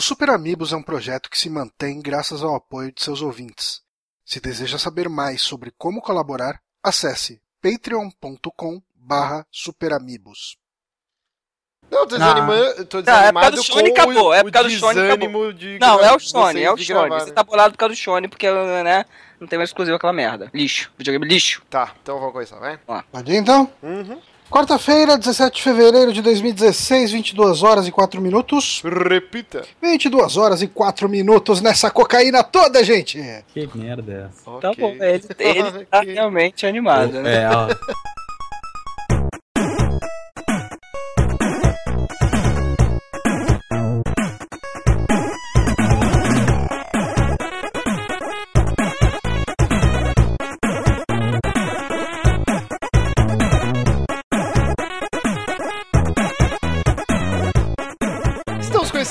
O Super Amigos é um projeto que se mantém graças ao apoio de seus ouvintes. Se deseja saber mais sobre como colaborar, acesse patreon.com barra superamigos. Não, tô desanimado, tô Não, é por causa do Shone com acabou, o, é por causa do Shone desânimo de Não, gra- é o Shone, vocês é o gravar, Você tá bolado por causa do Shone, porque, né, não tem mais exclusivo aquela merda. Lixo. Videogame lixo. Tá, então vamos começar, vai. Pode ir então? Uhum. Quarta-feira, 17 de fevereiro de 2016, 22 horas e 4 minutos. Repita. 22 horas e 4 minutos nessa cocaína toda, gente! Que merda é essa? Tá bom, ele, ele tá realmente animado, né? É, ó.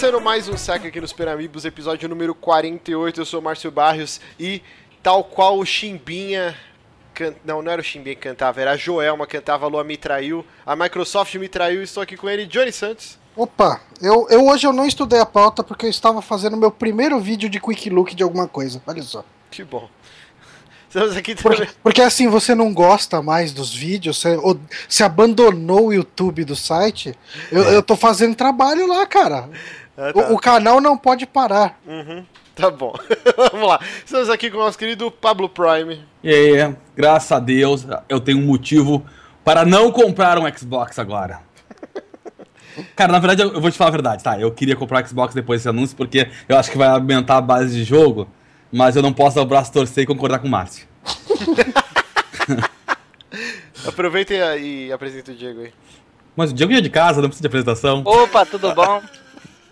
Conhecendo mais um saque aqui nos Peramibos, episódio número 48. Eu sou o Márcio Barrios e, tal qual o Chimbinha. can- Não, não era o Chimbinha que cantava, era a Joelma que cantava a Lua me traiu. A Microsoft me traiu e estou aqui com ele, Johnny Santos. Opa, eu, eu hoje eu não estudei a pauta porque eu estava fazendo meu primeiro vídeo de quick look de alguma coisa. Olha só. Que bom. Estamos aqui Porque, também. porque assim, você não gosta mais dos vídeos, você, ou- abandonou o YouTube do site. Eu, eu tô fazendo trabalho lá, cara. Ah, tá. O, o canal não pode parar. Uhum, tá bom. Vamos lá. Estamos aqui com o nosso querido Pablo Prime. E aí, graças a Deus, eu tenho um motivo para não comprar um Xbox agora. Cara, na verdade, eu vou te falar a verdade, tá? Eu queria comprar um Xbox depois desse anúncio, porque eu acho que vai aumentar a base de jogo, mas eu não posso dar o braço torcer e concordar com o Márcio. Aproveita e, e apresenta o Diego aí. Mas o Diego ia de casa, não precisa de apresentação. Opa, tudo bom?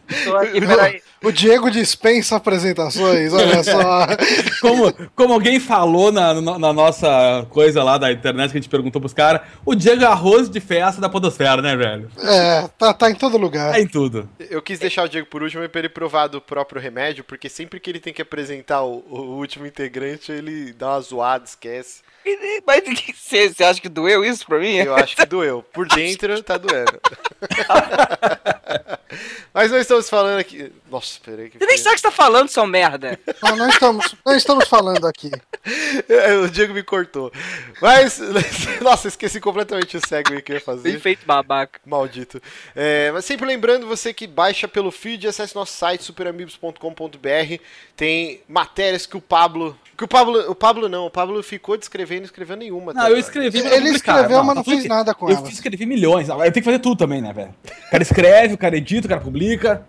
Aqui, peraí. O Diego dispensa apresentações, olha só. Como, como alguém falou na, na, na nossa coisa lá da internet que a gente perguntou pros caras, o Diego é arroz de festa da podosfera, né, velho? É, tá, tá em todo lugar. É em tudo. Eu quis deixar o Diego por último pra ele provar do próprio remédio, porque sempre que ele tem que apresentar o, o último integrante, ele dá uma zoada, esquece. Mas você você acha que doeu isso pra mim? Eu acho que doeu. Por dentro tá doendo. Mas nós estamos falando aqui. Nossa, peraí que. Você nem sabe o que você tá falando, seu merda. Não, não estamos, não estamos falando aqui. O Diego me cortou. Mas. Nossa, esqueci completamente o segue que eu ia fazer. Bem feito, babaca. Maldito. É, mas sempre lembrando, você que baixa pelo feed, acesse nosso site superamigos.com.br. Tem matérias que o Pablo. Que o Pablo. O Pablo não, o Pablo ficou descrevendo e não escreveu nenhuma. Não, até eu escrevi, mas Ele escreveu, mas tá não fez nada com eu ela. fiz, escrevi milhões. Eu tenho que fazer tudo também, né, velho? O cara escreve, o cara edita, o cara publica.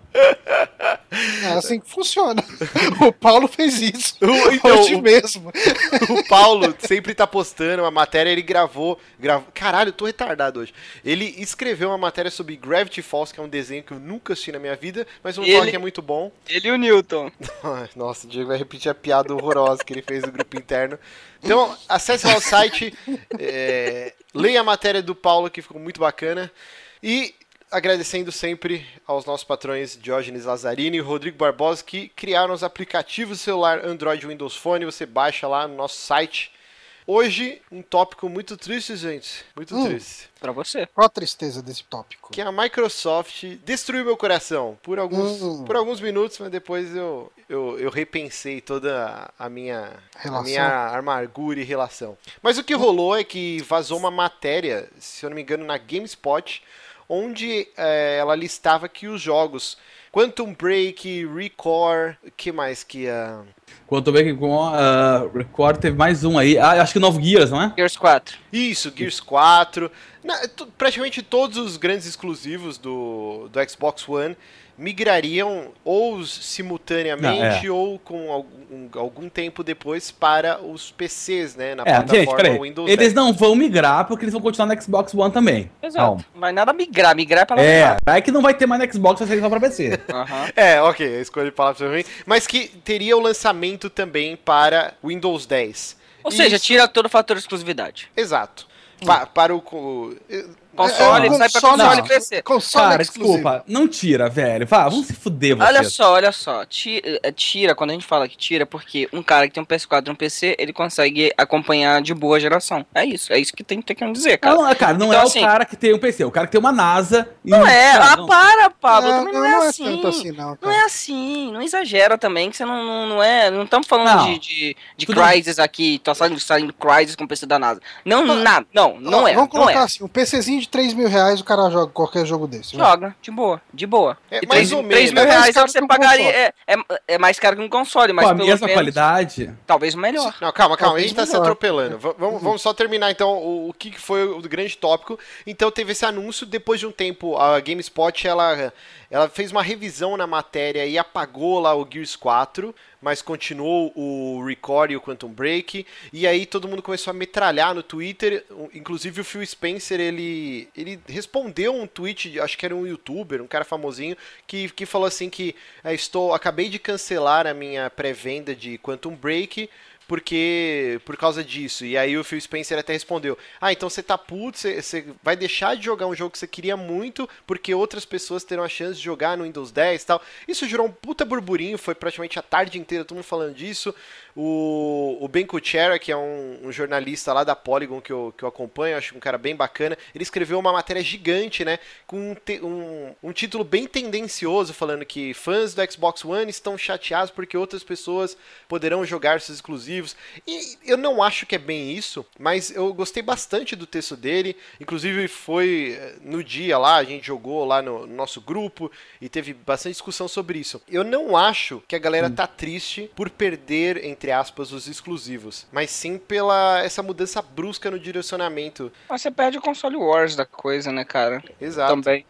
É assim que funciona. O Paulo fez isso. O- então, hoje o- mesmo. o Paulo sempre tá postando uma matéria, ele gravou, gravou. Caralho, eu tô retardado hoje. Ele escreveu uma matéria sobre Gravity Falls, que é um desenho que eu nunca assisti na minha vida, mas vamos falar Ele- que é muito bom. Ele e o Newton. Nossa, o Diego vai repetir a piada horrorosa que ele fez no grupo interno. Então, acesse lá o site, é, leia a matéria do Paulo, que ficou muito bacana. E agradecendo sempre aos nossos patrões Diógenes Lazzarini e Rodrigo Barbosa, que criaram os aplicativos celular Android e Windows Phone. Você baixa lá no nosso site. Hoje, um tópico muito triste, gente. Muito Hum. triste. Pra você. Qual a tristeza desse tópico? Que a Microsoft destruiu meu coração por alguns, Hum. por alguns minutos, mas depois eu, eu, eu repensei toda a minha, a minha amargura e relação. Mas o que rolou é que vazou uma matéria, se eu não me engano, na GameSpot, onde eh, ela listava que os jogos Quantum Break, Recore, o que mais que a. Quanto bem que com a Record teve mais um aí. Ah, acho que o Novo Gears, não é? Gears 4. Isso, Gears 4. Na- praticamente todos os grandes exclusivos do, do Xbox One migrariam ou simultaneamente Não, ou com algum, algum tempo depois para os PCs, né? Na É, gente, plataforma peraí. Windows Eles 10. não vão migrar porque eles vão continuar no Xbox One também. Exato. Calma. Mas nada migrar. Migrar é lá. É, é que não vai ter mais no Xbox, vai ser só pra PC. Aham. É, ok, a escolha de palavras ruim. Mas que teria o lançamento também para Windows 10. Ou seja, Isso- tira todo o fator de exclusividade. Exato. Pa- para o. co- Console, É, sai pra console- não. e PC. Console Cara, exclusivo. desculpa, não tira, velho. Vá, vamos se fuder, vocês. Olha só, olha só. Tira, é, tira, quando a gente fala que tira, porque um cara que tem um PS4 e um PC, ele consegue acompanhar de boa a geração. É isso, é isso que tem, tem que dizer, cara. Não, cara, não Então, é assim- o cara que tem um PC, é o cara que tem uma NASA. e Não é, ah, não. para, Pablo, É, também não, é assim. tanto assim, não. Não é assim, não exagera também, que você não, não, não é. Não estamos falando Não. de, de, de Crysis aqui, tá saindo, saindo Crysis com o PC da NASA. Não, nada, não, não é. Vamos não colocar é. assim, um PCzinho de 3 mil reais, o cara joga qualquer jogo desse. vai. Joga, de boa, de boa. É, e mais 3, ou 3 menos. mil É reais você pagaria. É, é, é mais caro que um console, mas Com a pelo mesma menos, qualidade. talvez melhor. Não, calma, calma, a Talvez gente tá se melhor. atropelando. V- vamos, vamos só terminar então o, o que que foi o grande tópico. Então teve esse anúncio, depois de um tempo a GameSpot ela, ela fez uma revisão na matéria e apagou lá o Gears 4, mas continuou o Record e o Quantum Break. E aí todo mundo começou a metralhar no Twitter, inclusive o Phil Spencer, ele, ele respondeu um tweet, acho que era um youtuber, um cara famosinho, que, que falou assim que "Ah, estou acabei de cancelar a minha pré-venda de Quantum Break porque por causa disso. E aí o Phil Spencer até respondeu: "Ah, então você tá puto, você, vai deixar de jogar um jogo que você queria muito porque outras pessoas terão a chance de jogar no Windows 10 e tal". Isso gerou um puta burburinho, foi praticamente a tarde inteira todo mundo falando disso. O, o Ben Kuchera, que é um, um jornalista lá da Polygon que eu, que eu acompanho, acho um cara bem bacana, ele escreveu uma matéria gigante, né, com um, te- um, um título bem tendencioso, falando que fãs do Xbox One estão chateados porque outras pessoas poderão jogar seus exclusivos. E eu não acho que é bem isso, mas eu gostei bastante do texto dele. Inclusive foi eh, no dia lá, a gente jogou lá no, no nosso grupo e teve bastante discussão sobre isso. Eu não acho que a galera tá triste por perder, entre aspas, os exclusivos, mas sim pela essa mudança brusca no direcionamento. Mas você perde o console wars da coisa, né, cara? Exato. Também.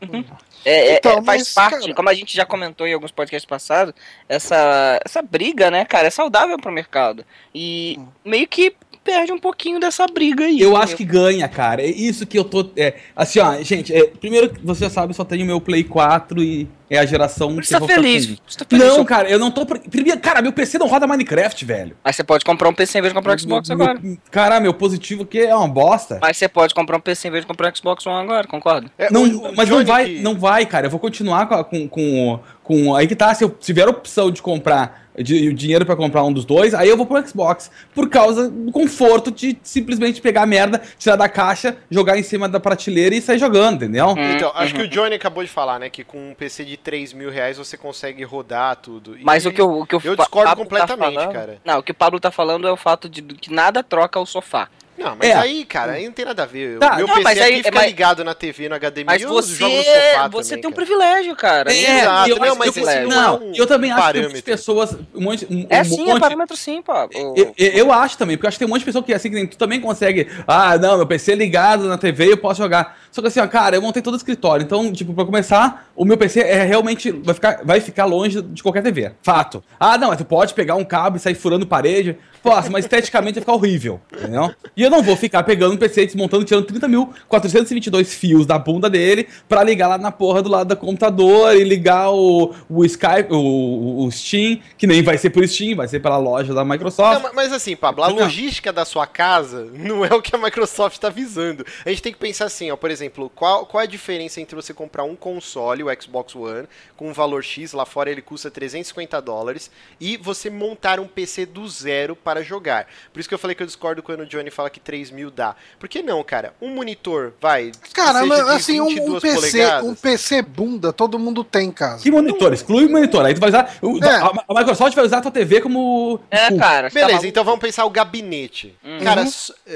É, é, Então, é, faz mas, parte, cara- como a gente já comentou em alguns podcasts passados, essa, essa briga, né, cara, é saudável pro mercado. E Hum. meio que perde um pouquinho dessa briga aí. Eu acho que ganha, cara. É isso que eu tô. É, assim, ó, gente, é, primeiro, você já sabe, eu só tenho meu Play 4 e é a geração Você que tá eu vou feliz. Você tá feliz. Não, cara, eu não tô. Primeiro, cara, meu PC não roda Minecraft, velho. Mas você pode comprar um PC em vez de comprar um Xbox Meu- agora. Cara, meu positivo que é uma bosta. Mas você pode comprar um PC em vez de comprar um Xbox One agora, concorda? É, Não, o- mas não vai, que- não vai, cara. Eu vou continuar com, com, com, com- Aí que tá, se eu tiver a opção de comprar de, o dinheiro pra comprar um dos dois, aí eu vou pro Xbox. Por causa do conforto de simplesmente pegar a merda, tirar da caixa, jogar em cima da prateleira e sair jogando, entendeu? Hum, Então, acho uhum. que o Johnny acabou de falar, né? Que com um PC de 3 mil reais você consegue rodar tudo. E Mas o que eu, o que o eu Pa- discordo Pablo tá completamente, falando- cara. Não, o que o Pablo tá falando é o fato de que nada troca o sofá. Não, mas É. aí, cara, aí não tem nada a ver. Tá, o meu não, PC mas aí- aqui fica mas- ligado na TV, no HDMI, Mas eu você, jogo no sofá você também, tem um privilégio, cara. É, Exato, eu, não, mas eu, esse não é um eu também acho que pessoas. Um monte, um, É um sim, é monte- parâmetro sim, Pablo. Eu, eu- eu acho também, porque eu acho que tem um monte de pessoa que assim, que nem tu também consegue. Ah, não, meu PC é ligado na TV e eu posso jogar. Só que assim, ó, cara, eu montei todo o escritório. Então, tipo, pra começar, o meu PC é realmente. Vai ficar, vai ficar longe de qualquer TV. Fato. Ah, não, mas tu pode pegar um cabo e sair furando parede. Posso, mas esteticamente vai ficar horrível. Entendeu? E eu não vou ficar pegando um PC, desmontando, tirando 30.422 fios da bunda dele pra ligar lá na porra do lado do computador e ligar o, o Skype, o, o Steam, que nem vai ser por Steam, vai ser pela loja da Microsoft. Não, ma- mas assim, Pablo, a logística da sua casa não é o que a Microsoft está visando. A gente tem que pensar assim, ó, por exemplo, qual, qual é a diferença entre você comprar um console, o Xbox One, com um valor X, lá fora ele custa 350 dólares, e você montar um PC do zero para jogar. Por isso que eu falei que eu discordo quando o Johnny fala que 3 mil dá. Por que não, cara? Um monitor, vai, Cara, seja de assim, um, um 22 PC, polegadas. um PC bunda, todo mundo tem em casa. Que monitor? Exclui o monitor. Aí tu vai usar. É. a, a Microsoft vai usar a tua TV como. É, como- cara. tá Beleza, maluco? então vamos pensar o gabinete. Uhum. Cara,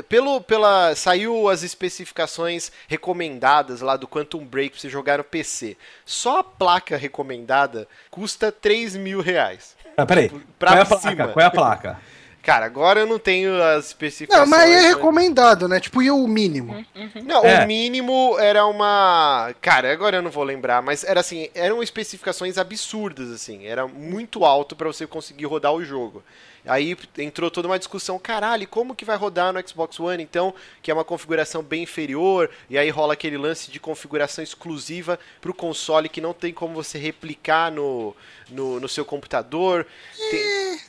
pelo, pela, saiu as especificações recomendadas lá do Quantum Break pra você jogar no PC. Só a placa recomendada custa 3 mil reais. Ah, peraí. Pra Qual é a cima. placa? Qual é a placa? Cara, agora eu não tenho as especificações. Não, mas aí é recomendado, né? Tipo, e o mínimo? Não, É. o mínimo era uma. Cara, agora eu não vou lembrar, mas era assim, eram especificações absurdas, assim. Era muito alto pra você conseguir rodar o jogo. Aí entrou toda uma discussão, caralho, como que vai rodar no Xbox One, então, que é uma configuração bem inferior, e aí rola aquele lance de configuração exclusiva pro console que não tem como você replicar no, no, no seu computador. Tem-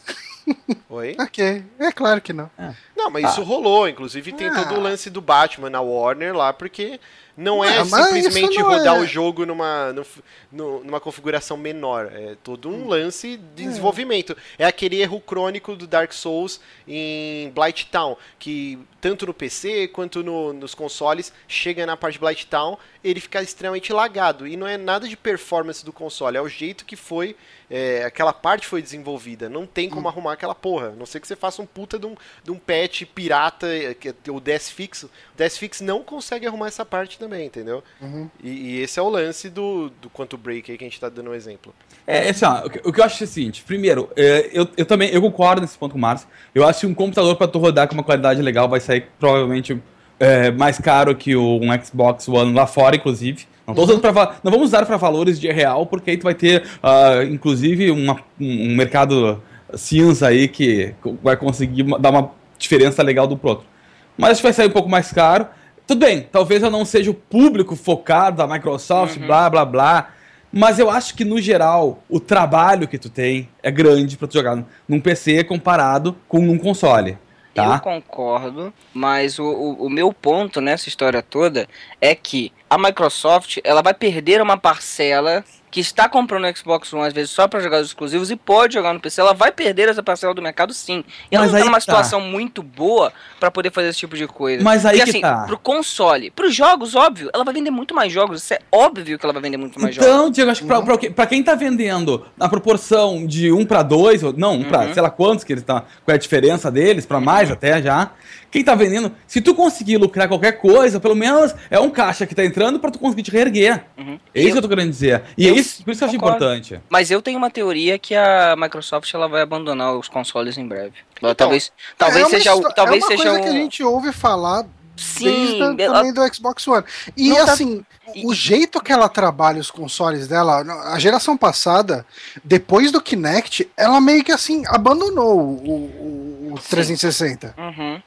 Oi? Ok, é claro que não. Não, mas isso rolou. Inclusive tem Ah. todo o lance do Batman na Warner lá, porque não é Ah, simplesmente não rodar é- o jogo numa, no- numa configuração menor. É todo Hum. um lance de desenvolvimento. É aquele erro crônico do Dark Souls em Blight Town, que tanto no PC quanto no- nos consoles, chega na parte de Blight Town, ele fica extremamente lagado. E não é nada de performance do console, é o jeito que foi. é, aquela parte foi desenvolvida. Não tem como arrumar aquela porra. A não ser que você faça um puta de um, de um patch pirata, é, que é o DSFix. O DSFix não consegue arrumar essa parte também, entendeu? E, e esse é o lance do, do Quantum Break aí que a gente tá dando um exemplo. É, assim, ó, o que- eu acho é o seguinte, primeiro, é, eu, eu também, eu concordo nesse ponto com o Márcio, eu acho que um computador para tu rodar com uma qualidade legal vai sair provavelmente é, mais caro que o, um Xbox One lá fora, inclusive. Não, tô usando pra, não vamos usar para valores de real, porque aí tu vai ter, ah, inclusive, uma- um, mercado cinza aí que vai conseguir dar uma diferença legal do pro outro. Mas acho que vai sair um pouco mais caro. Tudo bem, talvez eu não seja o público focado da Microsoft, blá blá blá. Mas eu acho que, no geral, o trabalho que tu tem é grande pra tu jogar num PC comparado com um console. Eu Tá? concordo, mas o, o, o meu ponto nessa história toda é que a Microsoft ela vai perder uma parcela que está comprando o Xbox One às vezes só para jogar os exclusivos e pode jogar no PC, ela vai perder essa parcela do mercado sim. E ela Mas não tá numa tá. situação muito boa para poder fazer esse tipo de coisa. Mas aí e que assim, tá. pro console, pros jogos, óbvio, ela vai vender muito mais jogos, isso é óbvio que ela vai vender muito mais jogos. Então, Diego, acho que pra, pra, que- pra quem tá vendendo na proporção de 1 pra 2, ou não, 1 pra Uhum. sei lá quantos que eles estão, qual é a diferença deles, pra mais até já. Quem tá vendendo, se tu conseguir lucrar qualquer coisa, pelo menos é um caixa que tá entrando pra tu conseguir te reerguer. Uhum. É isso Eu- que eu tô querendo dizer. E eu é isso, por isso que eu acho importante. Mas eu tenho uma teoria que a Microsoft ela vai abandonar os consoles em breve. talvez talvez é seja o histó- talvez é uma seja coisa um que a gente ouve falar Sim, desde a- ela- também do Xbox One. E Não tá- assim, e- o jeito que ela trabalha os consoles dela, a geração passada, depois do Kinect, ela meio que assim abandonou o, o- o Sim. 360. Uhum.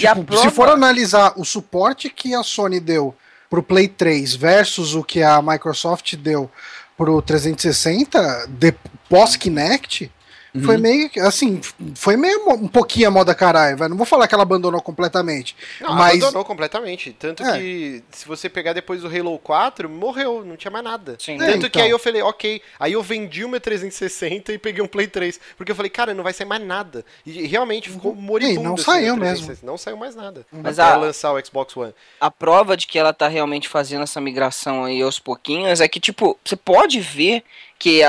Tipo, Se for analisar o suporte que a Sony deu pro Play 3 versus o que a Microsoft deu pro 360, de, pós-Kinect, Uhum. foi meio que, assim, foi meio um pouquinho a moda caralho, velho. Não vou falar que ela abandonou completamente, Não, mas abandonou completamente. Tanto É. que, se você pegar depois do Halo 4, morreu, não tinha mais nada. Sim. Tanto É, que então. aí eu falei, ok. Aí eu vendi o meu 360 e peguei um Play 3. Porque eu falei, cara, não vai sair mais nada. E realmente ficou moribundo. E não saiu mesmo. 360. Não saiu mais nada. Mas até a- lançar o Xbox One. a prova de que ela tá realmente fazendo essa migração aí aos pouquinhos é que, tipo, você pode ver que,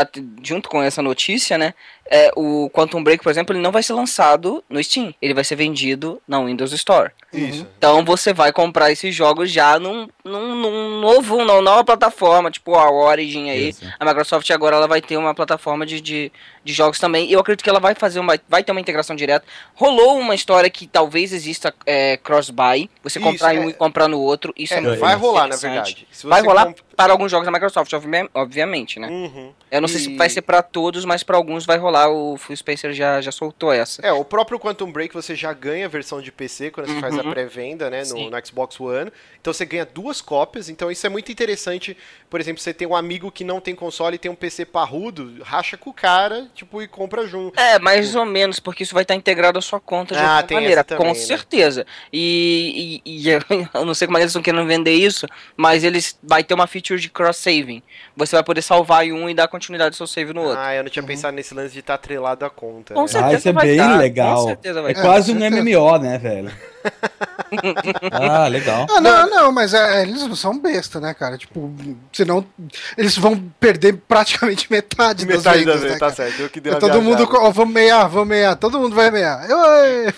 junto com essa notícia, né, é, o Quantum Break, por exemplo, ele não vai ser lançado no Steam. Ele vai ser vendido na Windows Store. Isso. Então você vai comprar esses jogos já num, num, num novo, numa nova plataforma, tipo a Origin aí. Isso. A Microsoft agora ela vai ter uma plataforma de, de, de jogos também. E eu acredito que ela vai fazer uma. Vai ter uma integração direta. Rolou uma história que talvez exista é, cross-buy. Você Isso, comprar em um é. e comprar no outro. Isso é, É, muito vai rolar, na verdade. Vai rolar comp- para alguns jogos da Microsoft, obvi- obviamente, né? Uhum. Eu não sei se E- vai ser para todos, mas para alguns vai rolar. O Phil Spencer já, já soltou essa. É, o próprio Quantum Break você já ganha a versão de PC quando você faz a Uhum. pré-venda, né, no, no Xbox One. Então você ganha duas cópias, então isso é muito interessante. Por exemplo, você tem um amigo que não tem console e tem um PC parrudo, racha com o cara, tipo, e compra junto. É, mais ou menos, porque isso vai estar integrado à sua conta de Ah, alguma tem maneira, essa também, com né? certeza. E, e- e eu não sei como é que eles estão querendo vender isso, mas eles vai ter uma feature de cross-saving. Você vai poder salvar em um e dar continuidade ao seu save no outro. Ah, eu não tinha pensado nesse lance de estar atrelado à conta. Com né? certeza Ah, isso é vai bem tá, com legal. certeza vai É tá. quase com um. MMO, né, velho? ah, legal. Ah, não, não, mas é, eles não são besta, né, cara? Tipo, senão eles vão perder praticamente metade, Metade das vendas, vezes, né, tá cara? certo. Eu que dei uma Todo mundo, ó, vamos meiar, vamos meiar, todo mundo vai meiar. Eu,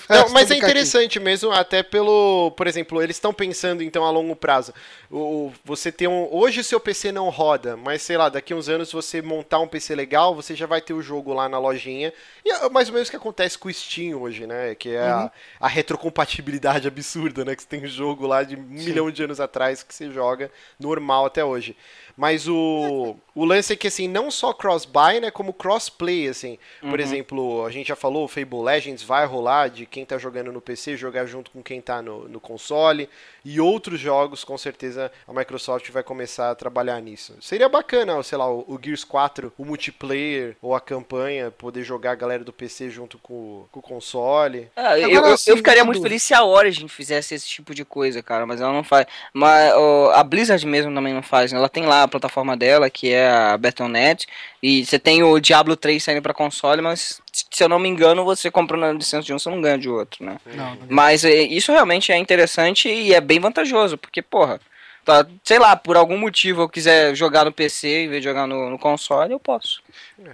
Não, mas é interessante mesmo, até pelo. Por exemplo, eles estão pensando então a longo prazo. O, você tem um. Hoje o seu PC não roda, mas sei lá, daqui uns anos você montar um PC legal, você já vai ter o jogo lá na lojinha. E é mais ou menos o que acontece com o Steam hoje, né? Que é a, a retrocompatibilidade absurda, né? Que você tem um jogo lá de um milhão de anos atrás que você joga normal até hoje. Mas o, o lance é que, assim, não só cross-buy, né, como cross-play, assim. Por Uhum. exemplo, a gente já falou, o Fable Legends vai rolar de quem tá jogando no PC jogar junto com quem tá no, no console. E outros jogos, com certeza, a Microsoft vai começar a trabalhar nisso. Seria bacana, sei lá, o, o Gears 4, o multiplayer ou a campanha, poder jogar a galera do PC junto com, o- com o console. Ah, eu, Agora, eu- assim, eu ficaria muito dúvida. feliz se a Origin fizesse esse tipo de coisa, cara, mas ela não faz. Mas ó, a Blizzard mesmo também não faz, né? Ela tem lá a plataforma dela, que é a Battle.net, e você tem o Diablo 3 saindo pra console, mas se eu não me engano, você comprando a licença de um, você não ganha de outro, né? Não, não. Mas é, isso realmente é interessante e é bem vantajoso, porque, porra, tá, sei lá, por algum motivo eu quiser jogar no PC em vez de jogar no, no console, eu posso.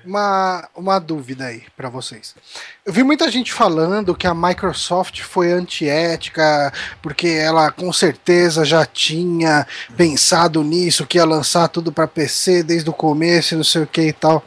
Uma, uma dúvida aí pra vocês. Eu vi muita gente falando que a Microsoft foi antiética, porque ela com certeza já tinha pensado nisso, que ia lançar tudo pra PC desde o começo, não sei o que e tal.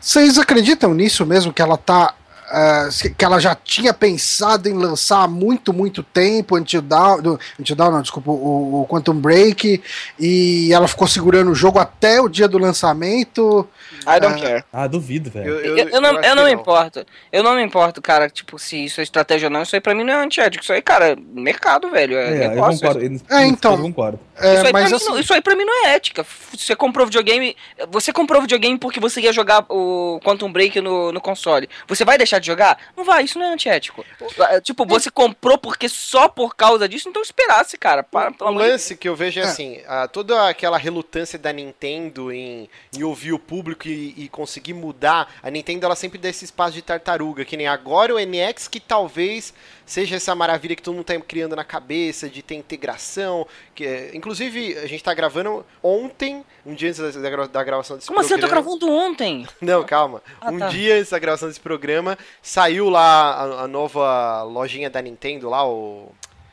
Vocês acreditam nisso mesmo, que ela tá. Ah, que ela já tinha pensado em lançar há muito, muito tempo Until Dawn, do- Until Dawn não, desculpa, o, o Quantum Break, e ela ficou segurando o jogo até o dia do lançamento. I don't Ah, care. Ah, duvido, velho. Eu, eu não, acho eu não que me importo. Eu não me importo, cara, tipo, se isso é estratégia ou não. Isso aí pra mim não é antiético. Isso aí, cara, mercado, velho. É, É, eu negócio. concordo. Nesse- É, então. Eu concordo. É, Isso aí, mas pra mim, assim, não, isso aí pra mim não é ética. Você comprou videogame. Você comprou videogame porque você ia jogar o Quantum Break no, no console. Você vai deixar de jogar? Não vai, isso não é antiético. Ah, Tipo, você comprou porque só por causa disso, então esperasse, cara. Para, O lance que eu vejo é assim, a- toda aquela relutância da Nintendo em, em ouvir o público e, e conseguir mudar, a Nintendo ela sempre dá esse espaço de tartaruga, que nem agora o NX que talvez seja essa maravilha que todo mundo tá criando na cabeça, de ter integração, que é- inclusive a gente tá gravando ontem, um dia antes da, da da gravação desse Como assim? Eu tô programa. gravando ontem. Não, calma. Ah, um tá. dia antes da gravação desse programa, saiu lá a, a nova lojinha da Nintendo, lá o.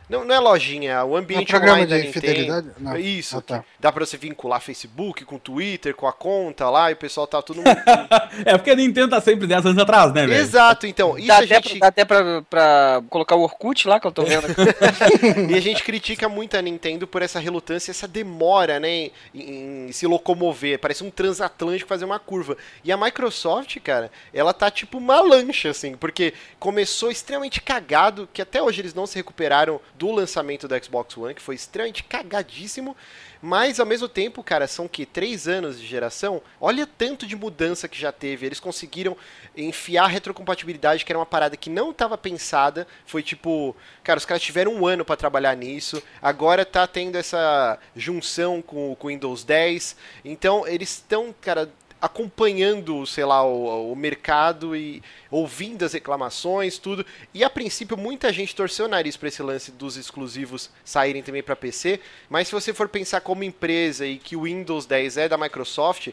Não, não é lojinha, é o ambiente programa online da de Nintendo. fidelidade? Não. Isso, Ah, tá. dá pra você vincular Facebook com Twitter, com a conta lá, e o pessoal tá tudo. É porque a Nintendo tá sempre 10 anos atrás, né, velho? Exato, então. Isso Dá a até, gente. pra, dá até pra, pra colocar o Orkut lá, que eu tô vendo aqui. E a gente critica muito a Nintendo por essa relutância, essa demora, né, em, em se locomover. Parece um transatlântico fazer uma curva. E a Microsoft, cara, ela tá tipo uma lancha, assim, porque começou extremamente cagado, que até hoje eles não se recuperaram do lançamento do Xbox One, que foi extremamente cagadíssimo. Mas ao mesmo tempo, cara, são que três anos de geração. Olha tanto de mudança que já teve. Eles conseguiram enfiar retrocompatibilidade, que era uma parada que não estava pensada. Foi tipo, cara, os caras tiveram um ano para trabalhar nisso. Agora tá tendo essa junção com o Windows 10. Então eles estão, cara, acompanhando, sei lá, o, o mercado e ouvindo as reclamações, tudo. E a princípio muita gente torceu o nariz para esse lance dos exclusivos saírem também para PC, mas se você for pensar como empresa e que o Windows 10 é da Microsoft,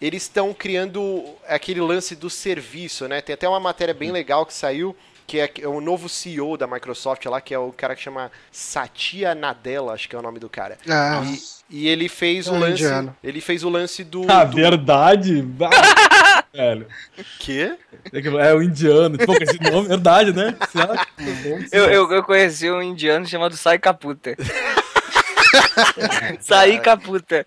eles estão criando aquele lance do serviço, né? Tem até uma matéria bem legal que saiu que é é o novo CEO da Microsoft lá, que é o cara que chama Satya Nadella, acho que é o nome do cara. Ah, E, e ele fez É o lance, indiano. ele fez o lance do, Ah, do verdade? Velho. quê? É que- É o indiano. Pô, esse nome, verdade, né? Eu, eu, eu conheci um indiano chamado Sai Caputa. Sai Caputa.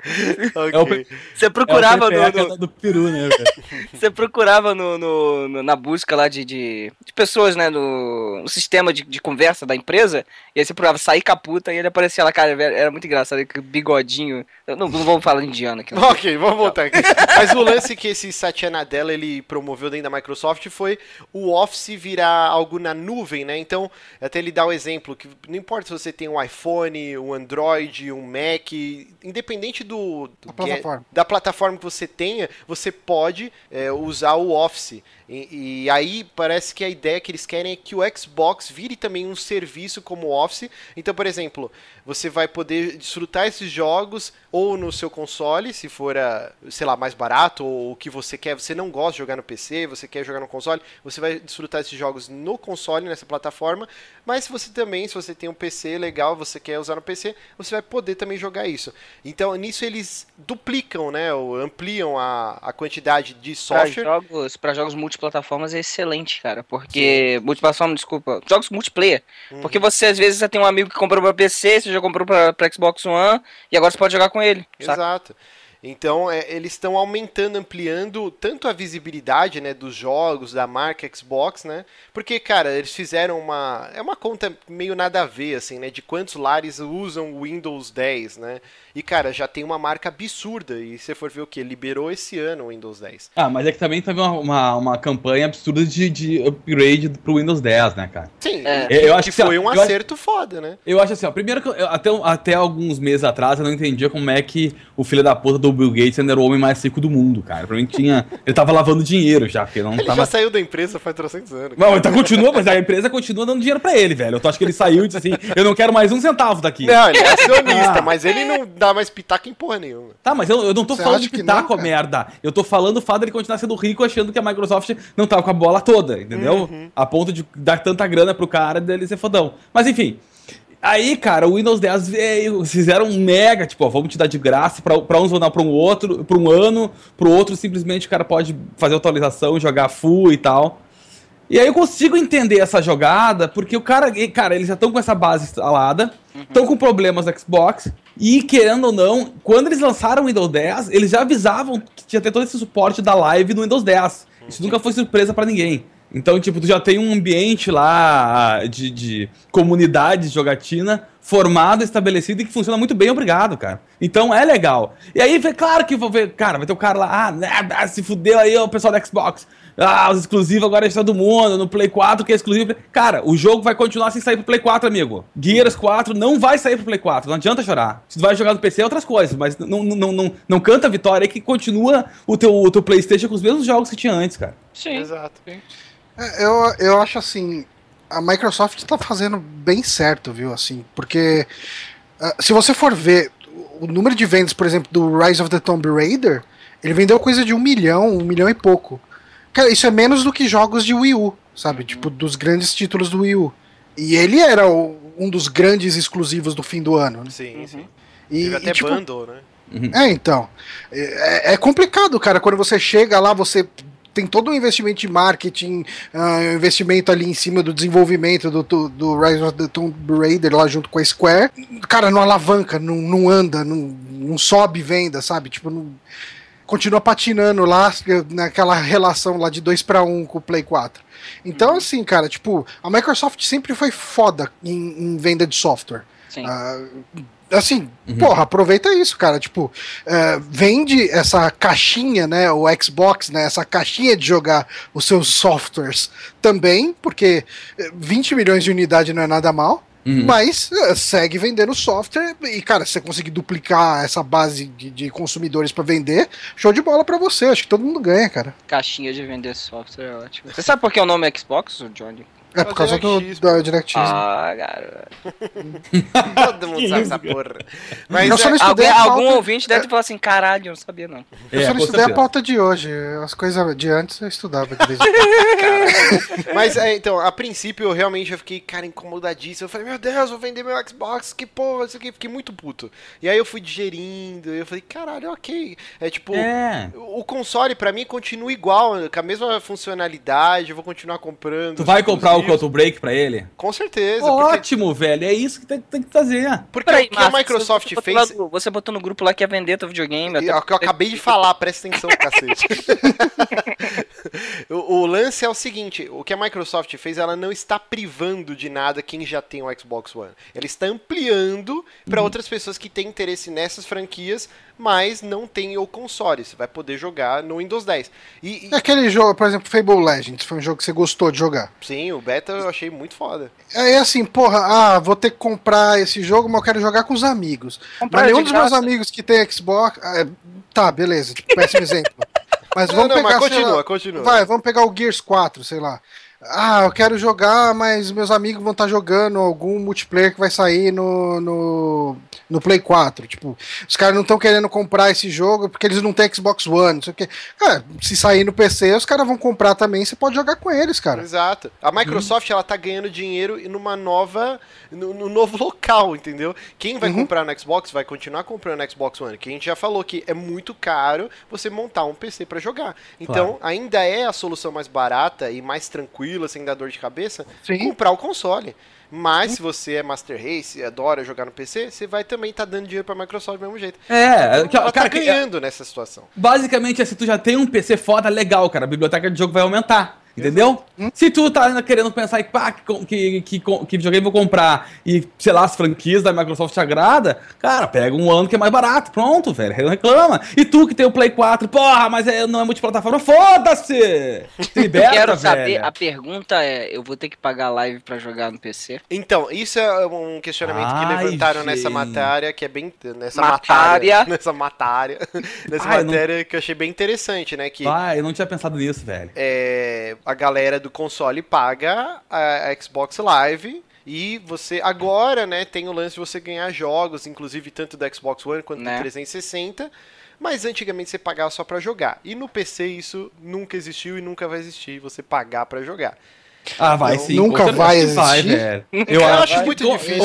Ok. Você É o procurava no, pepeca no- do peru, né, velho? você procurava no, no- no- na busca lá de, de, de pessoas, né, no, no sistema de, de conversa da empresa, e aí você procurava Sai Caputa e ele aparecia lá, cara, era muito engraçado, bigodinho. Eu não, não vamos falar indiano aqui. Ok, vamos voltar aqui. Mas o lance que esse Satya Nadella ele promoveu dentro da Microsoft foi o Office virar algo na nuvem, né? Então, até ele dá o exemplo que não importa se você tem um iPhone, um Android, um Mac, independente do, do Da plataforma. da plataforma que você tenha, você pode é, usar o Office. E, e aí parece que a ideia que eles querem é que o Xbox vire também um serviço como o Office. Então, por exemplo, você vai poder desfrutar esses jogos ou no seu console, se for, ah, sei lá, mais barato, ou o que você quer, você não gosta de jogar no PC, você quer jogar no console, você vai desfrutar esses jogos no console, nessa plataforma. Mas se você também, se você tem um PC legal, você quer usar no PC, você vai poder também jogar isso. Então, nisso eles duplicam, né, ou ampliam a, a quantidade de software. jogos, pra jogos multiplataformas é excelente, cara. Porque. Multiplataforma, desculpa. Jogos multiplayer. Uhum. Porque você, às vezes, você tem um amigo que comprou pra PC, você já comprou pra, pra Xbox One, e agora você pode jogar com ele. Saca? Então, é, eles estão aumentando, ampliando tanto a visibilidade, né, dos jogos, da marca Xbox, né? Porque, cara, eles fizeram uma é uma conta meio nada a ver assim, né, de quantos lares usam o Windows 10, né? E, cara, já tem uma marca absurda. E se for ver o que? Liberou esse ano o Windows 10. Ah, mas é que também teve uma, uma, uma campanha absurda de, de upgrade pro Windows 10, né, cara? Sim, É. que, Eu acho que que, foi ó, um eu acerto foda, né? Eu acho assim, ó, primeiro que eu- até, até alguns meses atrás eu não entendia como é que o filho da puta do Bill Gates ainda era o homem mais rico do mundo, cara. Pra mim tinha. Ele tava lavando dinheiro já, porque não Ele tava. já saiu da empresa faz 300 anos. Não, então continua, mas a empresa continua dando dinheiro pra ele, velho. Eu acho que ele saiu e disse assim: eu não quero mais um centavo daqui. Não, ele é acionista, Ah. mas ele não dá mais pitaco em porra nenhuma. Tá, mas eu, eu não tô Você falando de pitaco, não, cara? merda. Eu tô falando o fato dele continuar sendo rico achando que a Microsoft não tava com a bola toda, entendeu? Uhum. A ponto de dar tanta grana pro cara dele ser fodão. Mas enfim. Aí, cara, o Windows 10 veio, fizeram um mega, tipo, ó, vamos te dar de graça, pra, pra uns vão dar pra um outro, pra um ano, pro outro simplesmente o cara pode fazer atualização, jogar full e tal. E aí eu consigo entender essa jogada, porque o cara, cara, eles já estão com essa base instalada, estão com problemas no Xbox, e querendo ou não, quando eles lançaram o Windows 10, eles já avisavam que tinha ter todo esse suporte da live no Windows 10. Isso nunca foi surpresa pra ninguém. Então, tipo, tu já tem um ambiente lá de, de comunidade de jogatina formado, estabelecido e que funciona muito bem, obrigado, cara. Então é legal. E aí, vê, claro que vou ver, cara, vai ter o cara lá, ah, né, ah, se fudeu aí o pessoal da Xbox. Ah, os exclusivos agora é de todo mundo, no Play 4 que é exclusivo. Cara, o jogo vai continuar sem sair pro Play 4, amigo. Gears 4 não vai sair pro Play 4, não adianta chorar. Se tu vai jogar no PC é outras coisas, mas não, não, não, não, não canta a vitória aí que continua o teu, o teu Playstation com os mesmos jogos que tinha antes, cara. Sim. Exato. É, Eu, eu acho assim, a Microsoft tá fazendo bem certo, viu? Assim, porque ah, se você for ver o número de vendas, por exemplo, do Rise of the Tomb Raider, ele vendeu coisa de um milhão, um milhão e pouco. Cara, isso é menos do que jogos de Wii U, sabe? Tipo, dos grandes títulos do Wii U. E ele era o- um dos grandes exclusivos do fim do ano. né? Sim, sim. E, Teve até e, tipo, bundle, né? é, então. É, é complicado, cara. Quando você chega lá, você tem todo um investimento de marketing, um investimento ali em cima do desenvolvimento do, do, do Rise of the Tomb Raider lá junto com a Square. Cara, não alavanca, não, não anda, não, não sobe venda, sabe? Tipo, não, continua patinando lá naquela relação lá de 2 para 1 com o Play 4. Então, assim, cara, tipo, a Microsoft sempre foi foda em, em venda de software. Sim. Ah, assim, porra, aproveita isso, cara. Tipo, é, vende essa caixinha, né? O Xbox, né? Essa caixinha de jogar os seus softwares também, porque eh, 20 milhões de unidade não é nada mal. Uhum. Mas eh, segue vendendo software e, cara, se você conseguir duplicar essa base de, de consumidores pra vender, show de bola pra você. Acho que todo mundo ganha, cara. Caixinha de vender software é ótimo. Você sabe por que o nome é Xbox, Johnny? É É por causa do, DirectX, da DirectX. Ah, garoto. Todo mundo sabe essa porra. Mas Eu só é, não estudei Alguém, a pauta- algum ouvinte deve ter falado assim, caralho, eu não sabia não. Eu É, só não estudei a pauta de hoje. As coisas de antes eu estudava de vez em. Mas é, então, a princípio eu realmente eu fiquei, cara, incomodadíssimo. Eu falei, meu Deus, vou vender meu Xbox, que porra, isso aqui, fiquei muito puto. E aí eu fui digerindo, e eu falei, caralho, ok. É tipo, É. o console pra mim continua igual, com a mesma funcionalidade, eu vou continuar comprando. Tu vai os comprar o exclusivos. Quantum Break pra ele? Com certeza, porque, Ótimo, velho. É isso que tem, tem que fazer. porque o que a Microsoft você fez... lá você botou no grupo lá que ia vender teu videogame. Até é o que eu acabei de falar, presta atenção, cacete. o, o lance é o seguinte: o que a Microsoft fez, ela não está privando de nada quem já tem o Xbox One. Ela está ampliando para outras pessoas que têm interesse nessas franquias, mas não tem o console. Você vai poder jogar no Windows 10. E, e- É Aquele jogo, por exemplo, Fable Legends, foi um jogo que você gostou de jogar. sim, o beta eu achei muito foda. É assim, porra, ah, vou ter que comprar esse jogo, mas eu quero jogar com os amigos. Comprar mas nenhum dos meus amigos que tem Xbox. ah, é, tá, beleza, tipo, péssimo exemplo. Mas Não, vamos não, pegar. mas continua, lá, continua. Vai, vamos pegar o Gears 4, sei lá. Ah, eu quero jogar, mas meus amigos vão estar jogando algum multiplayer que vai sair no, no, no Play 4. Tipo, os caras não estão querendo comprar esse jogo porque eles não têm Xbox One, não sei o quê. Cara, se sair no PC, os caras vão comprar também, você pode jogar com eles, cara. Exato. A Microsoft ela tá ganhando dinheiro numa nova, no, no novo local, entendeu? Quem vai Uhum. comprar no Xbox vai continuar comprando no Xbox One, que a gente já falou que é muito caro você montar um PC pra jogar. Então, Claro. ainda é a solução mais barata e mais tranquila tranquila, sem dar dor de cabeça, Sim. comprar o console. Mas se você é Master Race e adora jogar no PC, você vai também estar dando dinheiro pra Microsoft do mesmo jeito. É, que, Ela cara, tá que- ganhando nessa situação. basicamente, se tu já tem um PC foda, legal, cara, a biblioteca de jogo vai aumentar. Entendeu? Se tu tá querendo pensar em pá, que, que, que, que videogame vou comprar e, sei lá, as franquias da Microsoft te agrada, cara, pega um ano que é mais barato, pronto, velho, não reclama. E tu que tem o Play 4, porra, mas é, não é multiplataforma, foda-se! Se liberta, Quero saber, velho. a pergunta é, eu vou ter que pagar live pra jogar no PC? Então, isso é um questionamento que Ai, levantaram nessa gente. matéria, que é bem. Nessa Matária. matéria. Nessa matéria. nessa Ai, não- matéria que eu achei bem interessante, né? Que Vai, eu não tinha pensado nisso, velho. é, a galera do console paga a, Xbox Live. E você agora, né, tem o lance de você ganhar jogos, inclusive tanto do Xbox One quanto Né. do 360. Mas antigamente você pagava só pra jogar. E no PC isso nunca existiu e nunca vai existir, você pagar pra jogar. Ah, vai sim. nunca vai vai, existir. velho. Eu, acho vai- muito difícil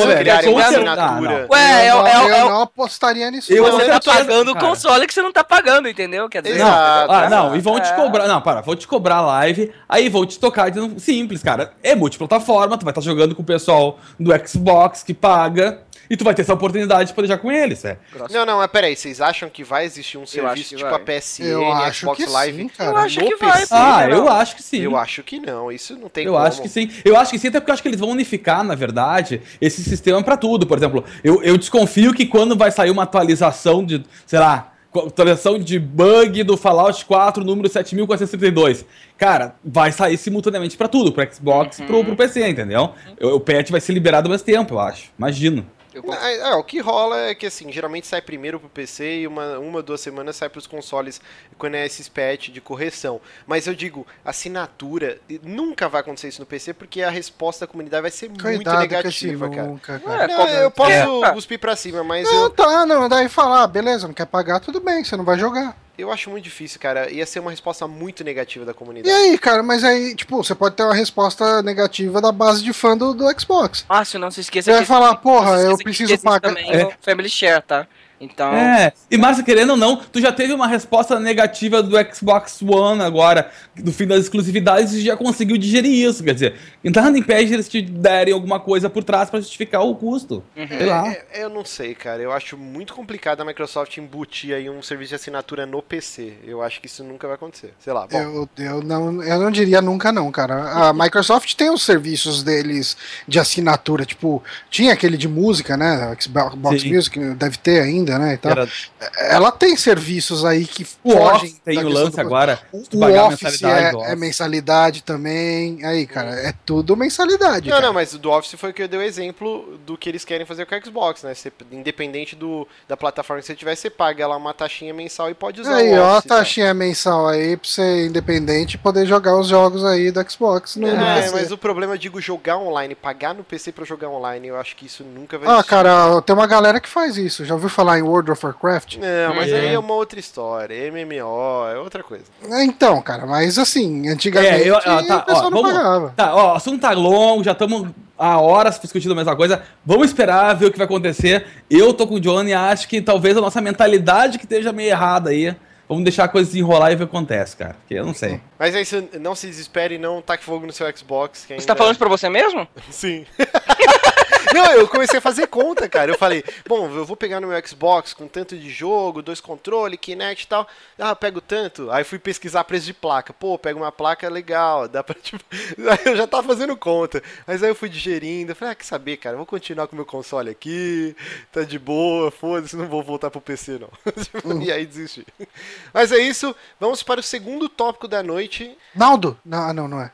com uma assinatura. Ah. Ué, é, eu, é, eu é, o- não apostaria nisso. Eu- você eu tá tô- pagando o console que você não tá pagando, entendeu? Quer dizer, Não, Exato, ah, não, e vão te É. cobrar. Não, para, vão te cobrar live, aí vão te tocar dizendo simples, cara. É multiplataforma, tu vai estar jogando com o pessoal do Xbox que paga, e tu vai ter essa oportunidade de poder jogar com eles, velho. Não, não, mas peraí, vocês acham que vai existir um serviço tipo vai. a PSN, Eu acho Xbox que Live? sim, cara. Eu acho no que vai, PC? Ah, não. eu acho que sim. Eu acho que não, isso não tem Eu como. acho que sim. Eu acho que sim, até porque eu acho que eles vão unificar, na verdade, esse sistema pra tudo. Por exemplo, eu, eu desconfio que quando vai sair uma atualização de, sei lá, atualização de bug do Fallout 4, número 7432, cara, vai sair simultaneamente pra tudo, pro Xbox e pro, pro PC, entendeu? O, o patch vai ser liberado ao mesmo tempo, eu acho. Imagino. Eu É, é, o que rola é que assim, geralmente sai primeiro pro PC e uma, uma duas semanas sai pros consoles quando é esses patch de correção. Mas eu digo, assinatura, nunca vai acontecer isso no PC porque a resposta da comunidade vai ser muito Cuidado negativa, com esse cara. nunca, É, cara. Não, eu posso É. cuspir pra cima, mas Não, eu, tá, não, daí falar, ah, beleza, não quer pagar, tudo bem, você não vai jogar. Eu acho muito difícil, cara. Ia ser uma resposta muito negativa da E comunidade. aí, cara, mas aí, tipo, você pode ter uma resposta negativa da base de fã do, do Xbox. Márcio, não se esqueça Você vai falar, porra, se eu que preciso pagar. também É. o Family Share, tá? Então, É, e Márcio, querendo ou não, tu já teve uma resposta negativa do Xbox One agora, do fim das exclusividades, e já conseguiu digerir isso. Quer dizer, nada impede eles te derem alguma coisa por trás pra justificar o custo. Sei lá. É, eu não sei, cara. Eu acho muito complicado a Microsoft embutir aí um serviço de assinatura no PC. Eu acho que isso nunca vai acontecer. Sei lá. Bom, Eu, eu, não, eu não diria nunca, não, cara. A Microsoft tem os serviços deles de assinatura, tipo, tinha aquele de música, né? Xbox Sim. Music, deve ter ainda, né? E tal. Era- Ela tem serviços aí que o fogem Office tem o lance do- agora. O, o a Office mensalidade é, do é Office. mensalidade também. Aí, cara, é tudo mensalidade. Não, cara. não, mas o do Office foi o que eu dei o exemplo do que eles querem fazer com o Xbox, né? Você, independente do, da plataforma que você tiver, você paga lá uma taxinha mensal e pode usar Aí, o ó, a Office. tá? taxinha mensal aí pra você independente poder jogar os jogos aí do Xbox no, no É, PC. mas o problema, eu digo, jogar online, pagar no PC pra jogar online, eu acho que isso nunca vai Ah, existir. cara, tem uma galera que faz isso. Já ouviu falar em World of Warcraft? Não, mas É. aí é uma outra história. MMO, é outra coisa. É, Então, cara, mas assim, antigamente É, eu- ó, tá, o pessoal ó, não vamos- pagava. Tá, ó, o assunto tá longo, já estamos há horas discutindo a mesma coisa. Vamos esperar ver o que vai acontecer. Eu tô com o Johnny e acho que talvez a nossa mentalidade que esteja meio errada aí. Vamos deixar a coisa se enrolar e ver o que acontece, cara. Porque eu não sei. Mas aí você não se desespere e não taque fogo no seu Xbox. Que você ainda... tá falando isso pra você mesmo? Sim. Não, eu comecei a fazer conta, cara. Eu falei, bom, eu vou pegar no meu Xbox com tanto de jogo, dois controles, Kinect e tal. Ah, pego tanto. Aí fui pesquisar preço de placa. Pô, pego uma placa legal, dá pra tipo. Aí eu já tava fazendo conta. Mas aí eu fui digerindo. Eu falei, ah, quer saber, cara? Vou continuar com o meu console aqui. Tá de boa, foda-se, não vou voltar pro PC, não. e aí desisti. Mas é isso. Vamos para o segundo tópico da noite. Naldo? Não, ah, não, não é.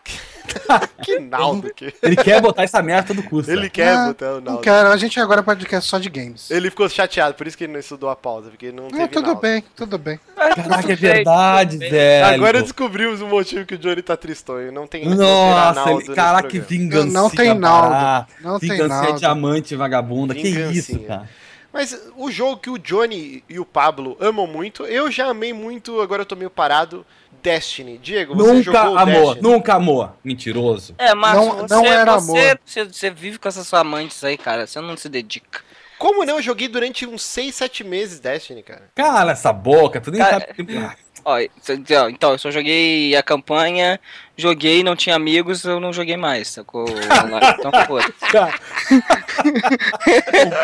Que Naldo que. Ele quer botar essa merda a todo custo. Ele quer Ah, botar o Não Naldo. quero, a gente agora é podcast só de games. Ele ficou chateado, por isso que ele não estudou a pausa, porque não teve É, tudo Naldo. bem, tudo bem. Caraca, é verdade, velho. Agora descobrimos o motivo que o Johnny tá tristonho. Não tem Nossa, ele, caraca, que vingança. Não tem Naldo. Não tem vingança Naldo. diamante vagabunda. Que isso, cara. Mas o jogo que o Johnny e o Pablo amam muito, eu já amei muito, agora eu tô meio parado. Destiny. Diego, você Nunca jogou amou, Destiny? nunca amor. Mentiroso. É, Márcio, Não- você, não era você, amor. Você, você vive com essas suas amantes aí, cara. Você não se dedica. Como não? Eu joguei durante uns 6, 7 meses Destiny, cara. Cala essa boca, tu nem Cara, sabe. Ó, então, então, eu só joguei a campanha, joguei, não tinha amigos, eu não joguei mais, sacou? então, foda Cara.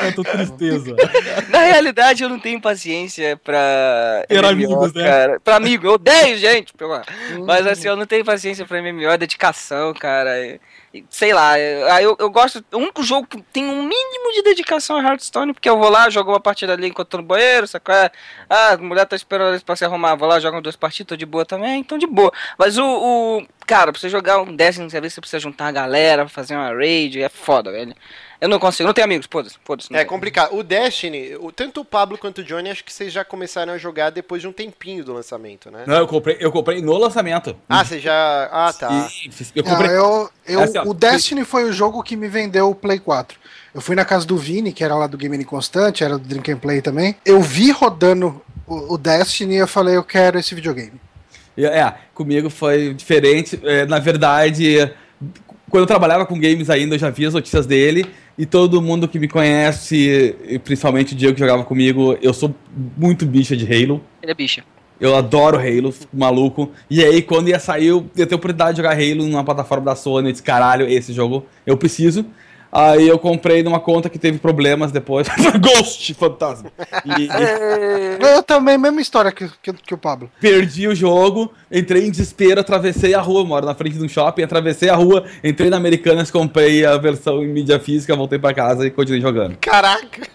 Quanto tristeza. Na realidade, eu não tenho paciência pra. Ter MMO, amigos, né? cara. Pra amigo, eu odeio, gente. pelo- Mas assim, eu não tenho paciência pra MMO, é dedicação, cara. E, Sei lá, eu, eu, gosto. O único jogo que tem um mínimo de dedicação é Hearthstone, porque eu vou lá, jogo uma partida ali enquanto tô no banheiro, sacou? É, Ah, a mulher tá esperando eles pra se arrumar, vou lá, jogo duas partidas, tô de boa também, então de boa. Mas o. o cara, pra você jogar um às vezes você precisa juntar a galera, fazer uma raid, é foda, velho. Eu não consigo, não tenho amigos, foda-se, foda-se. não É tenho. complicado. O Destiny, o- tanto o Pablo quanto o Johnny, acho que vocês já começaram a jogar depois de um tempinho do lançamento, né? Não, eu comprei, eu comprei no lançamento. Ah, você já. Ah, tá. E- eu Não, comprei. eu, eu- Assim, ó, o Destiny foi o jogo que me vendeu o Play 4. Eu fui na casa do Vini, que era lá do Game Constante, era do Drink and Play também. Eu vi rodando o, o Destiny e eu falei, eu quero esse videogame. É, comigo foi diferente. É, na verdade, quando eu trabalhava com games ainda, eu já via as notícias dele. E todo mundo que me conhece, principalmente o Diego que jogava comigo, eu sou muito bicha de Halo. Ele é bicha. Eu adoro Halo, fico maluco. E aí, quando ia sair, eu ia ter a oportunidade de jogar Halo numa plataforma da Sony. Eu disse, caralho, esse jogo eu preciso. Aí eu comprei numa conta que teve problemas depois. Ghost Fantasma. E, Eu também, mesma história que, que, que o Pablo. perdi o jogo, entrei em desespero, atravessei a rua, moro na frente de um shopping, atravessei a rua, entrei na Americanas, comprei a versão em mídia física, voltei pra casa e continuei jogando. Caraca!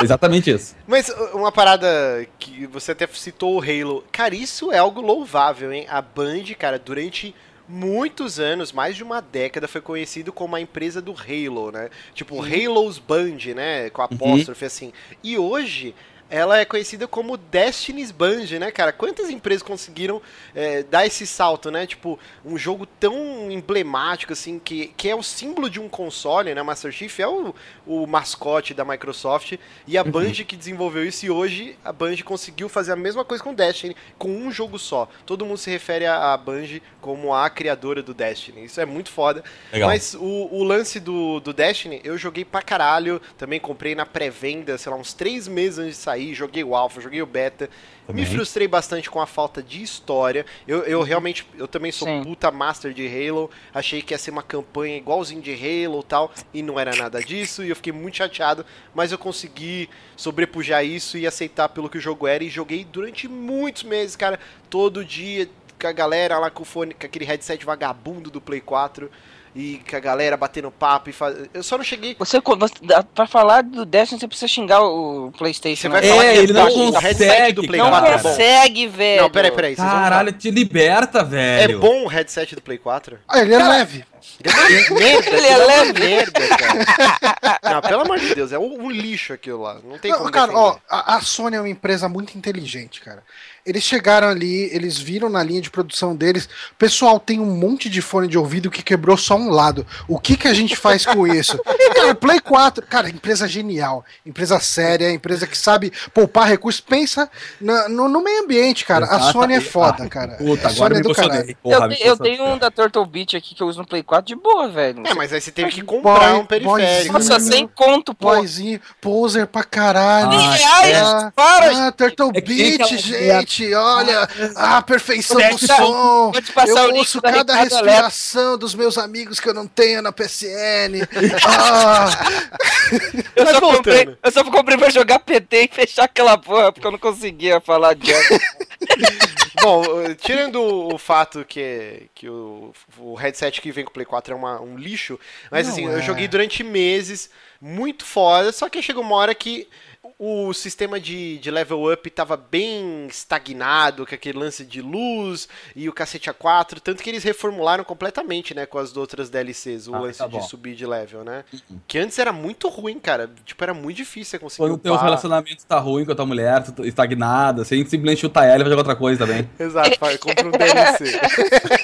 Exatamente isso. Mas uh, uma parada que você até citou o Halo. Cara, isso é algo louvável, hein? A Band, cara, durante muitos anos, mais de uma década, foi conhecido como a empresa do Halo, né? Tipo, Halo's Band, né? Com apóstrofe, assim. E hoje. Ela é conhecida como Destiny's Band, né, cara? Quantas empresas conseguiram é, dar esse salto, né? Tipo, um jogo tão emblemático, assim, que, que é o símbolo de um console, né? Master Chief é o, o mascote da Microsoft. E a Band que desenvolveu isso e hoje a Band conseguiu fazer a mesma coisa com o Destiny, com um jogo só. Todo mundo se refere à, à Band como a criadora do Destiny. Isso é muito foda. Legal. Mas o, o lance do, do Destiny, eu joguei pra caralho. Também comprei na pré-venda, sei lá, uns três meses antes de sair. Joguei o Alpha, joguei o Beta. Também. Me frustrei bastante com a falta de história. Eu, eu realmente, eu também sou Sim. puta master de Halo. Achei que ia ser uma campanha igualzinho de Halo e tal. E não era nada disso. E eu fiquei muito chateado. Mas eu consegui sobrepujar isso e aceitar pelo que o jogo era. E joguei durante muitos meses, cara. Todo dia com a galera lá com o fone, com aquele headset vagabundo do Play 4. E com a galera batendo papo e faz... Eu só não cheguei. Você, você, pra falar do Destiny, você precisa xingar o PlayStation. Você vai né? falar É, que ele não o headset consegue, do Play Não 4 é bom. consegue, velho. Não, peraí, peraí. Caralho, te liberta, É velho. bom o headset do Play 4? Ah, ele é leve. Ele é merda, Ele é uma leve. merda, cara. Não, pelo amor de Deus, é um, um lixo aquilo lá. Não tem Não, como cara, defender. ó, a, a Sony é uma empresa muito inteligente, cara. Eles chegaram ali, eles viram na linha de produção deles, o pessoal tem um monte de fone de ouvido que quebrou só um lado. O que que a gente faz com isso? Cara, Play 4, cara, empresa genial, empresa séria, empresa que sabe poupar recursos, pensa na- no, no meio ambiente, cara. A Sony é foda, Ah, cara. Puta, a agora Sony me é do caralho. Porra, eu, eu tenho um da Turtle Beach aqui que eu uso no Play 4 de boa, velho. É, mas aí você teve que comprar Boy- um periférico. boyzinho. Nossa, sem conto, pô. Boyzinho, poser pra caralho. Ah, reais? Ah, Para, ah, Turtle É Beach, gente, olha, a perfeição do som. vou te passar o Eu link ouço da cada respiração dos meus amigos que eu não tenho na PSN. Ah, Eu só, voltando. comprei, eu só comprei pra jogar PT e fechar aquela porra, porque eu não conseguia falar de Bom, tirando o fato que, que o, o headset que vem com o Play 4 é uma- um lixo, mas Não assim, é. eu joguei durante meses, muito foda, só que chegou uma hora que o sistema de, de level up tava bem estagnado, com aquele lance de luz e o cacete A4, tanto que eles reformularam completamente, né, com as outras DLCs, o Ah, lance tá de subir de level, né? Que antes era muito ruim, cara, tipo, era muito difícil você conseguir Quando o teu relacionamento tá ruim com a tua mulher, tu estagnada, sem simplesmente chutar ela e vai jogar outra coisa também. Exato, vai, compra um DLC.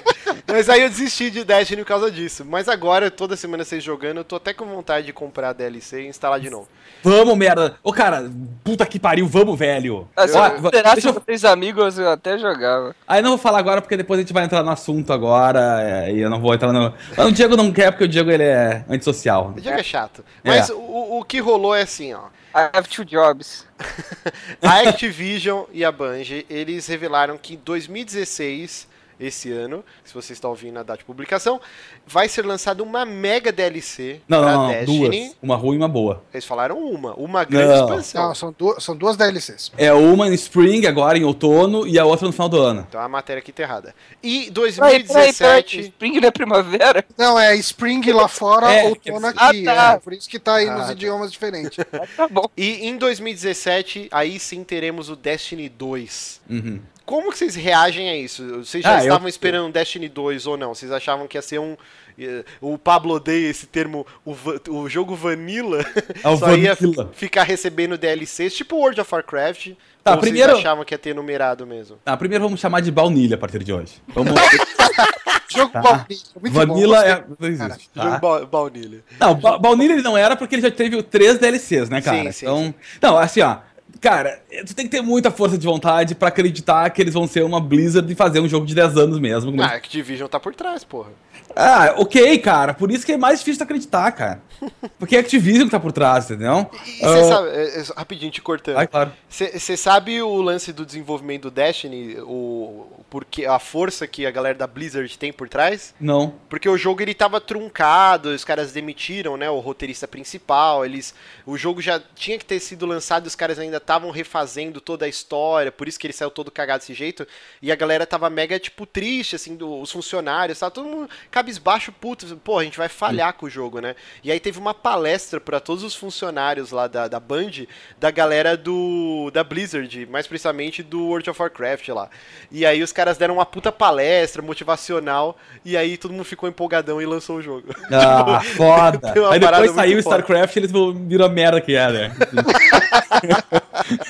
Mas aí eu desisti de Destiny por causa disso. Mas agora, toda semana vocês jogando, eu tô até com vontade de comprar a DLC e instalar de novo. Vamos, merda! Ô, cara, puta que pariu, vamos, velho! Ah, Se eu eu- vocês amigos, eu até jogava. Aí não vou falar agora, porque depois a gente vai entrar no assunto agora, é, e eu não vou entrar no... Mas o Diego não quer, porque o Diego, ele é antissocial. O jogo é chato. É. Mas o, o que rolou é assim, ó. I have two jobs. A Activision e a Bungie, eles revelaram que em 2016 esse ano, se você está ouvindo na data de publicação, vai ser lançada uma mega DLC Não, pra não, não, Destiny. duas. Uma ruim e uma boa. Eles falaram uma, uma grande Não. expansão. Não, são, duas, são duas DLCs. É uma em Spring, agora em outono, e a outra no final do ano. Então a matéria aqui tá errada. E Peraí, peraí, peraí. 2017. Spring não é primavera? Não, é Spring lá fora, É, outono ah, aqui. tá. É, por isso que tá aí Ah, nos tá. idiomas diferentes. Tá bom. E em 2017, aí sim teremos o Destiny 2. Uhum. Como que vocês reagem a isso? Vocês já Ah, eu- estavam esperando Destiny 2 ou não? Vocês achavam que ia ser um. eh, O Pablo odeia esse termo, o, va- o jogo Vanilla É o só ia Vanilla. ficar recebendo DLCs, tipo World of Warcraft. Tá, ou primeiro- vocês achavam que ia ter numerado mesmo? Ah, primeiro vamos chamar de baunilha a partir de hoje. Vamos... Jogo Tá. baunilha, muito Vanilla bom. é. Não existe. Jogo Tá? ba baunilha. Não, ba baunilha ele não era porque ele já teve três DLCs, né, cara? Sim, sim, então. sim. Não, assim, ó. Cara, tu tem que ter muita força de vontade pra acreditar que eles vão ser uma Blizzard e fazer um jogo de 10 anos mesmo. Ah, a Activision tá por trás, porra. Ah, ok, cara. Por isso que é mais difícil de acreditar, cara. Porque é a Activision que tá por trás, entendeu? E você Ah, sabe, é, é, rapidinho te cortando. Ah, claro. Você sabe o lance do desenvolvimento do Destiny, o porque a força que a galera da Blizzard tem por trás? Não. Porque o jogo ele tava truncado, os caras demitiram, né, o roteirista principal, eles o jogo já tinha que ter sido lançado e os caras ainda estavam refazendo toda a história, por isso que ele saiu todo cagado desse jeito, e a galera tava mega tipo triste assim, do, os funcionários, tava todo mundo cabisbaixo, puto, pô, a gente vai falhar com o jogo, né? E aí teve uma palestra para todos os funcionários lá da, da Band, da galera do da Blizzard, mais precisamente do World of Warcraft lá. E aí os caras deram uma puta palestra motivacional e aí todo mundo ficou empolgadão e lançou o jogo. Ah, foda. tem uma Aí depois saiu o foda. StarCraft e eles viram a merda que é, né?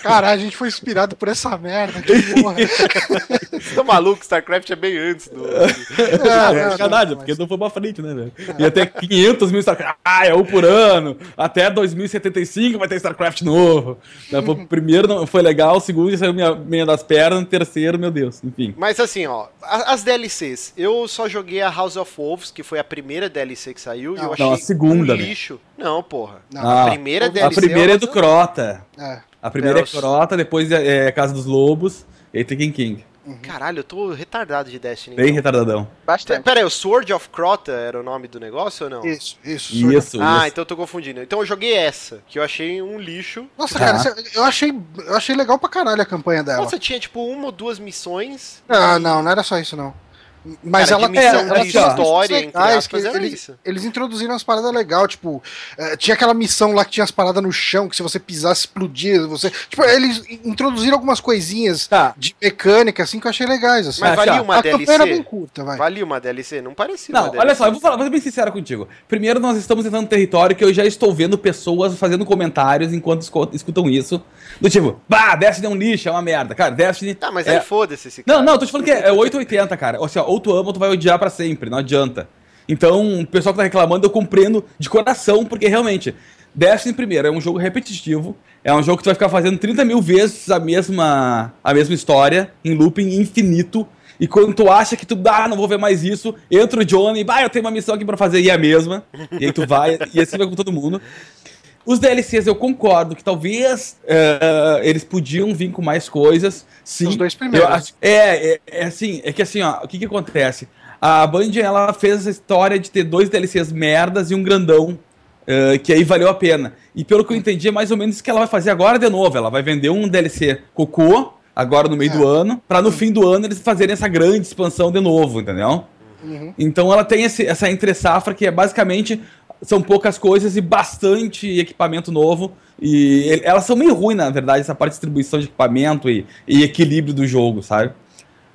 Caralho, a gente foi inspirado por essa merda. Que porra. Você tá maluco? StarCraft é bem antes do. É, É, sacanagem, não, porque não foi pra frente, né, velho? Ia ter 500 mil StarCraft. Ah, é um por ano. Até 2075 vai ter StarCraft novo. Né, O primeiro não foi legal, o segundo já saiu minha, meia das pernas, o terceiro, meu Deus, enfim. Mas assim, ó, as DLCs. Eu só joguei a House of Wolves, que foi a primeira DLC que saiu, e Não, eu achei não, a segunda, um né? Não, porra. Não, Ah, a primeira a primeira é do Crota. É. A primeira é Deus. Crota, depois é, é Casa dos Lobos, e aí tem King King. Caralho, eu tô retardado de Destiny. Bem então. retardadão. Bastante. Pera aí, o Sword of Crota era o nome do negócio ou não? Isso, isso. Isso, Ah, isso. então eu tô confundindo. Então eu joguei essa, que eu achei um lixo. Nossa, Tá. cara, cê- eu achei, eu achei legal pra caralho a campanha dela. Nossa, tinha tipo uma ou duas missões. Ah, não, não era só isso, não. Mas Cara, ela de missão é, ela tinha história, entre aspas, era eles, isso. eles introduziram umas paradas legais, tipo, eh, tinha aquela missão lá que tinha as paradas no chão, que se você pisasse explodia, você. Tipo, eles introduziram algumas coisinhas Tá. de mecânica, assim, que eu achei legais. Assim. Mas Ah, valia uma a campanha era bem DLC? curta, vai. Valia uma DLC? Não parecia Não, uma olha DLC. só, eu vou, falar, vou ser bem sincero contigo. Primeiro, nós estamos entrando no território que eu já estou vendo pessoas fazendo comentários enquanto escutam isso. Do tipo, bah, Destiny é um lixo, é uma merda. Cara, Destiny. Tá, mas é... aí foda-se esse Não, cara. não, tô te falando que é, é 880, cara. Ou, seja, ou tu ama ou tu vai odiar pra sempre, não adianta. Então, o pessoal que tá reclamando, eu compreendo de coração, porque realmente, Destiny, primeiro, é um jogo repetitivo, é um jogo que tu vai ficar fazendo 30 mil vezes a mesma, a mesma história, em looping infinito, e quando tu acha que tu, ah, não vou ver mais isso, entra o Johnny, bah, eu tenho uma missão aqui pra fazer, e é a mesma, e aí tu vai, e assim vai com todo mundo. Os DLCs eu concordo que talvez eh, eles podiam vir com mais coisas. Sim. Os dois primeiros. Acho- é, é, é assim, é que assim, ó, o que que acontece? A Band, ela fez essa história de ter dois DLCs merdas e um grandão, eh, que aí valeu a pena. E pelo que eu entendi, é mais ou menos isso que ela vai fazer agora de novo. Ela vai vender um DLC cocô, agora no meio É. do ano, pra no fim do ano eles fazerem essa grande expansão de novo, entendeu? Uhum. Então ela tem esse- essa entre-safra que é basicamente são poucas coisas e bastante equipamento novo. E elas são meio ruins, na verdade, essa parte de distribuição de equipamento e, e equilíbrio do jogo, sabe?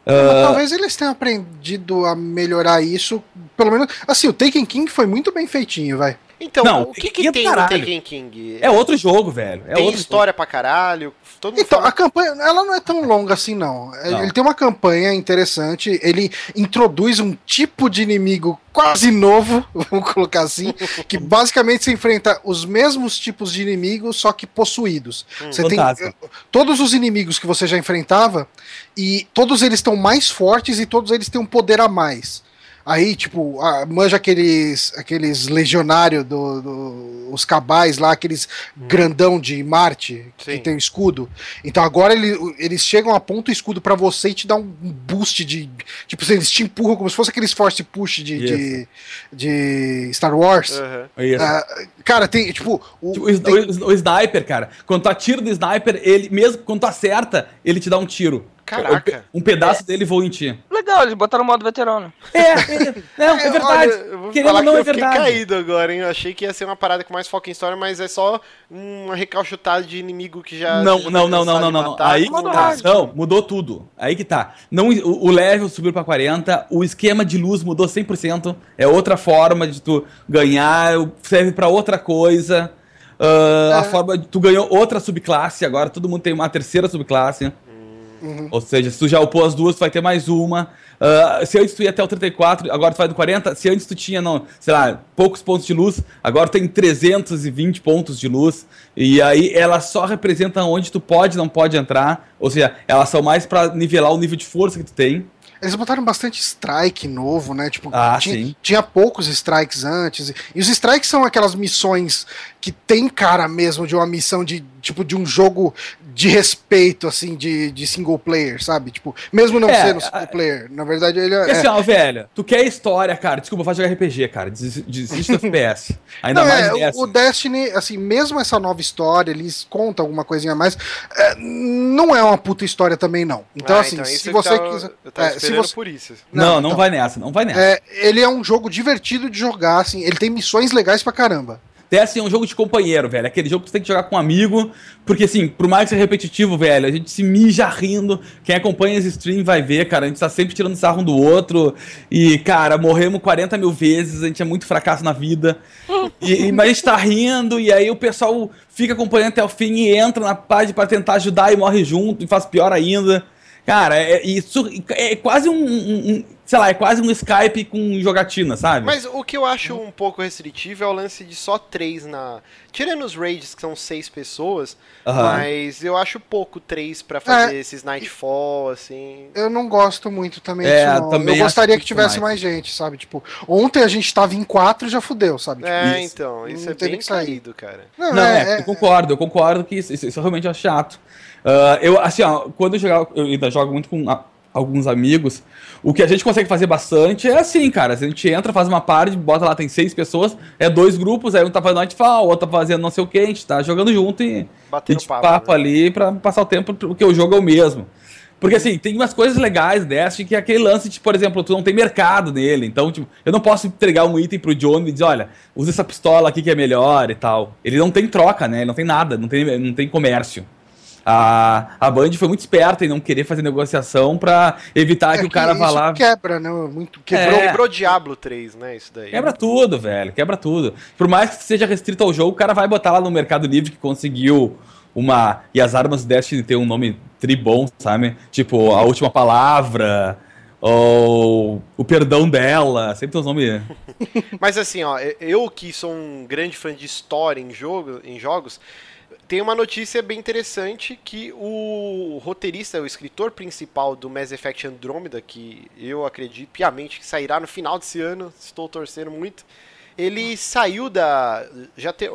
Ah, Talvez eles tenham aprendido a melhorar isso. Pelo menos. Assim, o Taken King foi muito bem feitinho, vai. Então, Não, o que, que é tem no. Taken King? É outro jogo, velho. É tem outro história pra caralho. Todo mundo Então, fala... a campanha, ela não é tão longa assim, não. É, Não. Ele tem uma campanha interessante, ele introduz um tipo de inimigo quase novo, vamos colocar assim, que basicamente se enfrenta os mesmos tipos de inimigos, só que possuídos. Você tem Fantástico. eh, todos os inimigos que você já enfrentava, e todos eles estão mais fortes e todos eles têm um poder a mais. Aí, tipo, a, manja aqueles, aqueles legionários do, do, os cabais lá, aqueles hum. grandão de Marte, Sim. que tem o escudo. Então agora ele, eles chegam, apontam o escudo para você e te dá um boost de. Tipo, eles te empurram como se fosse aqueles force push de, de, de, Star Wars. Uhum. Uh, cara, tem, tipo. O, tipo, o, tem... o, o, sniper, cara, quando tu atira do sniper, ele, mesmo quando tu acerta, ele te dá um tiro. Caraca. Um pedaço é. dele voa em ti. Legal, eles botaram o modo veterano. É, é, não, é, é verdade. Olha, eu Querendo falar não, que é eu verdade. fiquei caído agora, hein? Eu achei que ia ser uma parada com mais foco em história, mas é só uma recalchutada de inimigo que já. Não, já não, não, não, não, não, não. Aí que tá. Não, mudou tudo. Aí que tá. Não, o, o level subiu pra 40, o esquema de luz mudou 100%. É outra forma de tu ganhar, serve pra outra coisa. Uh, é. A forma de tu ganhou outra subclasse agora, todo mundo tem uma terceira subclasse. Uhum. Ou seja, se tu já upou as duas, tu vai ter mais uma. Uh, se antes tu ia até o 34, agora tu vai do 40. Se antes tu tinha, não, sei lá, poucos pontos de luz, agora tem 320 pontos de luz. E aí elas só representam onde tu pode e não pode entrar. Ou seja, elas são mais para nivelar o nível de força que tu tem. Eles botaram bastante strike novo, né? Tipo, ah, tinha, tinha, poucos strikes antes. E os strikes são aquelas missões que tem cara mesmo de uma missão de tipo de um jogo de respeito, assim, de, de single player, sabe? Tipo, mesmo não é, sendo single player. Na verdade, ele é. Assim, ó, velho, tu quer história, cara. Desculpa, faz jogar RPG, cara. Desiste do FPS. Ainda não, mais é, Destiny. O Destiny, assim, mesmo essa nova história, eles contam alguma coisinha a mais. É, não é uma puta história também, não. Então, ah, assim, então, se você tava, quiser. Eu tava é, se você... por isso. Não, não, não então, vai nessa, não vai nessa. É, ele é um jogo divertido de jogar, assim. Ele tem missões legais pra caramba. Destiny é um jogo de companheiro, velho. Aquele jogo que você tem que jogar com um amigo. Porque, assim, por mais que seja repetitivo, velho, a gente se mija rindo. Quem acompanha esse stream vai ver, cara. A gente tá sempre tirando sarro um do outro. E, cara, morremos 40 mil vezes. A gente é muito fracasso na vida. E, mas a gente tá rindo. E aí o pessoal fica acompanhando até o fim e entra na página para tentar ajudar e morre junto. E faz pior ainda. Cara, é, isso é quase um, um, Sei lá, é quase um Skype com jogatina, sabe? Mas o que eu acho um pouco restritivo é o lance de só três na. Tirando os raids, que são seis pessoas, uhum. mas eu acho pouco três para fazer é, esses Nightfall, assim. Eu não gosto muito também é, disso, Também eu gostaria que tivesse mais. mais. gente, sabe? Tipo, ontem a gente tava em quatro e já fudeu, sabe? Tipo, é, isso. então, isso não é bem caído, cara. Não, não é, é, eu concordo, eu concordo que isso, isso, isso realmente é chato. Uh, eu, assim, ó, quando eu jogo, eu ainda jogo muito com alguns amigos, o que a gente consegue fazer bastante é assim, cara. A gente entra, faz uma party, bota lá, tem seis pessoas, é dois grupos, aí um tá fazendo Nightfall, o outro tá fazendo não sei o que, a gente tá jogando junto e. Batendo papo, papo né? ali pra passar o tempo, porque o jogo é o mesmo. Porque assim, tem umas coisas legais dessa, que é aquele lance de, por exemplo, tu não tem mercado nele. Então, tipo, eu não posso entregar um item pro John e dizer, olha, usa essa pistola aqui que é melhor e tal. Ele não tem troca, né? Ele não tem nada, não tem, não tem comércio. A, a Band foi muito esperta em não querer fazer negociação para evitar é que, o cara vá lá. quebra, né? Muito quebrou, é. quebrou Diablo 3, né? Isso daí. Quebra tudo, velho. Quebra tudo. Por mais que seja restrito ao jogo, o cara vai botar lá no Mercado Livre que conseguiu uma. E as armas Destiny tem um nome tribom, sabe? Tipo, a última palavra ou o perdão dela, sempre tem os nomes. Mas assim, ó, eu que sou um grande fã de história em, jogo, em jogos, tem uma notícia bem interessante que o roteirista, o escritor principal do Mass Effect Andromeda, que eu acredito piamente que sairá no final desse ano, estou torcendo muito, ele saiu da. Já tem.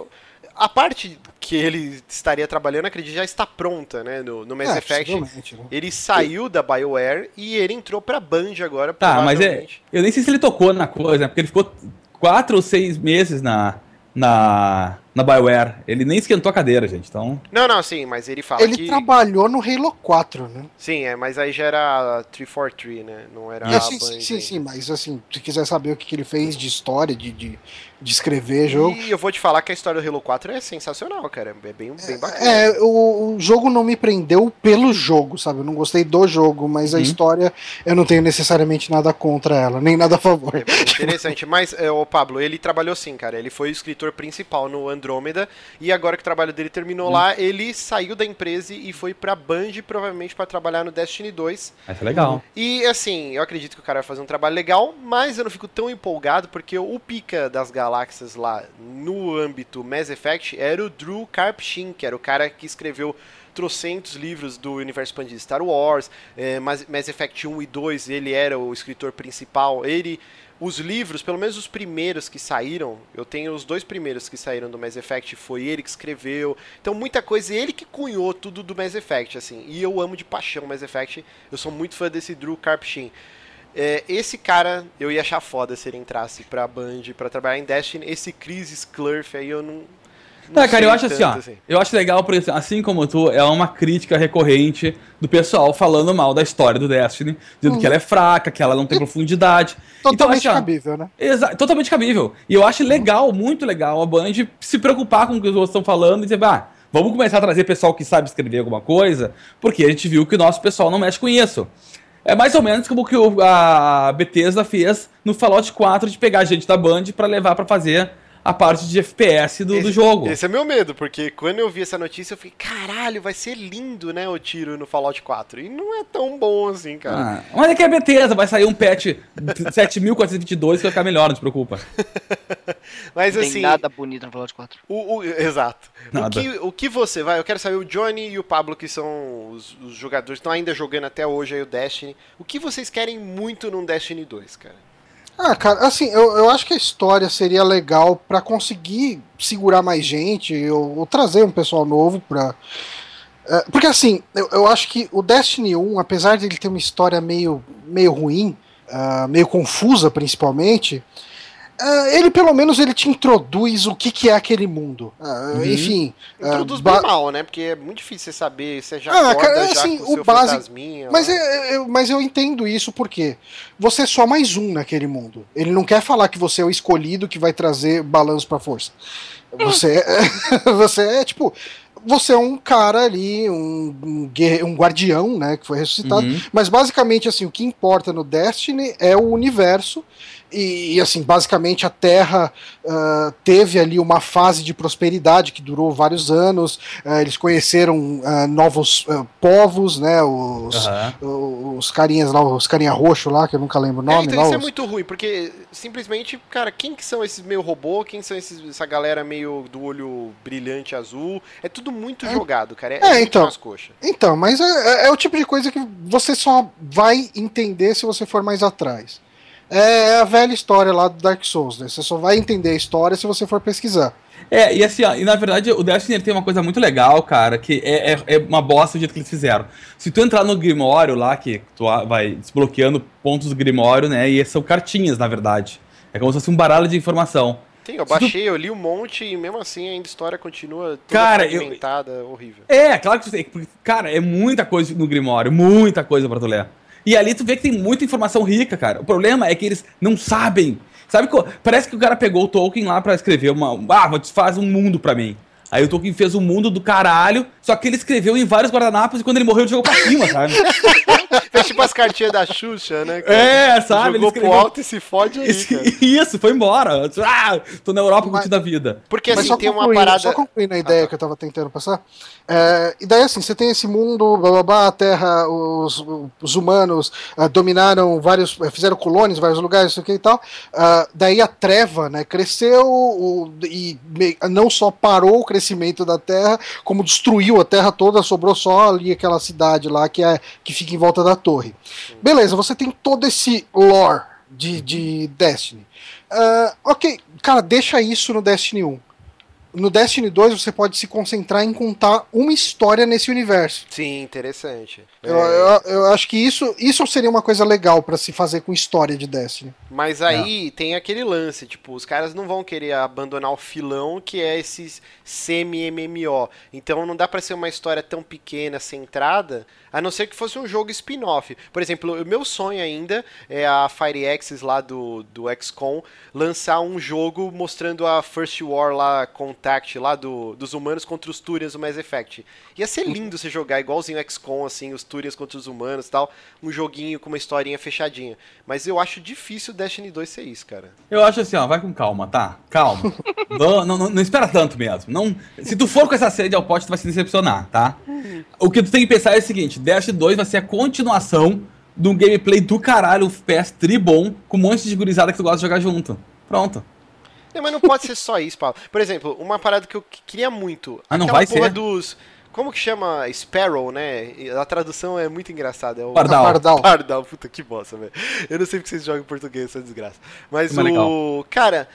A parte que ele estaria trabalhando, acredito, já está pronta, né? No, no Mass é, Effect. Né? Ele saiu da BioWare e ele entrou pra Band agora. Tá, mas é. Eu nem sei se ele tocou na coisa, né? Porque ele ficou quatro ou seis meses na, na, na Bioware. Ele nem esquentou a cadeira, gente. Então. Não, não, sim, mas ele fala ele que. Ele trabalhou no Halo 4, né? Sim, é, mas aí já era 343, né? Não era. É, sim, sim, sim, sim, mas assim, se quiser saber o que, que ele fez de história, de, de, de escrever jogo. E eu vou te falar que a história do Halo 4 é sensacional, cara. É bem, bem bacana. É, o, o jogo não me prendeu pelo jogo, sabe? Eu não gostei do jogo, mas a uhum. história eu não tenho necessariamente nada contra ela, nem nada a favor. É interessante, mas é, o Pablo, ele trabalhou sim, cara. Ele foi o escritor principal no Andrômeda e agora que o trabalho dele terminou uhum. lá, ele saiu da empresa e foi pra Band, provavelmente para trabalhar no Destiny 2. Vai ser legal. E assim, eu acredito que o cara vai fazer um trabalho legal, mas eu não fico tão empolgado porque o pica das galáxias lá no âmbito Mass Effect era o Drew Karpyshyn, que era o cara que escreveu trocentos livros do universo expandido de Star Wars, é, Mass, Mass Effect 1 e 2, ele era o escritor principal, ele os livros, pelo menos os primeiros que saíram, eu tenho os dois primeiros que saíram do Mass Effect, foi ele que escreveu. Então muita coisa, ele que cunhou tudo do Mass Effect, assim. E eu amo de paixão Mass Effect. Eu sou muito fã desse Drew Karpyshyn. É, esse cara, eu ia achar foda se ele entrasse pra Band, pra trabalhar em Destiny. Esse Chris Sclurf aí, eu não... Não, é, cara, eu acho assim, ó. Assim. Eu acho legal porque, assim, assim como tu, é uma crítica recorrente do pessoal falando mal da história do Destiny, dizendo uhum. que ela é fraca, que ela não tem profundidade. Totalmente então, assim, cabível, né? Exa totalmente cabível. E eu acho legal, muito legal, a Band se preocupar com o que os outros estão falando e dizer, ah, vamos começar a trazer pessoal que sabe escrever alguma coisa, porque a gente viu que o nosso pessoal não mexe com isso. É mais ou menos como que a Bethesda fez no Fallout 4 de pegar gente da Band para levar para fazer a parte de FPS do, esse, do jogo. Esse é meu medo, porque quando eu vi essa notícia eu fiquei, caralho, vai ser lindo, né, o tiro no Fallout 4. E não é tão bom assim, cara. Ah, mas é que é Bethesda, vai sair um patch 7422 que vai ficar melhor, não se preocupa. mas assim... Tem nada bonito no Fallout 4. O, o, exato. Nada. O que, o que você vai, eu quero saber o Johnny e o Pablo, que são os, os jogadores que estão ainda jogando até hoje aí o Destiny. O que vocês querem muito num Destiny 2, cara? Ah, cara, assim, eu, eu acho que a história seria legal para conseguir segurar mais gente ou, ou, trazer um pessoal novo pra. É, porque assim, eu, eu acho que o Destiny 1, apesar de ele ter uma história meio, meio ruim, uh, meio confusa principalmente, Uh, ele pelo menos ele te introduz o que, que é aquele mundo. Uh, uhum. Enfim. Introduz uh, bem mal, né? Porque é muito difícil você saber. Você já ah, cara, assim, já o básico. Mas, é, eu, mas eu entendo isso porque você é só mais um naquele mundo. Ele não quer falar que você é o escolhido que vai trazer balanço pra força. Você é, você é tipo você é um cara ali, um, um, um guardião, né, que foi ressuscitado. Uhum. Mas basicamente, assim, o que importa no Destiny é o universo e, assim, basicamente a Terra uh, teve ali uma fase de prosperidade que durou vários anos. Uh, eles conheceram uh, novos povos, né? Os, uhum. os carinhas lá, os carinha roxo lá, que eu nunca lembro o nome. É, então lá, isso é os... é muito ruim, porque simplesmente, cara, quem que são esses meio robô? Quem são esses, essa galera meio do olho brilhante azul? É tudo muito é. jogado, cara. É, é então. Então, mas é, é, é o tipo de coisa que você só vai entender se você for mais atrás. É, é a velha história lá do Dark Souls, né? Você só vai entender a história se você for pesquisar. É, e assim, ó, e na verdade o Destiny tem uma coisa muito legal, cara, que é, é, é, uma bosta do jeito que eles fizeram. Se tu entrar no Grimório lá, que tu vai desbloqueando pontos do Grimório, né, e são cartinhas, na verdade. É como se fosse um baralho de informação. Sim, eu baixei, eu li um monte e mesmo assim ainda a história continua toda cara, fragmentada, eu... horrível. É, claro que tu tem. Cara, é muita coisa no Grimório, muita coisa pra tu ler. E ali tu vê que tem muita informação rica, cara. O problema é que eles não sabem. Sabe, parece que o cara pegou o Tolkien lá para escrever uma. Ah, faz um mundo para mim. Aí o Tolkien fez um mundo do caralho, só que ele escreveu em vários guardanapos e quando ele morreu ele jogou pra cima, sabe? Fez tipo as cartinhas da Xuxa, né? Cara? É, sabe? Jogou escreveu... pro alto e se fode aí, Isso, isso, foi embora. Ah, tô na Europa curtindo a vida. Porque assim, tem uma parada... Só concluindo a ideia ah, tá. que eu tava tentando passar. É, e daí assim, você tem esse mundo, blá, blá, blá a Terra, os, os humanos uh, dominaram vários, eh, fizeram colônias em vários lugares, isso aqui e tal. Uh, daí a treva, né, cresceu o, e me, não só parou o crescimento da Terra, como destruiu a Terra toda, sobrou só ali aquela cidade lá que, é, que fica em volta da torre. Beleza, você tem todo esse lore de, de Destiny. Uh, ok, cara, deixa isso no Destiny 1 no Destiny 2 você pode se concentrar em contar uma história nesse universo. Sim, interessante. Eu, é... eu, eu acho que isso, isso seria uma coisa legal para se fazer com história de Destiny. Mas aí é. tem aquele lance, tipo, os caras não vão querer abandonar o filão que é esse semi-MMO. Então não dá para ser uma história tão pequena, centrada, a não ser que fosse um jogo spin-off. Por exemplo, o meu sonho ainda é a FireX lá do, do XCOM lançar um jogo mostrando a First War lá, Contact lá do, dos humanos contra os Turians do Mass Effect. Ia ser lindo você jogar igualzinho o XCOM, assim, os Turians contra os humanos tal. Um joguinho com uma historinha fechadinha. Mas eu acho difícil o Destiny 2 ser isso, cara. Eu acho assim, ó, vai com calma, tá? Calma. não, não, não, espera tanto mesmo. Não, se tu for com essa sede ao pote, tu vai se decepcionar, tá? O que tu tem que pensar é o seguinte: Dash 2 vai ser a continuação de um gameplay do caralho, FPS tribom, com um monte de gurizada que tu gosta de jogar junto. Pronto. Não, mas não pode ser só isso, Paulo. Por exemplo, uma parada que eu queria muito. Ah, não vai porra ser? dos como que chama Sparrow, né? A tradução é muito engraçada. É o Pardal. Pardal. Pardal, puta que bosta, velho. Eu não sei porque vocês jogam em português, essa desgraça. Mas Mas o. legal. Cara,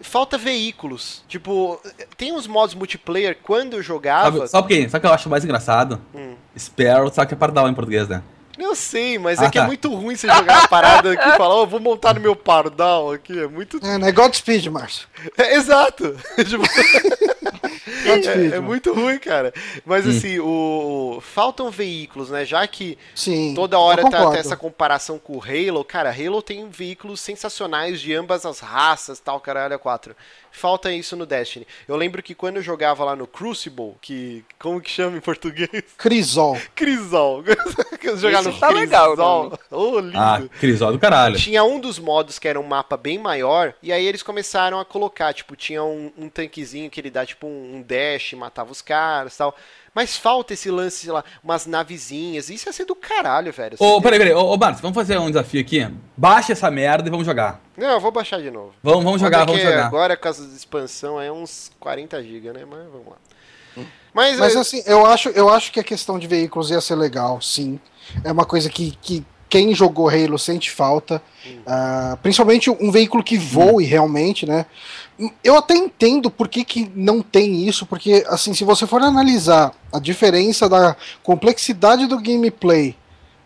falta veículos. Tipo, tem uns modos multiplayer quando eu jogava. Sabe, sabe, quem? sabe o que eu acho mais engraçado? Hum. Sparrow, sabe que é pardal em português, né? Eu sei, mas Ah, é que é tá. muito ruim você jogar uma parada aqui e falar, ó, vou montar no meu pardal aqui. É muito. É, né? Godspeed, Márcio. É, exato! Tipo, é, é mano. muito ruim, cara. Mas Hum. assim, o. Faltam veículos, né? Já que Sim. Toda hora tá, tá essa comparação com o Halo. Cara, Halo tem veículos sensacionais de ambas as raças, tal, caralho, 4. Falta isso no Destiny. Eu lembro que quando eu jogava lá no Crucible, que. Como que chama em português? Crisol. Crisol. Eu jogava Esse tá legal, Crisol. Ô, lindo. Ah, Crisol do caralho. Tinha um dos modos que era um mapa bem maior, e aí eles começaram a colocar, tipo, tinha um, um tanquezinho que ele dá, tipo, um, um dash, matava os caras e tal. Mas falta esse lance, sei lá, umas navezinhas. Isso ia ser do caralho, velho. Ô, Você peraí, peraí. Ô, ô Marcos, vamos fazer um desafio aqui. Baixa essa merda e vamos jogar. Não, eu vou baixar de novo. Vamos, vamos jogar, vamos jogar. Agora, com a expansão, é uns 40 GB, né? Mas vamos lá. Mas, Mas eh, assim, eu acho, eu acho que a questão de veículos ia ser legal, sim. É uma coisa que, que quem jogou Halo sente falta. Ah, principalmente um veículo que voe realmente, né? Eu até entendo por que, que não tem isso, porque assim, se você for analisar a diferença da complexidade do gameplay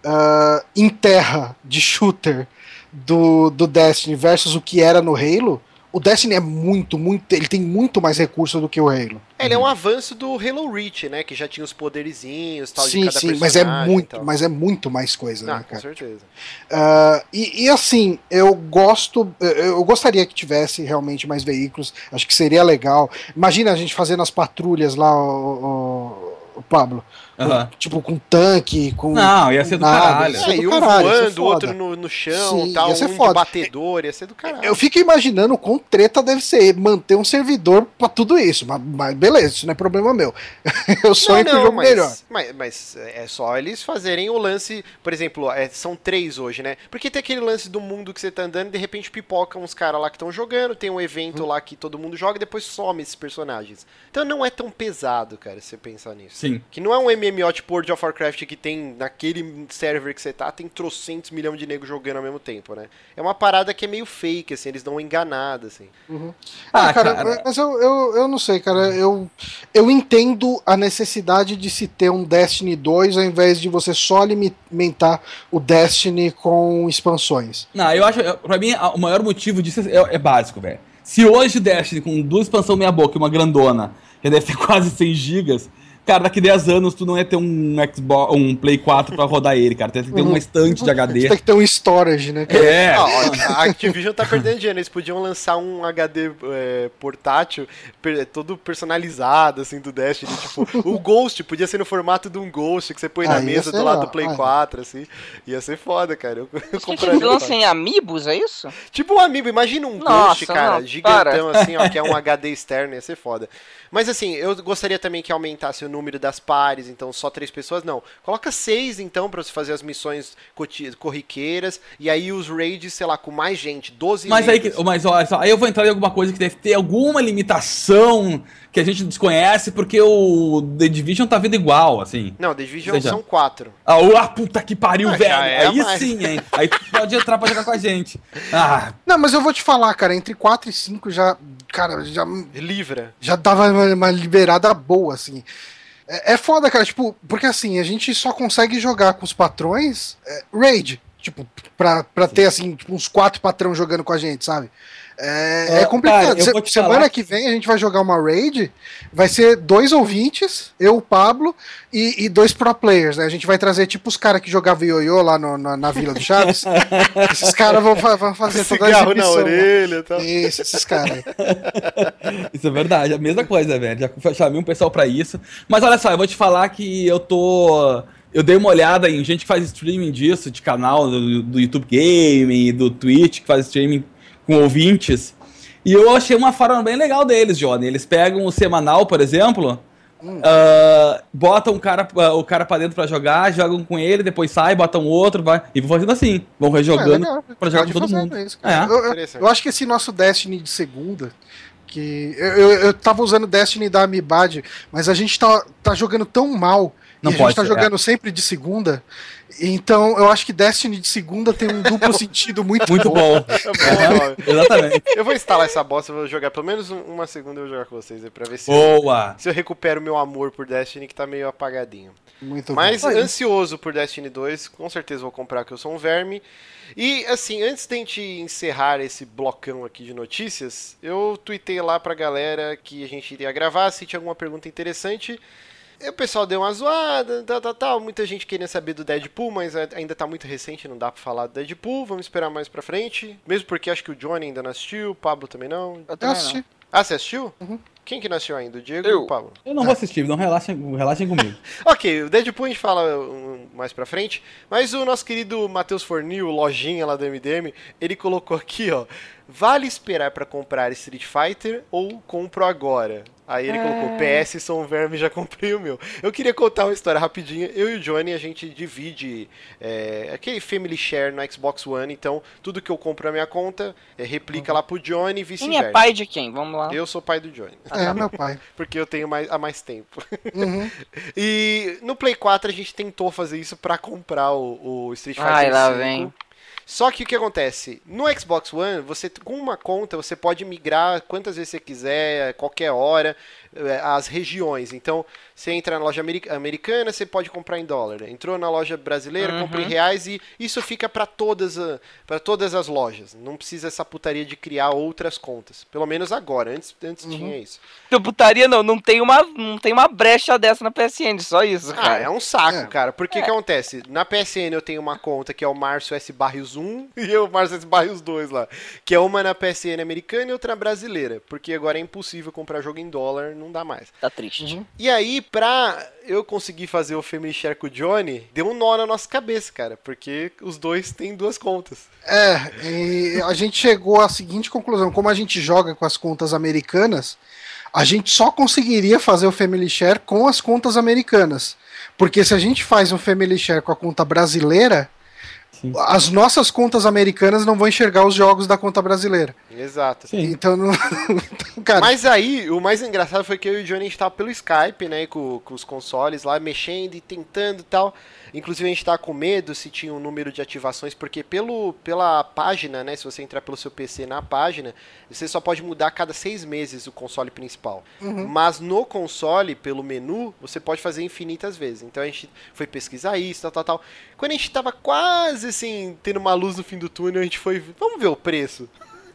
ah, em terra de shooter do, do Destiny versus o que era no Halo, o Destiny é muito, muito. Ele tem muito mais recurso do que o Halo. ele é um avanço do Halo Reach, né? Que já tinha os poderizinhos tal, de sim, cada sim, mas é muito, mas é muito mais coisa, Não, né, com cara? certeza. Ah, e, e assim, eu gosto, eu- eu gostaria que tivesse realmente mais veículos, acho que seria legal. Imagina a gente fazendo as patrulhas lá, o, o- o Pablo, com- Aham. tipo com tanque, com. Não, ia ser do naves. caralho. Ia ser É, do e um caralho, ia ser voando, outro no, no chão, Sim, tal, ia ser um de foda. batedor, ia ser do caralho. Eu fico imaginando o quão treta deve ser manter um servidor pra tudo isso, mas, mas beleza, isso não é problema meu. eu sonho que o jogo mas, melhor. Mas, mas é só eles fazerem o lance, por exemplo, é, são três hoje, né? Porque tem aquele lance do mundo que você tá andando e de repente pipoca uns caras lá que estão jogando, tem um evento Uhum. lá que todo mundo joga e depois some esses personagens. Então não é tão pesado, cara, você pensar nisso. Sim. Que não é um MMO tipo World of Warcraft que tem naquele server que você tá, tem trocentos milhões de negros jogando ao mesmo tempo, né? É uma parada que é meio fake, assim, eles dão uma enganada, assim. Ah, Ah, cara, cara. mas eu, eu, eu não sei, cara. Eu, eu entendo a necessidade de se ter um Destiny 2 ao invés de você só alimentar o Destiny com expansões. Não, eu acho, pra mim, o maior motivo disso é, é básico, velho. Se hoje o Destiny com duas expansões meia boca e uma grandona, já deve ter quase 100 gigas, cara, daqui 10 anos tu não ia ter um Xbox, um Play 4 pra rodar ele, cara. Tu ia ter Uhum. uma estante de HD. tem que ter um storage, né? cara? É, Ah, ó, a Activision tá perdendo dinheiro. Eles podiam lançar um HD é, portátil per- todo personalizado, assim, do Destiny. Tipo, o Ghost podia ser no formato de um Ghost que você põe na Ah, ia mesa do lado do Play Ah, 4, assim. Ia ser foda, cara. Eu, eu Eles compraria. lançam em Amiibos, é isso? Tipo um amigo, imagina um Nossa, Ghost, cara, não, gigantão assim, ó, que é um HD externo, ia ser foda. Mas assim, eu gostaria também que aumentasse o número das pares, então só três pessoas, não. Coloca seis, então, pra você fazer as missões corriqueiras, e aí os raids, sei lá, com mais gente, 12 Mas aí, raids. que- mas olha só, aí eu vou entrar em alguma coisa que deve ter alguma limitação que a gente desconhece, porque o The Division tá vindo igual, assim. Não, The Division Seja- são quatro. Ah, o- ah, puta que pariu, Ah, velho. é aí mais. sim, hein. Aí tu pode entrar pra jogar com a gente. Ah, Não, mas eu vou te falar, cara, entre 4 e 5 já. Cara, já, Livra. já dava uma, uma liberada boa, assim. É, é foda, cara, tipo, porque assim, a gente só consegue jogar com os patrões é, raid. Tipo, pra, pra ter, assim, tipo, uns quatro patrão jogando com a gente, sabe? É, é complicado. cara, Se- semana falar que vem a gente vai jogar uma raid. Vai ser dois ouvintes, eu, o Pablo, e, e dois pro players, né? A gente vai trazer, tipo, os caras que jogavam ioiô lá no- na, na Vila do Chaves. esses caras vão, vão fazer toda a Cigarro na exibição. orelha e tal. Isso, esses caras. Isso é verdade, a mesma coisa, velho. Já chamei um pessoal pra isso. Mas olha só, eu vou te falar que eu tô. Eu dei uma olhada em gente que faz streaming disso, de canal do, do YouTube Gaming, do Twitch, que faz streaming com ouvintes. E eu achei uma forma bem legal deles, Johnny. Eles pegam o semanal, por exemplo, ah, botam o cara, ah, o cara pra dentro pra jogar, jogam com ele, depois sai, botam outro, vai. E vão fazendo assim. Vão rejogando É, legal. pra jogar Pode com todo mundo. isso. É. Eu- eu, eu acho que esse nosso Destiny de segunda Que eu, eu, eu tava usando Destiny da Amibad, mas a gente tá, tá jogando tão mal. Não e a pode gente tá ser, jogando sempre de segunda. Então eu acho que Destiny de segunda tem um duplo sentido muito, Muito bom. bom. Exatamente. Eu vou instalar essa bosta, vou jogar pelo menos um- uma segunda eu vou jogar com vocês aí pra ver se, eu, Boa. se eu recupero meu amor por Destiny que tá meio apagadinho. Muito Mas bom. ansioso por Destiny 2, com certeza vou comprar que eu sou um verme. E assim, antes de a gente encerrar esse blocão aqui de notícias, eu tuitei lá pra galera que a gente iria gravar, se tinha alguma pergunta interessante. E o pessoal deu uma zoada, tal, tal, tal. Muita gente queria saber do Deadpool, mas ainda tá muito recente, não dá pra falar do Deadpool. Vamos esperar mais pra frente. Mesmo porque acho que o Johnny ainda não assistiu, o Pablo também não. Eu Eu também assisti. Ah, você assistiu? Uhum. Quem que assistiu ainda? O Diego Eu. ou o Pablo? Eu não vou assistir, não relaxem, relaxem comigo. Ok, o Deadpool a gente fala mais pra frente, mas o nosso querido Matheus Fornil, lojinha lá do MDM, ele colocou aqui, ó, vale esperar pra comprar Street Fighter ou compro agora? Aí ele colocou, PS, sou um verme, já comprei o meu. Eu queria contar uma história rapidinha, eu e o Johnny, a gente divide é, aquele Family Share no Xbox One, então tudo que eu compro na minha conta, é, replica lá pro Johnny e Quem é vice-versa. pai de quem? Vamos lá. Eu sou pai do Johnny, É, meu pai. porque eu tenho mais, há mais tempo. Uhum. E no Play 4 a gente tentou fazer isso pra comprar o, o Street Fighter Ai, lá 5. vem. Só que o que acontece? No Xbox One, você com uma conta, você pode migrar quantas vezes você quiser, a qualquer hora, as regiões. Então, você entra na loja ameri- americana, você pode comprar em dólar. Entrou na loja brasileira, Uhum. compra em reais e isso fica pra todas, para todas as lojas. Não precisa essa putaria de criar outras contas. Pelo menos agora. Antes, antes Uhum. tinha isso. Não, putaria não, não tem uma, não tem uma brecha dessa na PSN, só isso, Ah, cara. é um saco, É. cara. Porque o que acontece? Na PSN eu tenho uma conta que é o Márcio S. Barrios 1 e o Márcio S. Barrios 2 lá. Que é uma na PSN americana e outra brasileira. Porque agora é impossível comprar jogo em dólar, não dá mais. Tá triste. E aí, pra eu conseguir fazer o Family Share com o Johnny, deu um nó na nossa cabeça, cara. Porque os dois têm duas contas. É, e a gente chegou à seguinte conclusão: como a gente joga com as contas americanas, a gente só conseguiria fazer o Family Share com as contas americanas. Porque se a gente faz um Family Share com a conta brasileira, Sim. as nossas contas americanas não vão enxergar os jogos da conta brasileira. Exato. Sim. Então, não, então, cara, Mas aí, o mais engraçado foi que eu e o Johnny a gente tava pelo Skype, né, com, com os consoles lá, mexendo e tentando e tal. Inclusive a gente tava com medo se tinha um número de ativações, porque pelo, pela página, né, se você entrar pelo seu PC na página, você só pode mudar a cada seis meses o console principal. Mas no console, pelo menu, você pode fazer infinitas vezes. Então a gente foi pesquisar isso, tal, tal, tal. Quando a gente tava quase, assim, tendo uma luz no fim do túnel, a gente foi, vamos ver o preço.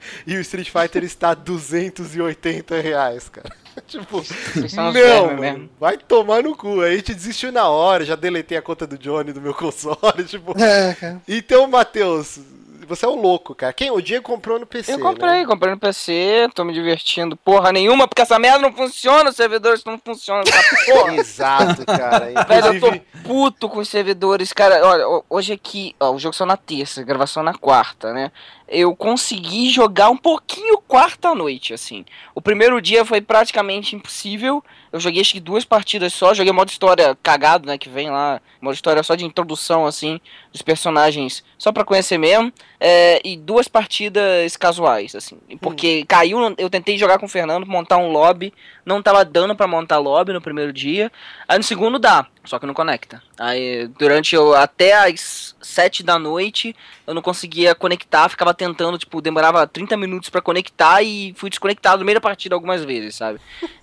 E o Street Fighter está a 280 reais, cara. tipo, são não, mano, vai tomar no cu. Aí a gente desistiu na hora, já deletei a conta do Johnny do meu console, tipo. é, cara. Então, Matheus, você é um louco, cara. Quem? O Diego comprou no PC, Eu comprei, né? comprei no PC, tô me divertindo porra nenhuma, porque essa merda não funciona, os servidores não funcionam, essa porra. Exato, cara. Velho, eu tô puto com os servidores, cara. Olha, ho- hoje aqui, ó, o jogo saiu na terça, gravação na quarta, né? Eu consegui jogar um pouquinho quarta à noite, assim. O primeiro dia foi praticamente impossível. Eu joguei acho que duas partidas só, joguei modo história cagado, né? Que vem lá, modo história só de introdução, assim, dos personagens, só pra conhecer mesmo. É, e duas partidas casuais, assim. Porque caiu, eu tentei jogar com o Fernando, montar um lobby, não tava dando pra montar lobby no primeiro dia. Aí no segundo dá, só que não conecta. Aí durante eu, até as 7 da noite eu não conseguia conectar, ficava tentando, tipo, demorava 30 minutos pra conectar e fui desconectado no meio da partida algumas vezes, sabe?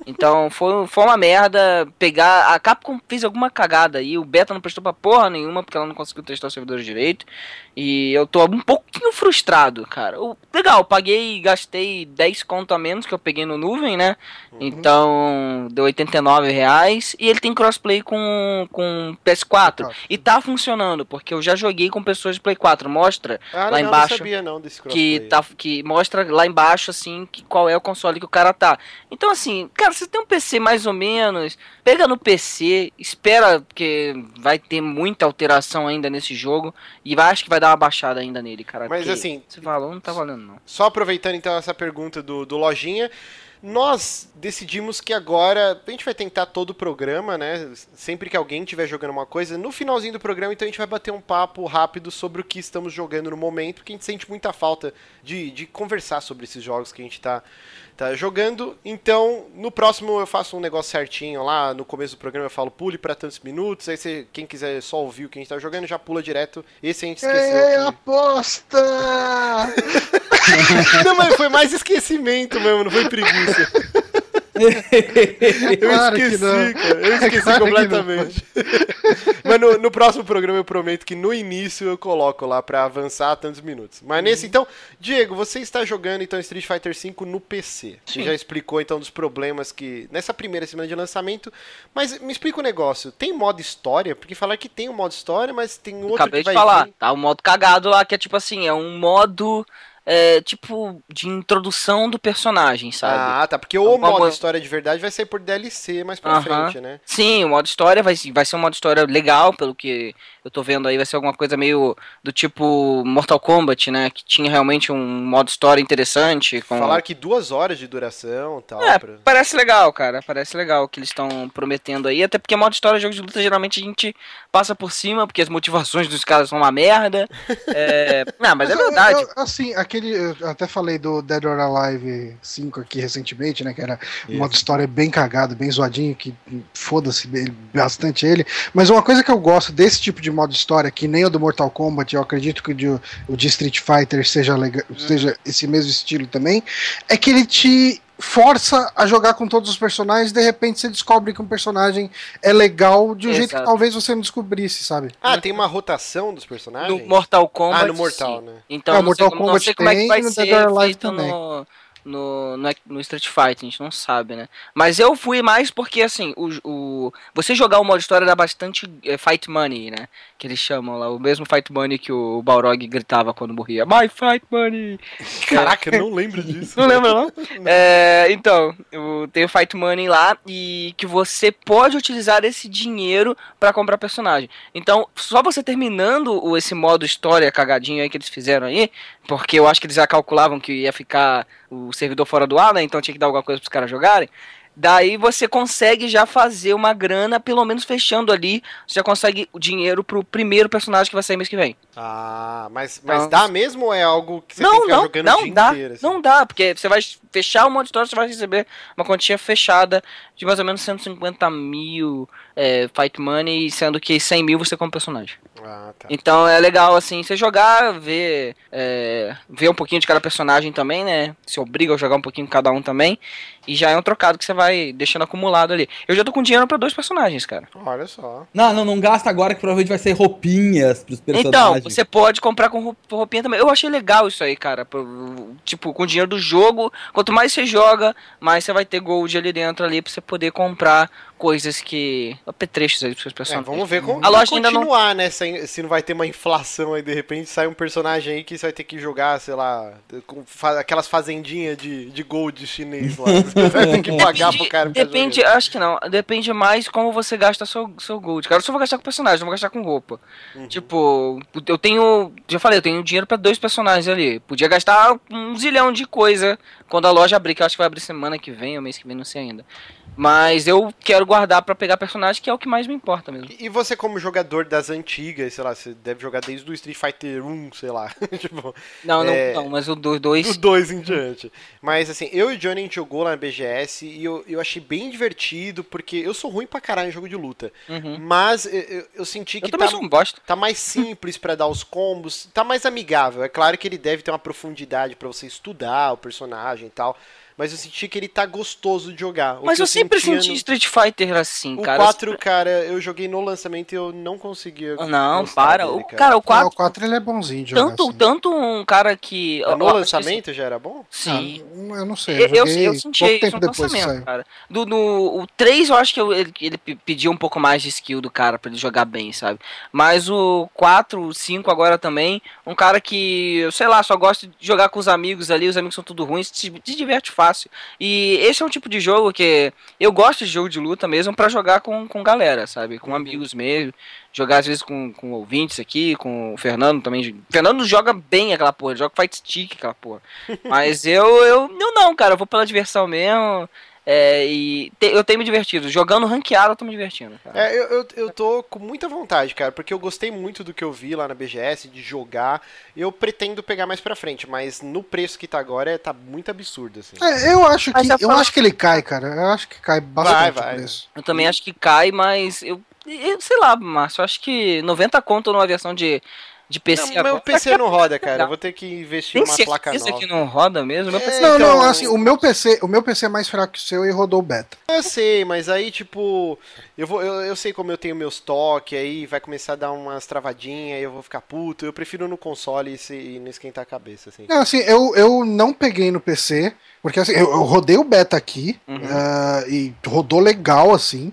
Então foi, foi uma merda pegar. A Capcom fez alguma cagada aí, o beta não prestou pra porra nenhuma porque ela não conseguiu testar o servidor direito. E eu tô um pouquinho frustrado, cara. Eu- legal, paguei, gastei 10 conto a menos que eu peguei no nuvem, né? Então deu 89 reais. E ele tem crossplay com, com PS4. E tá funcionando, porque eu já joguei com pessoas de Play 4. Mostra ah, lá legal, embaixo não sabia não desse que tá que mostra lá embaixo assim que qual é o console que o cara tá. Então assim, cara, você tem um PC mais ou menos, pega no PC, espera porque vai ter muita alteração ainda nesse jogo e vai acho que vai dar uma baixada ainda nele, cara. Mas, assim, esse valor não tá valendo não. Só aproveitando então essa pergunta do, do Lojinha. Nós decidimos que agora a gente vai tentar todo o programa, né? Sempre que alguém estiver jogando uma coisa, no finalzinho do programa, então a gente vai bater um papo rápido sobre o que estamos jogando no momento, porque a gente sente muita falta de, de conversar sobre esses jogos que a gente está tá jogando. Então, no próximo eu faço um negócio certinho lá, no começo do programa eu falo pule para tantos minutos, aí você, quem quiser só ouvir o que a gente tá jogando, já pula direto. Esse a gente esqueceu. É, que- aposta! Não, mas foi mais esquecimento mesmo, não foi preguiça. Eu Claro que esqueci, cara. Eu esqueci Claro completamente. Mas no, no próximo programa eu prometo que no início eu coloco lá pra avançar tantos minutos. Mas nesse, então, Diego, você está jogando então Street Fighter V no PC. Você já explicou então dos problemas que. Nessa primeira semana de lançamento. Mas me explica o negócio. Tem modo história? Porque falar que tem um modo história, mas tem outro Acabei que vai de falar, vir. tá? O modo cagado lá, que é tipo assim, é um modo, é, tipo, de introdução do personagem, sabe? Ah, tá. Porque o modo mo- história de verdade vai sair por DLC mais pra Aham. frente, né? Sim, o modo história vai, vai ser um modo história legal, pelo que eu tô vendo aí, vai ser alguma coisa meio do tipo Mortal Kombat, né? Que tinha realmente um modo história interessante. Com... Falaram que duas horas de duração e tal. É, pra- parece legal, cara. Parece legal o que eles estão prometendo aí. Até porque modo história, jogo de luta, geralmente a gente passa por cima, porque as motivações dos caras são uma merda. É... Não, mas é eu- verdade. eu- assim, aquele. Eu até falei do Dead or Alive 5 aqui recentemente, né? Que era um modo história bem cagado, bem zoadinho, que foda-se bastante ele. Mas uma coisa que eu gosto desse tipo de modo história, que nem o do Mortal Kombat, eu acredito que o de, o de Street Fighter seja, lega- seja esse mesmo estilo também, é que ele te força a jogar com todos os personagens, de repente você descobre que um personagem é legal de um jeito que Exato. talvez você não descobrisse, sabe? Ah, tem uma rotação dos personagens? No Mortal Kombat. Ah, no Mortal, sim. né? Então, É, não, Mortal sei, como- não Kombat sei como é que tem vai e no ser Dead or Alive também. no, no, no, no Street Fighter, a gente não sabe, né? Mas eu fui mais porque, assim, o, o, você jogar o modo história dá bastante é, fight money, né? Que eles chamam lá, o mesmo fight money que o Balrog gritava quando morria. My fight money! Caraca, eu não lembro disso. Não lembra, não? É, então, eu tenho Fight Money lá e que você pode utilizar esse dinheiro pra comprar personagem. Então, só você terminando o- esse modo história cagadinho aí que eles fizeram aí, porque eu acho que eles já calculavam que ia ficar o servidor fora do ar, né? Então tinha que dar alguma coisa pros caras jogarem. Daí você consegue já fazer uma grana, pelo menos fechando ali, você já consegue o dinheiro pro primeiro personagem que vai sair mês que vem. Ah, mas, mas Não. dá mesmo ou é algo que você tem não, que ficar não, jogando o não dia dá, inteiro? assim? não dá, porque você vai fechar o modo história, você vai receber uma quantia fechada de mais ou menos 150 mil é, Fight Money, sendo que 100 mil você compra personagem. Ah, tá. Então é legal, assim, você jogar, ver, é, ver um pouquinho de cada personagem também, né? Se obriga a jogar um pouquinho cada um também, e já é um trocado que você vai deixando acumulado ali. Eu já tô com dinheiro pra dois personagens, cara. Olha só. Não, não, não gasta agora que provavelmente vai ser roupinhas pros Então, personagens. você pode comprar com roup- roupinha também. Eu achei legal isso aí, cara. Tipo, com o dinheiro do jogo, quanto mais você joga, mais você vai ter gold ali dentro ali pra você poder comprar coisas que. apetrechos aí pros seus É, personagens. vamos ver como A vai loja ainda não- continuar, né? Se, se não vai ter uma inflação aí, de repente sai um personagem aí que você vai ter que jogar, sei lá, com fa- aquelas fazendinhas de, de gold chinês lá. Você vai ter que pagar pro cara Depende, acho que não. Depende mais como você gasta seu, seu gold. Cara, eu só vou gastar com personagem, não vou gastar com roupa. Uhum. Tipo, eu tenho. Já falei, eu tenho dinheiro pra dois personagens ali. Podia gastar um zilhão de coisa quando a loja abrir, que eu acho que vai abrir semana que vem ou mês que vem, não sei ainda. Mas eu quero guardar pra pegar personagem, que é o que mais me importa mesmo. E você, como jogador das antigas, sei lá, você deve jogar desde o Street Fighter 1, sei lá. tipo, Não, não, É. não, mas o do dois. do 2 em diante. Mas assim, eu e o Johnny a gente jogou lá na BGS e eu, eu achei bem divertido, porque eu sou ruim pra caralho em jogo de luta. Uhum. Mas eu, eu- eu senti Eu que também tá, sou um bosta. tá mais simples pra dar os combos, tá mais amigável. É claro que ele deve ter uma profundidade pra você estudar o personagem e tal. Mas eu senti que ele tá gostoso de jogar. O Mas que eu sempre senti Street Fighter assim, no... O cara. 4, cara, eu joguei no lançamento e eu não conseguia. Não, para. dele, o, cara, o Ah, 4. o 4 ele é bonzinho de jogar. Tanto, assim. tanto um cara que. No ó, ó, acho que lançamento já era bom? Sim. Ah, eu não sei. Eu, Eu, eu, eu senti pouco isso tempo no depois que lançamento, cara. Do, no, o 3 eu acho que eu- ele, ele um pouco mais de skill do cara pra ele jogar bem, sabe? Mas o 4, o 5 agora também, um cara que, sei lá, só gosta de jogar com os amigos ali, os amigos são tudo ruins, se, se diverte fácil. Fácil. E esse é um tipo de jogo que eu gosto de jogo de luta mesmo pra jogar com, com galera, sabe? Com amigos mesmo. Jogar às vezes com, com ouvintes aqui, com o Fernando também. O Fernando joga bem aquela porra, joga fight stick aquela porra. Mas eu, eu, eu não, cara, eu vou pela diversão mesmo. É, e te- eu tenho me divertido. Jogando ranqueado, eu tô me divertindo. Cara. É, eu, eu, eu tô com muita vontade, cara, porque eu gostei muito do que eu vi lá na BGS, de jogar. Eu pretendo pegar mais pra frente, mas no preço que tá agora, é, tá muito absurdo, assim. É, eu acho que eu acho que ele cai, cara. Eu acho que cai bastante vai. preço. Eu também acho que cai, mas eu, eu sei lá, Márcio, eu acho que 90 conto numa versão de, de PC Não, meu. PC não roda, cara. Eu vou ter que investir Tem uma placa nova. que não roda mesmo? Meu É, PC Não, então- não, assim, o meu PC, o meu PC é mais fraco que o seu e rodou o beta. Eu sei, mas aí, tipo, eu, vou, eu, eu sei como eu tenho meus toques, aí vai começar a dar umas travadinhas, aí eu vou ficar puto. Eu prefiro no console e, se, e não esquentar a cabeça, assim. Não, assim, eu, eu não peguei no PC, porque assim, eu, eu rodei o beta aqui Uhum. ah, e rodou legal, assim,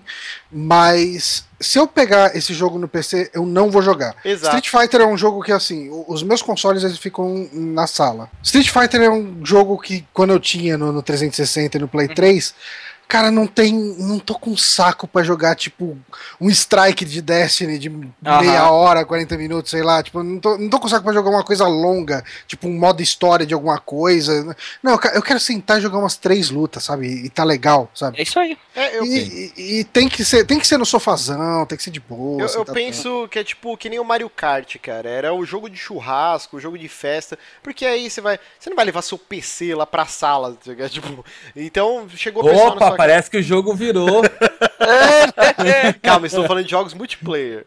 mas se eu pegar esse jogo no PC, eu não vou jogar. Exato. Street Fighter é um jogo que, assim, os meus consoles eles ficam na sala. Street Fighter é um jogo que, quando eu tinha no, no 360 e no Uhum. Play 3, cara, não tem. Não tô com saco pra jogar, tipo, um strike de Destiny de meia hora, 40 minutos, sei lá. Tipo, não tô, não tô com saco pra jogar uma coisa longa, tipo, um modo história de alguma coisa. Não, eu quero sentar e jogar umas três lutas, sabe? E tá legal, sabe? É isso aí. É, eu, E, e- e tem que ser, tem que ser no sofazão, tem que ser de boa. eu, eu penso que é tipo que nem o Mario Kart, cara. Era o jogo de churrasco, o jogo de festa. Porque aí você vai. Você não vai levar seu PC lá pra sala, tá ligado? Tipo, então chegou a pessoa na Opa, sua parece que o jogo virou. Calma, estou falando de jogos multiplayer.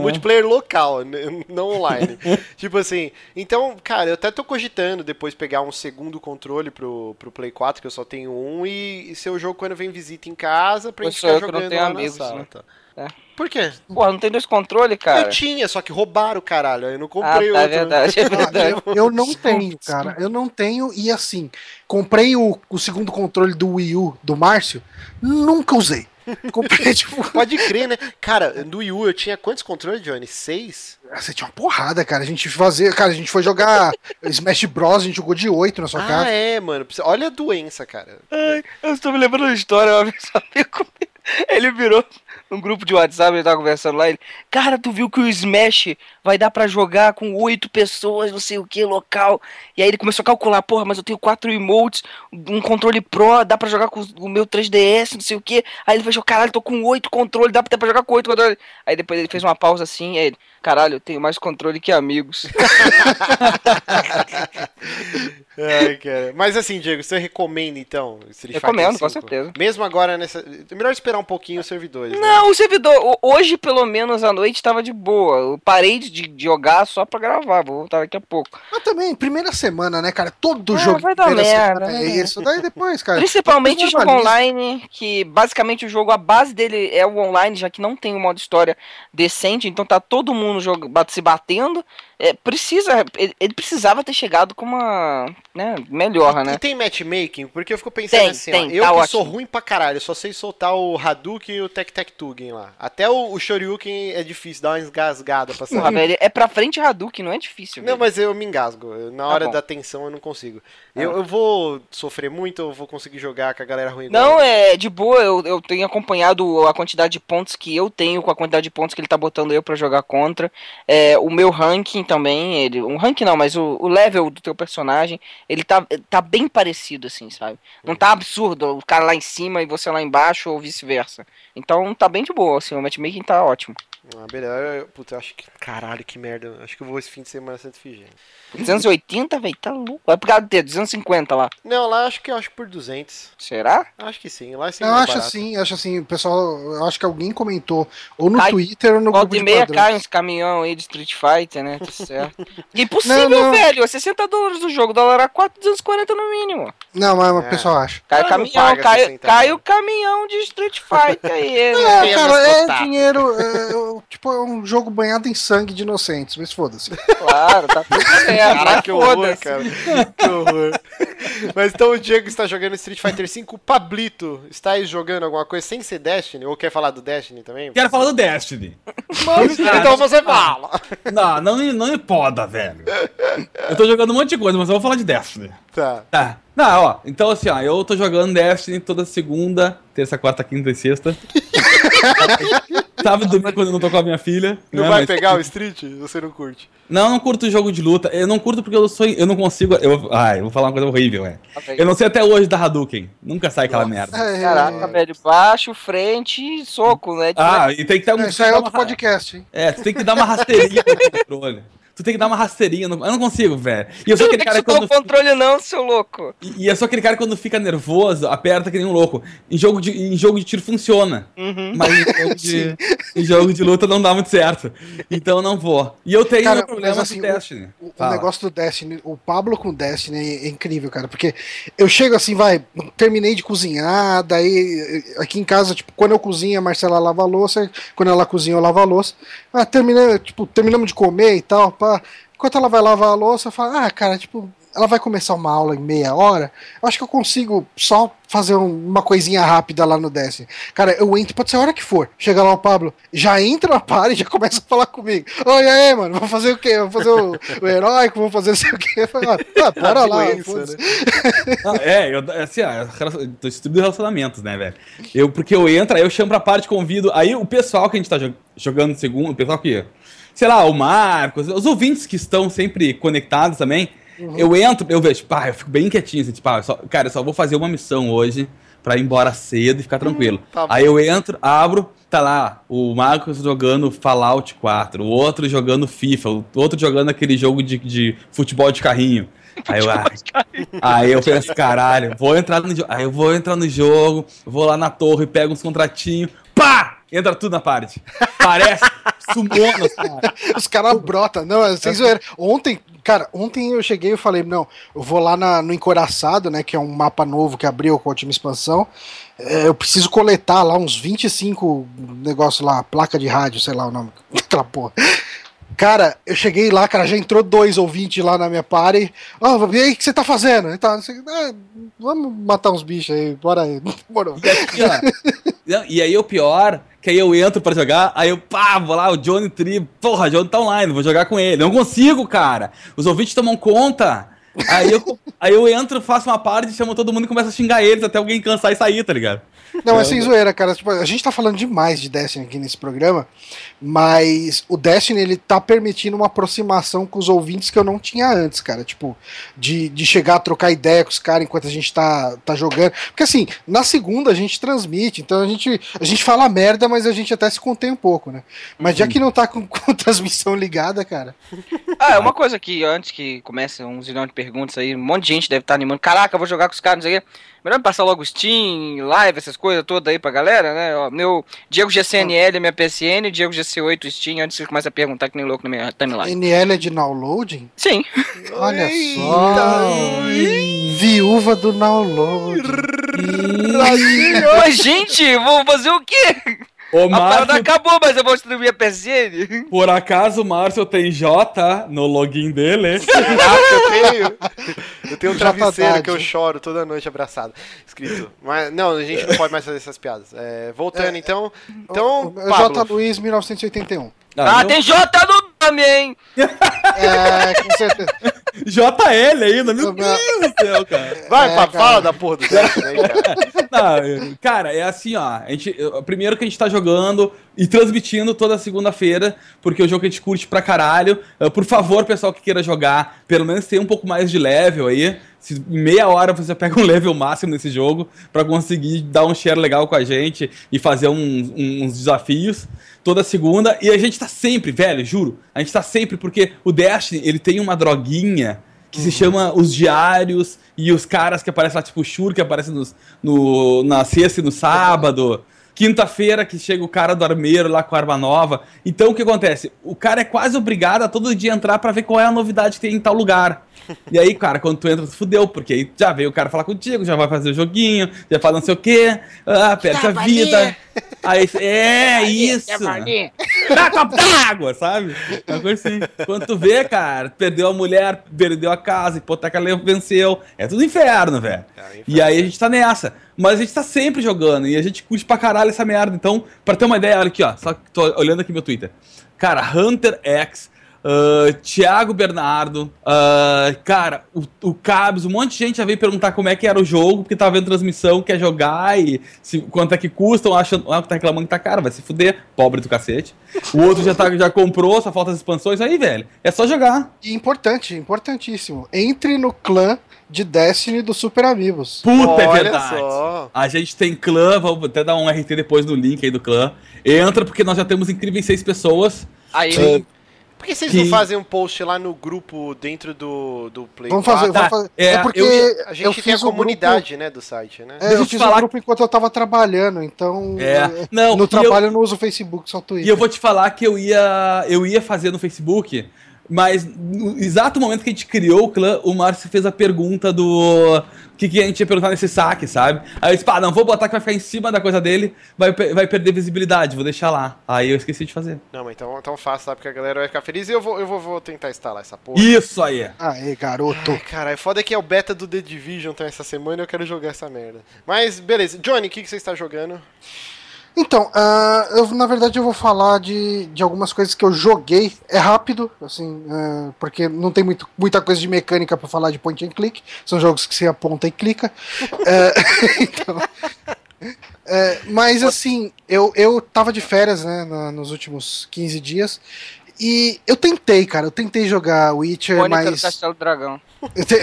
multiplayer local, não online. tipo assim, então, cara, eu até tô cogitando depois pegar um segundo controle pro, pro Play 4, que eu só tenho um, e, e ser o jogo quando vem visita em casa pra Pois gente ficar eu que não jogando tenho lá amigos, na sala. né? tá? É. Por quê? Porra, não tem dois controles, cara. Eu tinha, só que roubaram, caralho. Eu não Ah, comprei tá, é outro. verdade, é Ah, verdade. eu, eu não tenho, cara. Eu não tenho. E assim, comprei o, o segundo controle do Wii U do Márcio, nunca usei. Comprei, tipo. Pode crer, né? Cara, no Wii U eu tinha quantos controles, Johnny? Seis? Você tinha uma porrada, cara. A gente fazia. Cara, a gente foi jogar Smash Bros. A gente jogou de 8 na sua ah, casa. é, mano. Olha a doença, cara. Ai, eu estou me lembrando uma história, uma vez um amigo ele virou num grupo de WhatsApp, ele tava conversando lá, ele, cara, tu viu que o Smash vai dar pra jogar com oito pessoas, não sei o que, local, e aí ele começou a calcular, porra, mas eu tenho quatro emotes, um controle Pro, dá pra jogar com o meu 3DS, não sei o que, aí ele fechou, caralho, tô com oito controles, dá pra, jogar com oito controles, aí depois ele fez uma pausa assim, aí ele, caralho, eu tenho mais controle que amigos. Ai, cara. Mas assim, Diego, você recomenda então Street Recomendo, com 5? certeza. Mesmo agora nessa. É melhor esperar um pouquinho os servidores. né? Não, o servidor, ho- hoje pelo menos à noite tava de boa. Eu parei de de jogar só pra gravar, vou voltar daqui a pouco. Mas também, primeira semana, né, cara? Todo Ah, jogo vai dar merda, semana é isso. Daí depois, cara. Principalmente depois jogo online, que basicamente o jogo, a base dele é o online, já que não tem um modo história decente, então tá todo mundo bat- se batendo. É, precisa, ele, ele precisava ter chegado com uma, né, melhor, E né? tem matchmaking? Porque eu fico pensando Tem, assim, tem, ó, eu tá que ótimo. sou ruim pra caralho, eu só sei soltar o Hadouken e o Tek Tek Tugen lá. Até o, o Shoryuken é difícil, dá uma engasgada pra sair. velho, é pra frente Hadouken, não é difícil, Não, velho. mas eu me engasgo. Na Tá hora bom. da tensão eu não consigo. Ah. Eu, eu vou sofrer muito ou vou conseguir jogar com a galera ruim Não, igual? é de boa, eu, eu tenho acompanhado a quantidade de pontos que eu tenho com a quantidade de pontos que ele tá botando eu pra jogar contra. É, o meu ranking também, ele, um ranking não, mas o, o level do teu personagem, ele tá, tá bem parecido, assim, sabe? Não tá absurdo, o cara lá em cima e você lá embaixo ou vice-versa. Então tá bem de boa, assim, o matchmaking tá ótimo. Ah, beleza. Eu- Puta, eu acho que. Caralho, que merda. Acho que eu vou esse fim de semana Santa Efigênia. 280, velho, tá louco. Vai por causa do quê? 250 lá. Não, lá acho que eu acho por 200. Será? Acho que sim. Lá é Eu sempre mais acho barato. assim, acho assim, o pessoal, eu acho que alguém comentou, ou no Cai- Twitter ou no Volta grupo e de meia cai uns caminhão aí de Street Fighter, né? Tá certo. Impossível, Não, não. velho. É 60 dólares o jogo. Dólar a 4, 240 no mínimo. Não, mas o É. pessoal acha. Cai caminhão, cai, 60 cai o caminhão de Street Fighter aí. né? É, cara, é dinheiro, é, eu- tipo, é um jogo banhado em sangue de inocentes, mas foda-se. Claro, tá tudo certo. Caraca, mas que horror, cara. Que horror. Mas então o Diego está jogando Street Fighter V. O Pablito está aí jogando alguma coisa sem ser Destiny? Ou quer falar do Destiny também? Quero falar do Destiny. então você fala. Não, não, não me poda, velho. Eu tô jogando um monte de coisa, mas eu vou falar de Destiny. Tá. Tá. Não, ó, então assim, ó, eu tô jogando Destiny toda segunda, terça, quarta, quinta e sexta. Sabe domingo quando eu não tô com a minha filha. Não né, vai mas- pegar o Street? Você não curte? Não, eu não curto jogo de luta. Eu não curto porque eu sou. Eu não consigo. Eu, ai, eu vou falar uma coisa horrível, é. Eu não sei até hoje da Hadouken. Nunca sai aquela merda. É, Caraca, velho, baixo, frente e soco, né? Ah, e tem que ter um. é, isso aí é outro uma- podcast, hein? É, tu tem que dar uma rasteirinha no controle. Tu tem que dar uma rasteirinha. No... Eu não consigo, velho. E eu Você sou não aquele tem que cara que quando. o controle não, seu louco. E e eu sou aquele cara que quando fica nervoso, aperta que nem um louco. Em jogo de, em jogo de tiro funciona. Uhum. Mas em jogo, de, em jogo de luta não dá muito certo. Então eu não vou. E eu tenho Cara, meu problema mas assim, com Destiny. O, o negócio do Destiny, o Pablo com Destiny é incrível, cara, porque eu chego assim, vai, terminei de cozinhar, daí eh, aqui em casa, tipo, quando eu cozinho, a Marcela lava a louça, quando ela cozinha, eu lavo a louça. Ah, terminei, tipo, terminamos de comer e tal, pá. Enquanto ela vai lavar a louça, eu falo, ah, cara, tipo, ela vai começar uma aula em meia hora, eu acho que eu consigo só fazer um- uma coisinha rápida lá no Destiny. Cara, eu entro, pode ser a hora que for. Chega lá o Pablo, já entra na party e já começa a falar comigo. Oi, aí, mano, vamos fazer o quê? Vamos fazer o, o heróico, vamos fazer não sei o quê. Ah, ah, bora lá. doença, né? Não, é, eu, assim, ó, relacion- tô distribuindo relacionamentos, né, velho? Eu, porque eu entro, aí eu chamo pra parte, convido. Aí o pessoal que a gente tá jo- jogando segundo, o pessoal que. Sei lá, o Marcos, os ouvintes que estão sempre conectados também. Uhum. Eu entro, eu vejo, pá, eu fico bem quietinho, assim, tipo, ah, eu só- cara, eu só vou fazer uma missão hoje pra ir embora cedo e ficar tranquilo. tá bom. aí eu entro, abro, tá lá, o Marcos jogando Fallout 4, o outro jogando FIFA, o outro jogando aquele jogo de, de futebol de carrinho. Aí eu, ah, Aí eu penso, caralho, vou entrar no jogo. Aí eu vou entrar no jogo, vou lá na torre, pego uns contratinhos, pá! Entra tudo na parte. Parece sumonas, cara. Os caras brotam. Não, é sem zoeira. Ontem, cara, ontem eu cheguei e falei, não, eu vou lá na- no Encoraçado, né, que é um mapa novo que abriu com a última expansão. É, eu preciso coletar lá uns 25 negócios lá, placa de rádio, sei lá o nome daquela porra. Cara, eu cheguei lá, cara, já entrou dois ouvintes lá na minha party. Ó, e aí, o que você tá fazendo? E tá, sei- ah, vamos matar uns bichos aí, bora aí. Demorou. E, aqui, ó, não, e aí o pior, que aí eu entro pra jogar, aí eu, pá, vou lá, o Johnny Tri, porra, Johnny tá online, vou jogar com ele. Não consigo, cara. Os ouvintes tomam conta. Aí eu, aí eu entro, faço uma parte, chamo todo mundo e começo a xingar eles até alguém cansar e sair, tá ligado? Não, é sem zoeira, cara. Tipo, a gente tá falando demais de Destiny aqui nesse programa, mas o Destiny ele tá permitindo uma aproximação com os ouvintes que eu não tinha antes, cara. Tipo, de, de chegar a trocar ideia com os caras enquanto a gente tá, tá jogando. Porque assim, na segunda a gente transmite, então a gente, a gente fala merda, mas a gente até se contém um pouco, né? Mas já que não tá com, com transmissão ligada, cara. Ah, é uma coisa que antes que comece um zilhão de perguntas aí, um monte de gente deve estar animando. Caraca, eu vou jogar com os caras, não sei o quê. Melhor me passar logo Steam, live, essas coisas todas aí pra galera, né? Ó, meu Diego GCNL é minha PSN, Diego GC8 Steam, antes que você comece a perguntar que nem louco na minha timeline. NL é de downloading? Sim. Olha só. Viúva do download. Ô, gente, vou fazer o quê? A parada Márcio, acabou, mas eu vou distribuir a PSN. por acaso o Márcio tem J no login dele? Ah, eu tenho. Eu tenho um Já travesseiro que eu choro toda noite abraçado. Escrito. Mas não, a gente não pode mais fazer essas piadas. É, voltando então. Então, J. Pablo, Luiz, 1981. Ah, eu- tem J no nome, hein? É, com certeza. JL ainda, meu Eu- Deus do céu, cara. vai, É, cara. fala da porra do Destiny aí, cara. Não, cara, é assim, ó. A gente, primeiro que a gente tá jogando e transmitindo toda segunda-feira, porque é o jogo que a gente curte pra caralho. Por favor, pessoal que queira jogar, pelo menos tem um pouco mais de level aí. Se em meia hora você pega um level máximo nesse jogo pra conseguir dar um share legal com a gente e fazer uns, uns desafios toda segunda. E a gente tá sempre, velho, juro, a gente tá sempre, porque o Destiny, ele tem uma droguinha que se chama Os Diários e os caras que aparecem lá, tipo o Shur, que aparece nos, no, na sexta e no sábado. Quinta-feira que chega o cara do armeiro lá com a arma nova. Então o que acontece? O cara é quase obrigado a todo dia entrar pra ver qual é a novidade que tem em tal lugar. E aí, cara, quando tu entra, tu fudeu, porque aí já veio o cara falar contigo, já vai fazer o joguinho, já fala não sei o quê, ah, perde a vida. Aí, é isso. Dá copo d'água, sabe? É uma coisa assim. Quando tu vê, cara, perdeu a mulher, perdeu a casa, hipoteca venceu. É tudo inferno, velho. É. E aí a gente tá nessa. Mas a gente tá sempre jogando e a gente curte pra caralho essa merda. Então, pra ter uma ideia, olha aqui, ó. Só que tô olhando aqui meu Twitter. Cara, Hunter X, Uh, Thiago Bernardo, uh, cara, o, o Cabs, um monte de gente já veio perguntar como é que era o jogo, porque tava vendo transmissão, quer jogar e se, quanto é que custam, achando, ah, tá reclamando que tá caro, vai se fuder, pobre do cacete. O outro já, tá, já comprou, só falta as expansões, aí, velho, é só jogar. E importante, importantíssimo, entre no clã de Destiny do Super Amigos. Puta, é Olha é verdade. Só. A gente tem clã, vou até dar um RT depois no link aí do clã. Entra porque nós já temos incríveis seis pessoas. Aí, uh, por que vocês que... não fazem um post lá no grupo dentro do, do Play? Vamos fazer, vamos fazer. É, é porque eu, a gente tem a comunidade, grupo, né, do site, né? É, eu fiz falar... um grupo enquanto eu tava trabalhando, então é. é não, no trabalho eu... eu não uso o Facebook, só o Twitter. E eu vou te falar que eu ia, eu ia fazer no Facebook, mas no exato momento que a gente criou o clã, o Márcio fez a pergunta do que, que a gente ia perguntar nesse saque, sabe? Aí eu disse, pá, não vou botar que vai ficar em cima da coisa dele, vai, vai perder visibilidade, vou deixar lá. Aí eu esqueci de fazer. Não, mas então, então faça, sabe? Porque a galera vai ficar feliz e eu vou, eu vou, vou tentar instalar essa porra. Isso aí. Aê, garoto. Ai, cara, é foda que é o beta do The Division tá essa semana e eu quero jogar essa merda. Mas, beleza. Johnny, o que, que você está jogando? Então, uh, eu, na verdade eu vou falar de, de algumas coisas que eu joguei. É rápido, assim, uh, porque não tem muito, muita coisa de mecânica para falar de point and click. São jogos que você aponta e clica. uh, então, mas assim, eu, eu tava de férias né, nos últimos 15 dias. E eu tentei, cara, eu tentei jogar Witcher, Mônica mas. Do Castelo Dragão.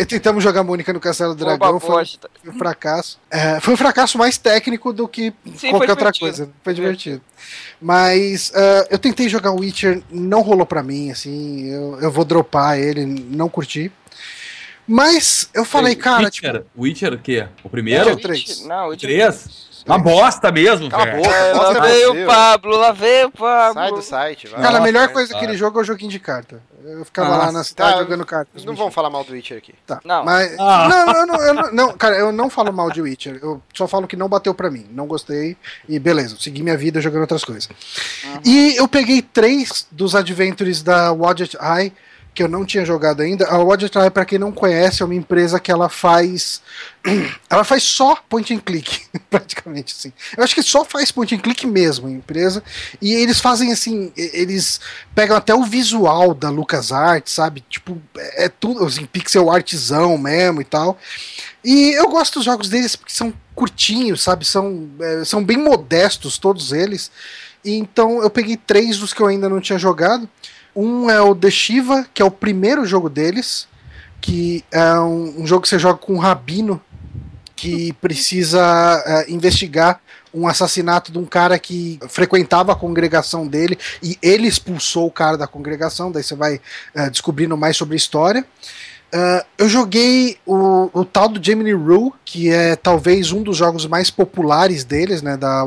Tentamos jogar Mônica no Castelo do Dragão, foi um fracasso. É, foi um fracasso mais técnico do que Sim, qualquer outra coisa. Foi divertido. Mas uh, eu tentei jogar Witcher, não rolou pra mim, assim, eu, eu vou dropar ele, não curti. Mas eu falei, cara. Witcher, tipo, Witcher o quê? O primeiro? Witcher 3. Não, Witcher 3? Uma bosta mesmo, Cala velho. Boca, é, lá veio o Pablo, lá veio o Pablo. Sai do site, vai. Cara, a melhor coisa daquele jogo é o joguinho de carta. Eu ficava lá na cidade tá, jogando cartas. Não vamos falar mal do Witcher aqui. Tá. Não. Mas, ah. não, não, não, eu não, cara, eu não falo mal de Witcher. Eu só falo que não bateu pra mim. Não gostei. E beleza, segui minha vida jogando outras coisas. Uhum. E eu peguei três dos adventures da Wadget Eye que eu não tinha jogado ainda. A Eye, para quem não conhece, é uma empresa que ela faz ela faz só point and click, praticamente assim. Eu acho que só faz point and click mesmo, a empresa. E eles fazem assim, eles pegam até o visual da LucasArts, sabe? Tipo, é, é tudo assim, pixel artzão mesmo e tal. E eu gosto dos jogos deles porque são curtinhos, sabe? São, é, são bem modestos todos eles. E então eu peguei três dos que eu ainda não tinha jogado. Um é o The Shiva, que é o primeiro jogo deles, que é um, um jogo que você joga com um rabino que precisa uh, investigar um assassinato de um cara que frequentava a congregação dele e ele expulsou o cara da congregação. Daí você vai uh, descobrindo mais sobre a história. Uh, eu joguei o, o, tal do Gemini Rue, que é talvez um dos jogos mais populares deles, né, da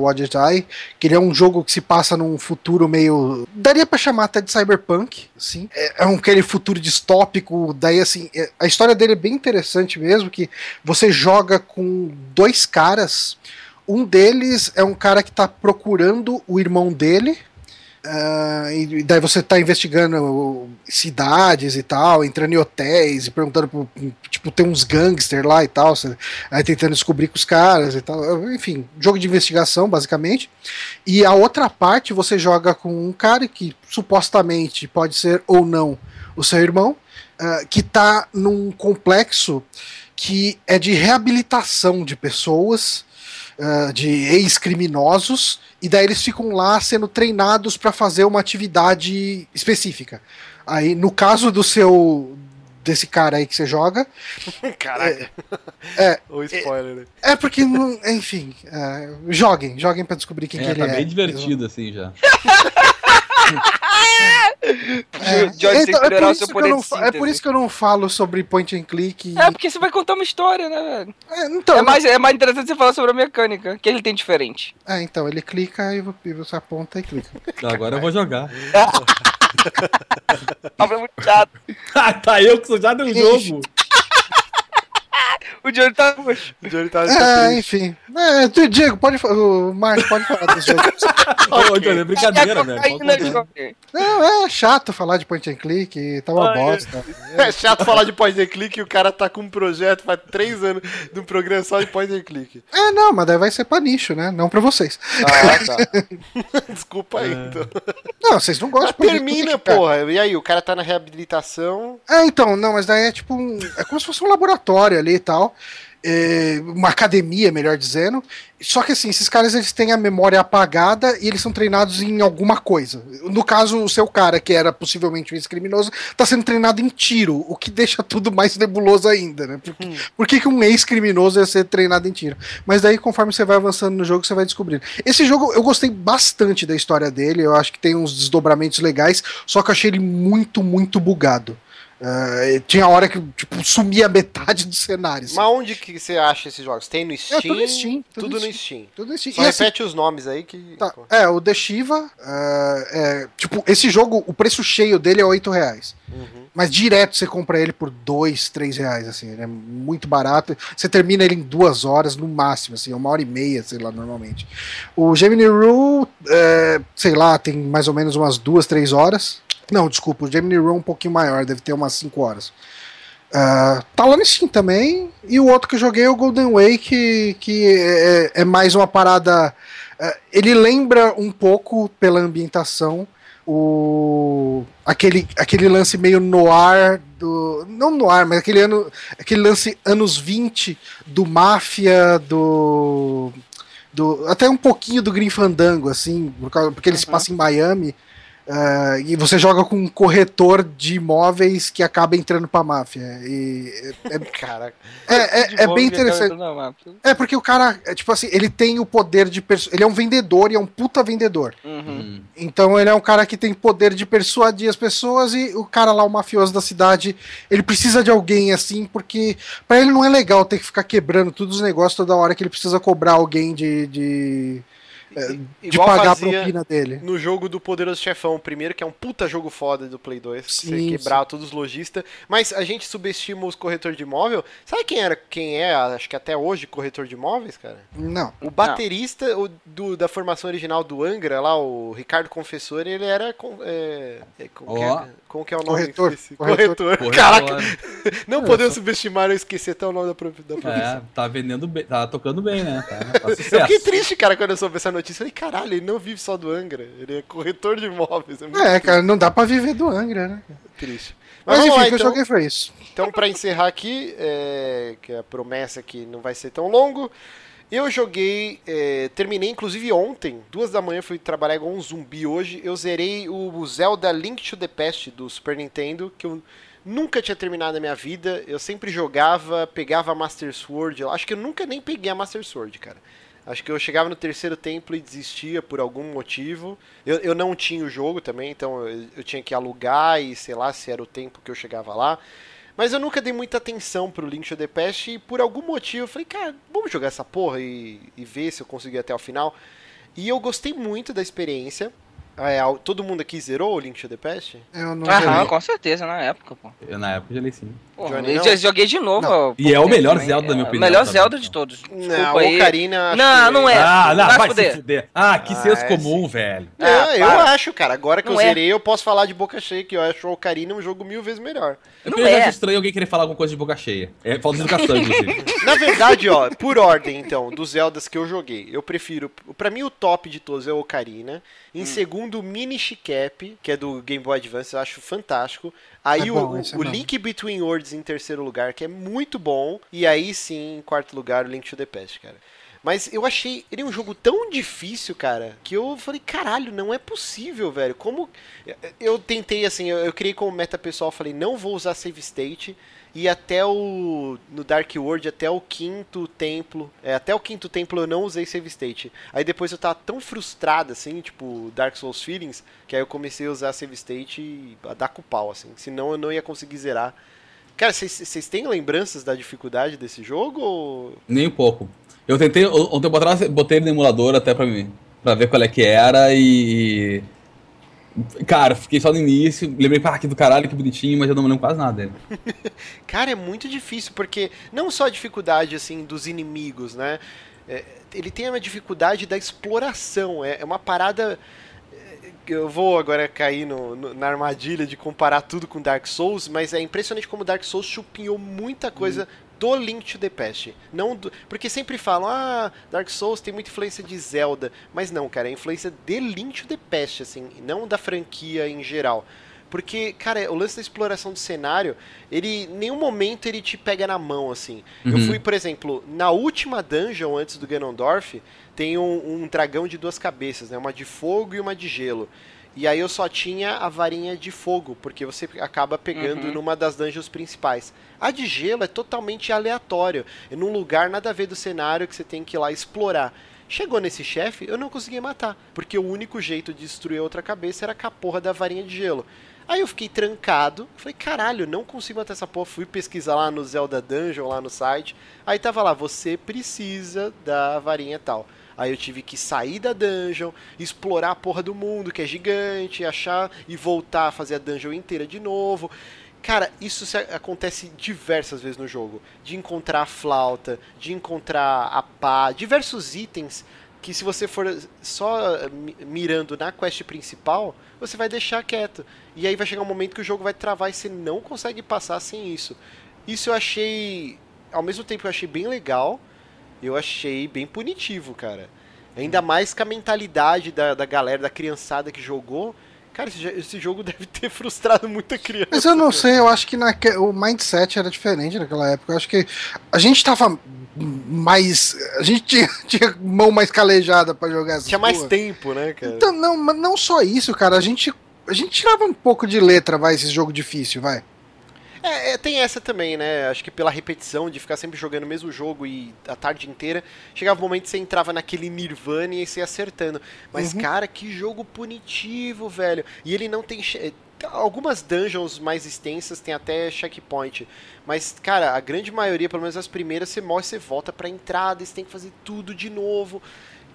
Eye, que ele é um jogo que se passa num futuro meio... daria para chamar até de cyberpunk, sim. É, é, um aquele futuro distópico, daí assim, é, a história dele é bem interessante mesmo, que você joga com dois caras, um deles é um cara que tá procurando o irmão dele, Uh, e daí você tá investigando cidades e tal, entrando em hotéis e perguntando, pro, tipo, tem uns gangsters lá e tal, você, aí tentando descobrir com os caras e tal. Enfim, jogo de investigação, basicamente. E a outra parte você joga com um cara que supostamente pode ser ou não o seu irmão, uh, que tá num complexo que é de reabilitação de pessoas uh, de ex-criminosos, e daí eles ficam lá sendo treinados para fazer uma atividade específica. Aí, no caso do seu. desse cara aí que você joga. Caraca. É. é o spoiler, né? É, porque, enfim, é, joguem, joguem para descobrir quem é, que ele tá é. Tá bem divertido assim já. É, então, é, por é, por isso que eu não falo sobre point and click. E... É porque você vai contar uma história, né, velho? É, então, é, mais, é mais interessante você falar sobre a mecânica, que ele tem diferente. É, então, ele clica e você aponta e clica. Agora eu vou jogar. é muito chato. ah, tá eu que sou já do jogo. O Johnny tá roxo. O Johnny tá. É, enfim. É, tu, Diego, pode O Marcos pode falar dos jogos. Ô, Johnny, é brincadeira, velho. Não, é chato falar de point and click, tá uma é. bosta. É chato falar de point and click e o cara tá com um projeto faz três anos de um programa só de point and click. É, não, mas daí vai ser pra nicho, né? Não pra vocês. Ah, tá. Desculpa aí, então. Não, vocês não gostam Mas termina, click, cara. porra. E aí, o cara tá na reabilitação. É, então, não, mas daí é tipo um. É como se fosse um laboratório ali e tal. É, uma academia, melhor dizendo. Só que assim, esses caras eles têm a memória apagada e eles são treinados em alguma coisa. No caso, o seu cara, que era possivelmente um ex-criminoso, tá sendo treinado em tiro, o que deixa tudo mais nebuloso ainda, né? Por, que- por que, que um ex-criminoso ia ser treinado em tiro? Mas daí, conforme você vai avançando no jogo, você vai descobrindo. Esse jogo eu gostei bastante da história dele, eu acho que tem uns desdobramentos legais, só que eu achei ele muito, muito bugado. Ah, tinha hora que tipo, sumia metade do cenário. assim. Mas onde que você acha esses jogos? Tem no Steam? É, tudo no Steam, tudo Tudo no no Steam. Tudo isso. Só E, assim, repete os nomes aí que. tá, é, o The Shiva, ah, é, tipo, esse jogo, o preço cheio dele é 8 reais. Uhum. Mas direto você compra ele por 2, 3 reais, assim, ele é muito barato. Você termina ele em duas horas no máximo, assim, uma hora e meia, sei lá, normalmente. O Gemini Rule, é, sei lá, tem mais ou menos umas duas, três horas. Não, desculpa, o Gemini Rule é um pouquinho maior, deve ter umas 5 horas. Ah, tá lá no Steam também. E o outro que eu joguei é o Golden Way, que, que é, é mais uma parada. é, ele lembra um pouco pela ambientação o aquele, aquele lance meio noir do não noir, mas aquele ano aquele lance anos 20 do máfia do do até um pouquinho do Green Fandango assim, porque ele se Uhum. passa em Miami. Ah, e você joga com um corretor de imóveis que acaba entrando pra máfia. E é, Caraca. é, é, é bem interessante. É porque o cara, é, tipo assim, ele tem o poder de. persu- Ele é um vendedor e é um puta vendedor. Uhum. Então ele é um cara que tem poder de persuadir as pessoas e o cara lá, o mafioso da cidade, ele precisa de alguém assim, porque pra ele não é legal ter que ficar quebrando todos os negócios toda hora que ele precisa cobrar alguém de. de, é, de pagar a propina dele. no jogo do Poderoso Chefão, primeiro, que é um puta jogo foda do Play 2, que Sim, você quebrar todos os lojistas, mas a gente subestima os corretores de imóvel. Sabe quem era, quem é, acho que até hoje, corretor de imóveis, cara? Não. O baterista o do- da formação original do Angra, lá, o Ricardo Confessor, ele era. com- É, é, como, que Ó. é, como que é o nome? Corretor, Esqueci. corretor. Corretor. Caraca, não podemos subestimar eu esquecer até o nome da, da profissão. É, tá vendendo bem, tá tocando bem, né? Tá, tá Eu fiquei triste, cara, quando eu soube essa notícia. Eu falei, caralho, ele não vive só do Angra, ele é corretor de imóveis. É É, cara, não dá pra viver do Angra, né? triste. Mas, vamos enfim, lá, o que eu então. joguei foi isso. Então, pra encerrar aqui, é, que a promessa que não vai ser tão longo, eu joguei, é, terminei inclusive ontem, duas da manhã, fui trabalhar igual um zumbi hoje. Eu zerei o Zelda Link to the Past do Super Nintendo, que eu nunca tinha terminado na minha vida. Eu sempre jogava, pegava a Master Sword. Eu acho que eu nunca nem peguei a Master Sword, cara. Acho que eu chegava no terceiro templo e desistia por algum motivo. Eu, eu não tinha o jogo também, então eu, eu tinha que alugar e sei lá se era o tempo que eu chegava lá. Mas eu nunca dei muita atenção pro Link to the Past e por algum motivo eu falei, cara, vamos jogar essa porra e, e ver se eu consigo ir até o final. E eu gostei muito da experiência. É, todo mundo aqui zerou o Link to the Past? Eu não Aham, zerei. com certeza, na época, pô. Eu, na época, já li sim. Johnny, eu não? joguei de novo. Não. há E é o melhor tempo Zelda, na minha É o opinião, melhor também, Zelda de todos. Não, Desculpa o aí. Ocarina Não, que- não é. Ah, não, Vai vai se fuder. Ah, que Ah, senso é, comum, velho. Não, Ah, eu para. acho, cara. Agora que Não eu é. zerei, eu posso falar de boca cheia que eu acho o Ocarina um jogo mil vezes melhor. Eu Não também é. acho estranho alguém querer falar alguma coisa de boca cheia. É falta de educação, inclusive. Na verdade, ó, por ordem, então, dos Zeldas que eu joguei, eu prefiro. Pra mim, o top de todos é o Ocarina. Em segundo, o Minish Cap, que é do Game Boy Advance, eu acho fantástico. Aí É o, bom, esse é o. Link Between Worlds em terceiro lugar, que é muito bom. E aí sim, em quarto lugar, o Link to the Past, cara. Mas eu achei ele um jogo tão difícil, cara, que eu falei, caralho, não é possível, velho. Como. Eu tentei, assim, eu, eu criei como meta pessoal, falei, não vou usar save state. E até o. No Dark World, até o quinto templo. É, até o quinto templo eu não usei save state. Aí depois eu tava tão frustrado, assim, tipo, Dark Souls Feelings, que aí eu comecei a usar save state a dar com pau, assim. Senão eu não ia conseguir zerar. Cara, vocês- têm lembranças da dificuldade desse jogo? Ou... Nem um pouco. Eu tentei, tempo atrás, botei ele no emulador até pra mim, pra ver qual é que era e. Cara, fiquei só no início, lembrei, pá, que do caralho, que bonitinho, mas eu não me lembro quase nada dele. Cara, é muito difícil, porque não só a dificuldade, assim, dos inimigos, né? É, ele tem uma dificuldade da exploração. É, é uma parada é, eu vou agora cair no, no, na armadilha de comparar tudo com Dark Souls, mas é impressionante como Dark Souls chupinhou muita coisa do Link to the Past. Não do, porque sempre falam, ah, Dark Souls tem muita influência de Zelda. Mas não, cara, é influência de Link to the Past, assim, não da franquia em geral. Porque, cara, o lance da exploração do cenário, ele, em nenhum momento ele te pega na mão, assim. Uhum. Eu fui, por exemplo, na última dungeon antes do Ganondorf, tem um, um dragão de duas cabeças, né? Uma de fogo e uma de gelo. E aí eu só tinha a varinha de fogo, porque você acaba pegando uhum. numa das dungeons principais. A de gelo é totalmente aleatório, é num lugar nada a ver do cenário que você tem que ir lá explorar. Chegou nesse chefe, eu não consegui matar, porque o único jeito de destruir a outra cabeça era com a porra da varinha de gelo. Aí eu fiquei trancado, falei, caralho, não consigo matar essa porra. Fui pesquisar lá no Zelda Dungeon, lá no site. Aí tava lá, você precisa da varinha tal. Aí eu tive que sair da dungeon, explorar a porra do mundo, que é gigante, achar e voltar a fazer a dungeon inteira de novo. Cara, isso acontece diversas vezes no jogo. De encontrar a flauta, de encontrar a pá, diversos itens que se você for só mirando na quest principal, você vai deixar quieto. E aí vai chegar um momento que o jogo vai travar e você não consegue passar sem isso. Isso eu achei, ao mesmo tempo eu achei bem legal, eu achei bem punitivo, cara. Ainda mais com a mentalidade da, da galera, da criançada que jogou. Cara, esse, jogo deve ter frustrado muita criança. Mas eu não cara. sei, eu acho que naque, o mindset era diferente naquela época. Eu acho que a gente tava mais. A gente tinha, tinha mão mais calejada para jogar Tinha mais tempo, né, cara? Então, não, mas não só isso, cara. A gente, a gente tirava um pouco de letra, vai, esse jogo difícil, vai. É, é, tem essa também, né? Acho que pela repetição de ficar sempre jogando o mesmo jogo e a tarde inteira, chegava um momento que você entrava naquele Nirvana e você ia acertando. Mas, uhum. cara, que jogo punitivo, velho. E ele não tem. Algumas dungeons mais extensas tem até checkpoint. Mas, cara, a grande maioria, pelo menos as primeiras, você morre, você volta pra entrada, e você tem que fazer tudo de novo.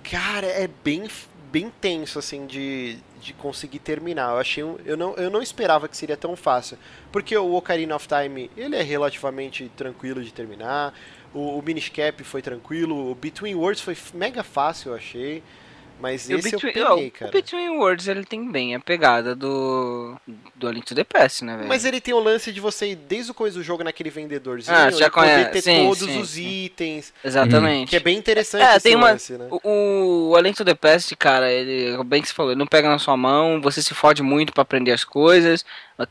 Cara, é bem, bem tenso, assim, de, de conseguir terminar. Eu achei um, eu não eu não esperava que seria tão fácil, porque o Ocarina of Time, ele é relativamente tranquilo de terminar. O, o Minish Cap foi tranquilo, o Between Worlds foi mega fácil, eu achei. Mas esse Between, eu peguei, cara. O Between Worlds, ele tem bem a pegada do, do Link to the Past, né, velho? Mas ele tem o lance de você ir desde o começo do jogo naquele vendedorzinho ah, já conhece. ter sim, todos sim, os sim. itens. Exatamente. Que é bem interessante é, tem uma, lance, né? O, o Link to the Past, cara, ele, bem que você falou, ele não pega na sua mão, você se fode muito para aprender as coisas.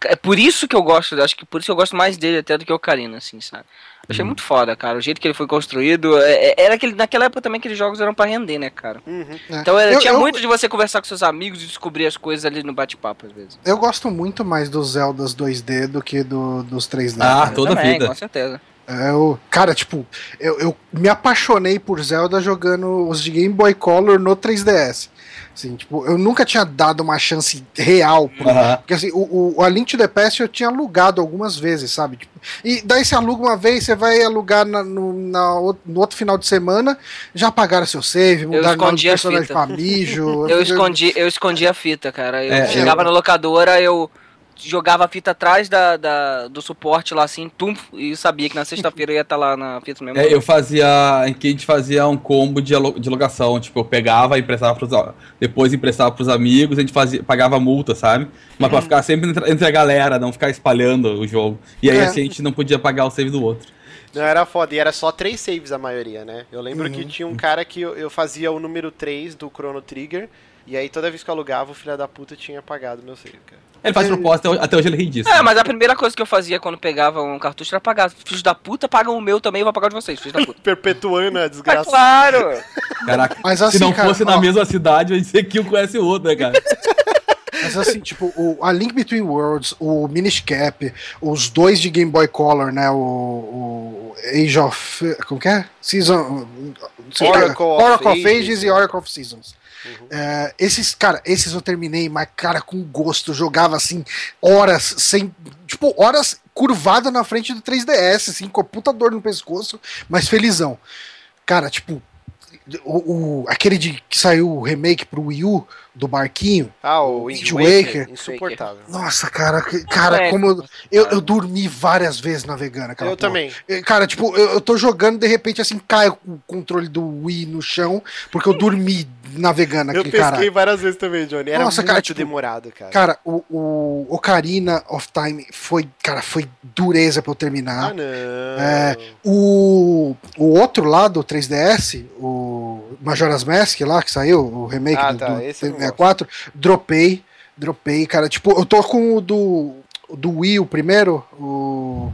É por isso que eu gosto, acho que por isso eu gosto mais dele até do que o Ocarina, assim, sabe? Achei uhum. muito foda, cara. O jeito que ele foi construído. É, é era aquele, naquela época também aqueles jogos eram para render, né, cara? Uhum. É. Então era, eu, tinha eu, muito de você conversar com seus amigos e descobrir as coisas ali no bate-papo, às vezes. Eu gosto muito mais dos Zeldas 2D do que do, dos 3D. Ah, toda também, vida. Com certeza. É, eu, cara, tipo, eu, eu me apaixonei por Zelda jogando os de Game Boy Color no 3DS. Assim, tipo, eu nunca tinha dado uma chance real pro. Uhum. Porque assim, o, o, a Link to the Past eu tinha alugado algumas vezes, sabe? Tipo, e daí você aluga uma vez, você vai alugar na, no, na, no outro final de semana, já pagaram seu save, mudaram o personagem pra mijo. eu, escondi, eu escondi a fita, cara. Eu é, chegava eu... na locadora, eu jogava a fita atrás da, da, do suporte lá assim, tum, e sabia que na sexta-feira ia estar tá lá na fita mesmo. É, eu fazia. Em que a gente fazia um combo de, de locação. Tipo, eu pegava e emprestava pros. Depois emprestava pros amigos, a gente fazia, pagava multa, sabe? Mas pra uhum. ficar sempre entre, entre, a galera, não ficar espalhando o jogo. E aí é. assim a gente não podia pagar o save do outro. Não, era foda. E era só três saves a maioria, né? Eu lembro uhum. que tinha um cara que eu, eu fazia o número 3 do Chrono Trigger. E aí toda vez que eu alugava, o filho da puta tinha pagado meu save, cara. Ele faz proposta, até hoje ele ri disso. É, mas a primeira coisa que eu fazia quando pegava um cartucho era pagar. Filhos da puta, pagam o meu também, eu vou pagar o de vocês, filhos da puta. Perpetuando a desgraça. É claro! Caraca, mas assim, se não cara, fosse ó, na mesma cidade, a gente que um conhece o outro, né, cara? Mas assim, tipo, o, a Link Between Worlds, o Minish Cap, os dois de Game Boy Color, né? O, o Age of. Como que é? Season. Oracle, Oracle of Ages, Ages e Oracle of Seasons. Uhum. É, esses, cara, esses eu terminei, mas, cara, com gosto. Jogava assim, horas sem. Tipo, horas curvada na frente do 3DS, assim, com a puta dor no pescoço, mas felizão. Cara, tipo, O, o- aquele de que saiu o remake pro Wii U do barquinho. Ah, o Wind Waker, Waker. insuportável. Nossa, cara, cara, É, como eu, eu, eu dormi várias vezes navegando aquela Eu porra. também. Eh, Cara, tipo, eu, eu tô jogando, de repente, assim, cai o controle do Wii no chão, porque eu dormi navegando Eu aquele pesquei cara. várias vezes também, Johnny. Era Nossa, muito cara, tipo, demorado, cara. Cara, o, o Ocarina of Time foi, cara, foi dureza pra eu terminar. Ah, não. É, O, o outro lá do 3DS, o Majora's Mask lá, que saiu, o remake Ah, do, tá, do esse eu não 64, dropei, dropei, cara, tipo, eu tô com o do, do Wii, o primeiro, o...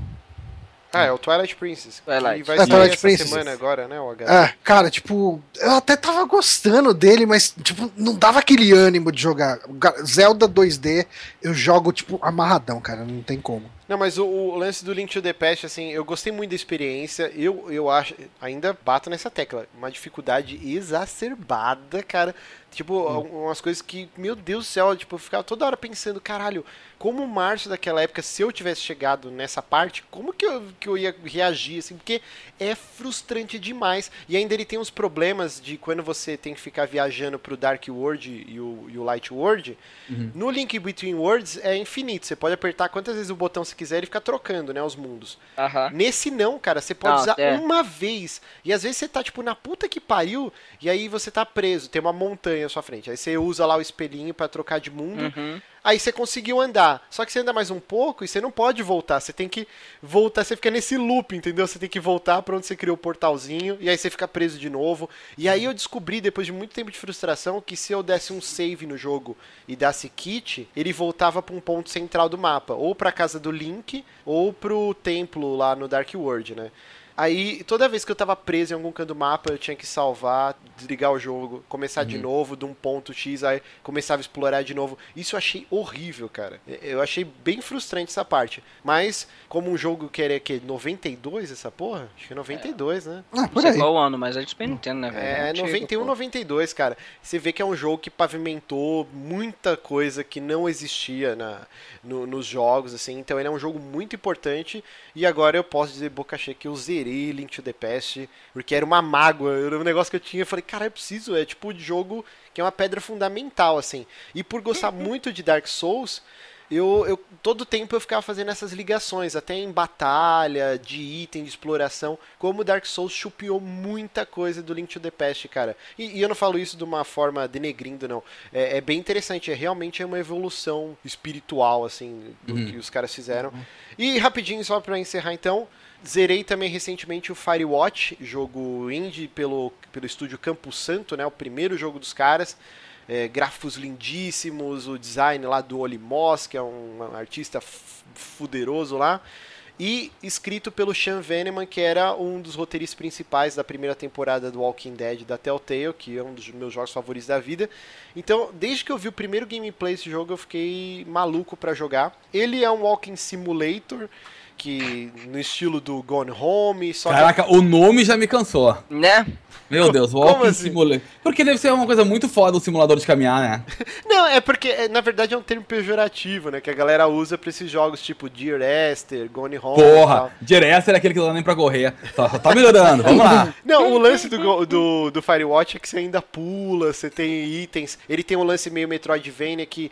Ah, é o Twilight Princess. Twilight. Que vai É, Twilight essa Princess. semana agora, né, o H? É, cara, tipo, eu até tava gostando dele, mas, tipo, não dava aquele ânimo de jogar. Ga- Zelda 2D, eu jogo, tipo, amarradão, cara, não tem como. Não, mas o, o lance do Link to the Past, assim, eu gostei muito da experiência. Eu, eu acho, ainda bato nessa tecla, uma dificuldade exacerbada, cara. Tipo, umas coisas que, meu Deus do céu, tipo, eu ficava toda hora pensando, caralho, como o Márcio daquela época, se eu tivesse chegado nessa parte, como que eu, que eu ia reagir, assim, porque é frustrante demais. E ainda ele tem uns problemas de quando você tem que ficar viajando pro Dark World e o, e o Light World. No Link Between Worlds é infinito. Você pode apertar quantas vezes o botão você quiser e ficar trocando, né, os mundos. Aham. Nesse não, cara, você pode Não, usar é. uma vez. E às vezes você tá, tipo, na puta que pariu, e aí você tá preso, tem uma montanha à sua frente. Aí você usa lá o espelhinho pra trocar de mundo. Uhum. Aí você conseguiu andar. Só que você anda mais um pouco e você não pode voltar. Você tem que voltar, você fica nesse loop, entendeu? Você tem que voltar pra onde você criou o portalzinho e aí você fica preso de novo. E aí eu descobri, depois de muito tempo de frustração, que se eu desse um save no jogo e desse kit, ele voltava pra um ponto central do mapa. Ou pra casa do Link, ou pro templo lá no Dark World, né? Aí, toda vez que eu tava preso em algum canto do mapa, eu tinha que salvar, desligar o jogo, começar de novo de um ponto X, aí começava a explorar de novo. Isso eu achei horrível, cara. Eu achei bem frustrante essa parte. Mas, como um jogo que era que 92 essa porra? Acho que é 92, né? Ah, Não por sei aí. qual ano, mas é de Super Nintendo, né, velho? É, Antigo, 91, pô. 92, cara. Você vê que é um jogo que pavimentou muita coisa que não existia na, no- nos jogos, assim. Então ele é um jogo muito importante. E agora eu posso dizer, boca cheia, que eu zerei Link to the Past, porque era uma mágoa, era um negócio que eu tinha. Eu falei, cara, eu preciso. É tipo de jogo que é uma pedra fundamental, assim. E por gostar muito de Dark Souls. Eu, eu todo tempo eu ficava fazendo essas ligações, até em batalha, de item, de exploração, como Dark Souls chupiou muita coisa do Link to the Past, cara. E, e eu não falo isso de uma forma denegrindo, não. É, é bem interessante, é realmente é uma evolução espiritual, assim, do que os caras fizeram. E rapidinho, só pra encerrar então, zerei também recentemente o Firewatch, jogo indie pelo, pelo estúdio Campo Santo, né, o primeiro jogo dos caras. É, gráficos lindíssimos, o design lá do Oli Moss, que é um artista f- fuderoso lá, e escrito pelo Sean Veneman, que era um dos roteiristas principais da primeira temporada do Walking Dead da Telltale, que é um dos meus jogos favoritos da vida. Então, desde que eu vi o primeiro gameplay desse jogo, eu fiquei maluco pra jogar. Ele é um Walking Simulator, que no estilo do Gone Home, só que Caraca, o nome já me cansou. Né? Meu Deus, Walking assim? Simulator. Porque deve ser uma coisa muito foda o simulador de caminhar, né? Não, é porque, é, na verdade, é um termo pejorativo, né? Que a galera usa pra esses jogos tipo Dear Esther, Gone Home. Porra, Jerez era aquele que não dá nem pra correr. Tá, tá melhorando, vamos lá. Não, o lance do, do, do Firewatch é que você ainda pula, você tem itens. Ele tem um lance meio Metroidvania que.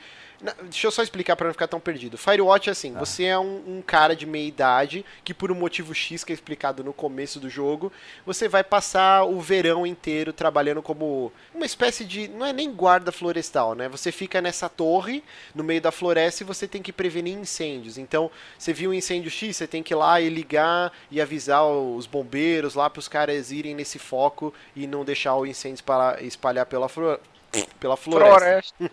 Deixa eu só explicar pra não ficar tão perdido. Firewatch é assim: você é um, um cara de meia idade que, por um motivo X que é explicado no começo do jogo, você vai passar o verão inteiro trabalhando como uma espécie de. Não é nem guarda florestal, né? Você fica nessa torre no meio da floresta e você tem que prevenir incêndios. Então, você viu um incêndio X, você tem que ir lá e ligar e avisar os bombeiros lá para os caras irem nesse foco e não deixar o incêndio espalhar, espalhar pela, flo- pela floresta.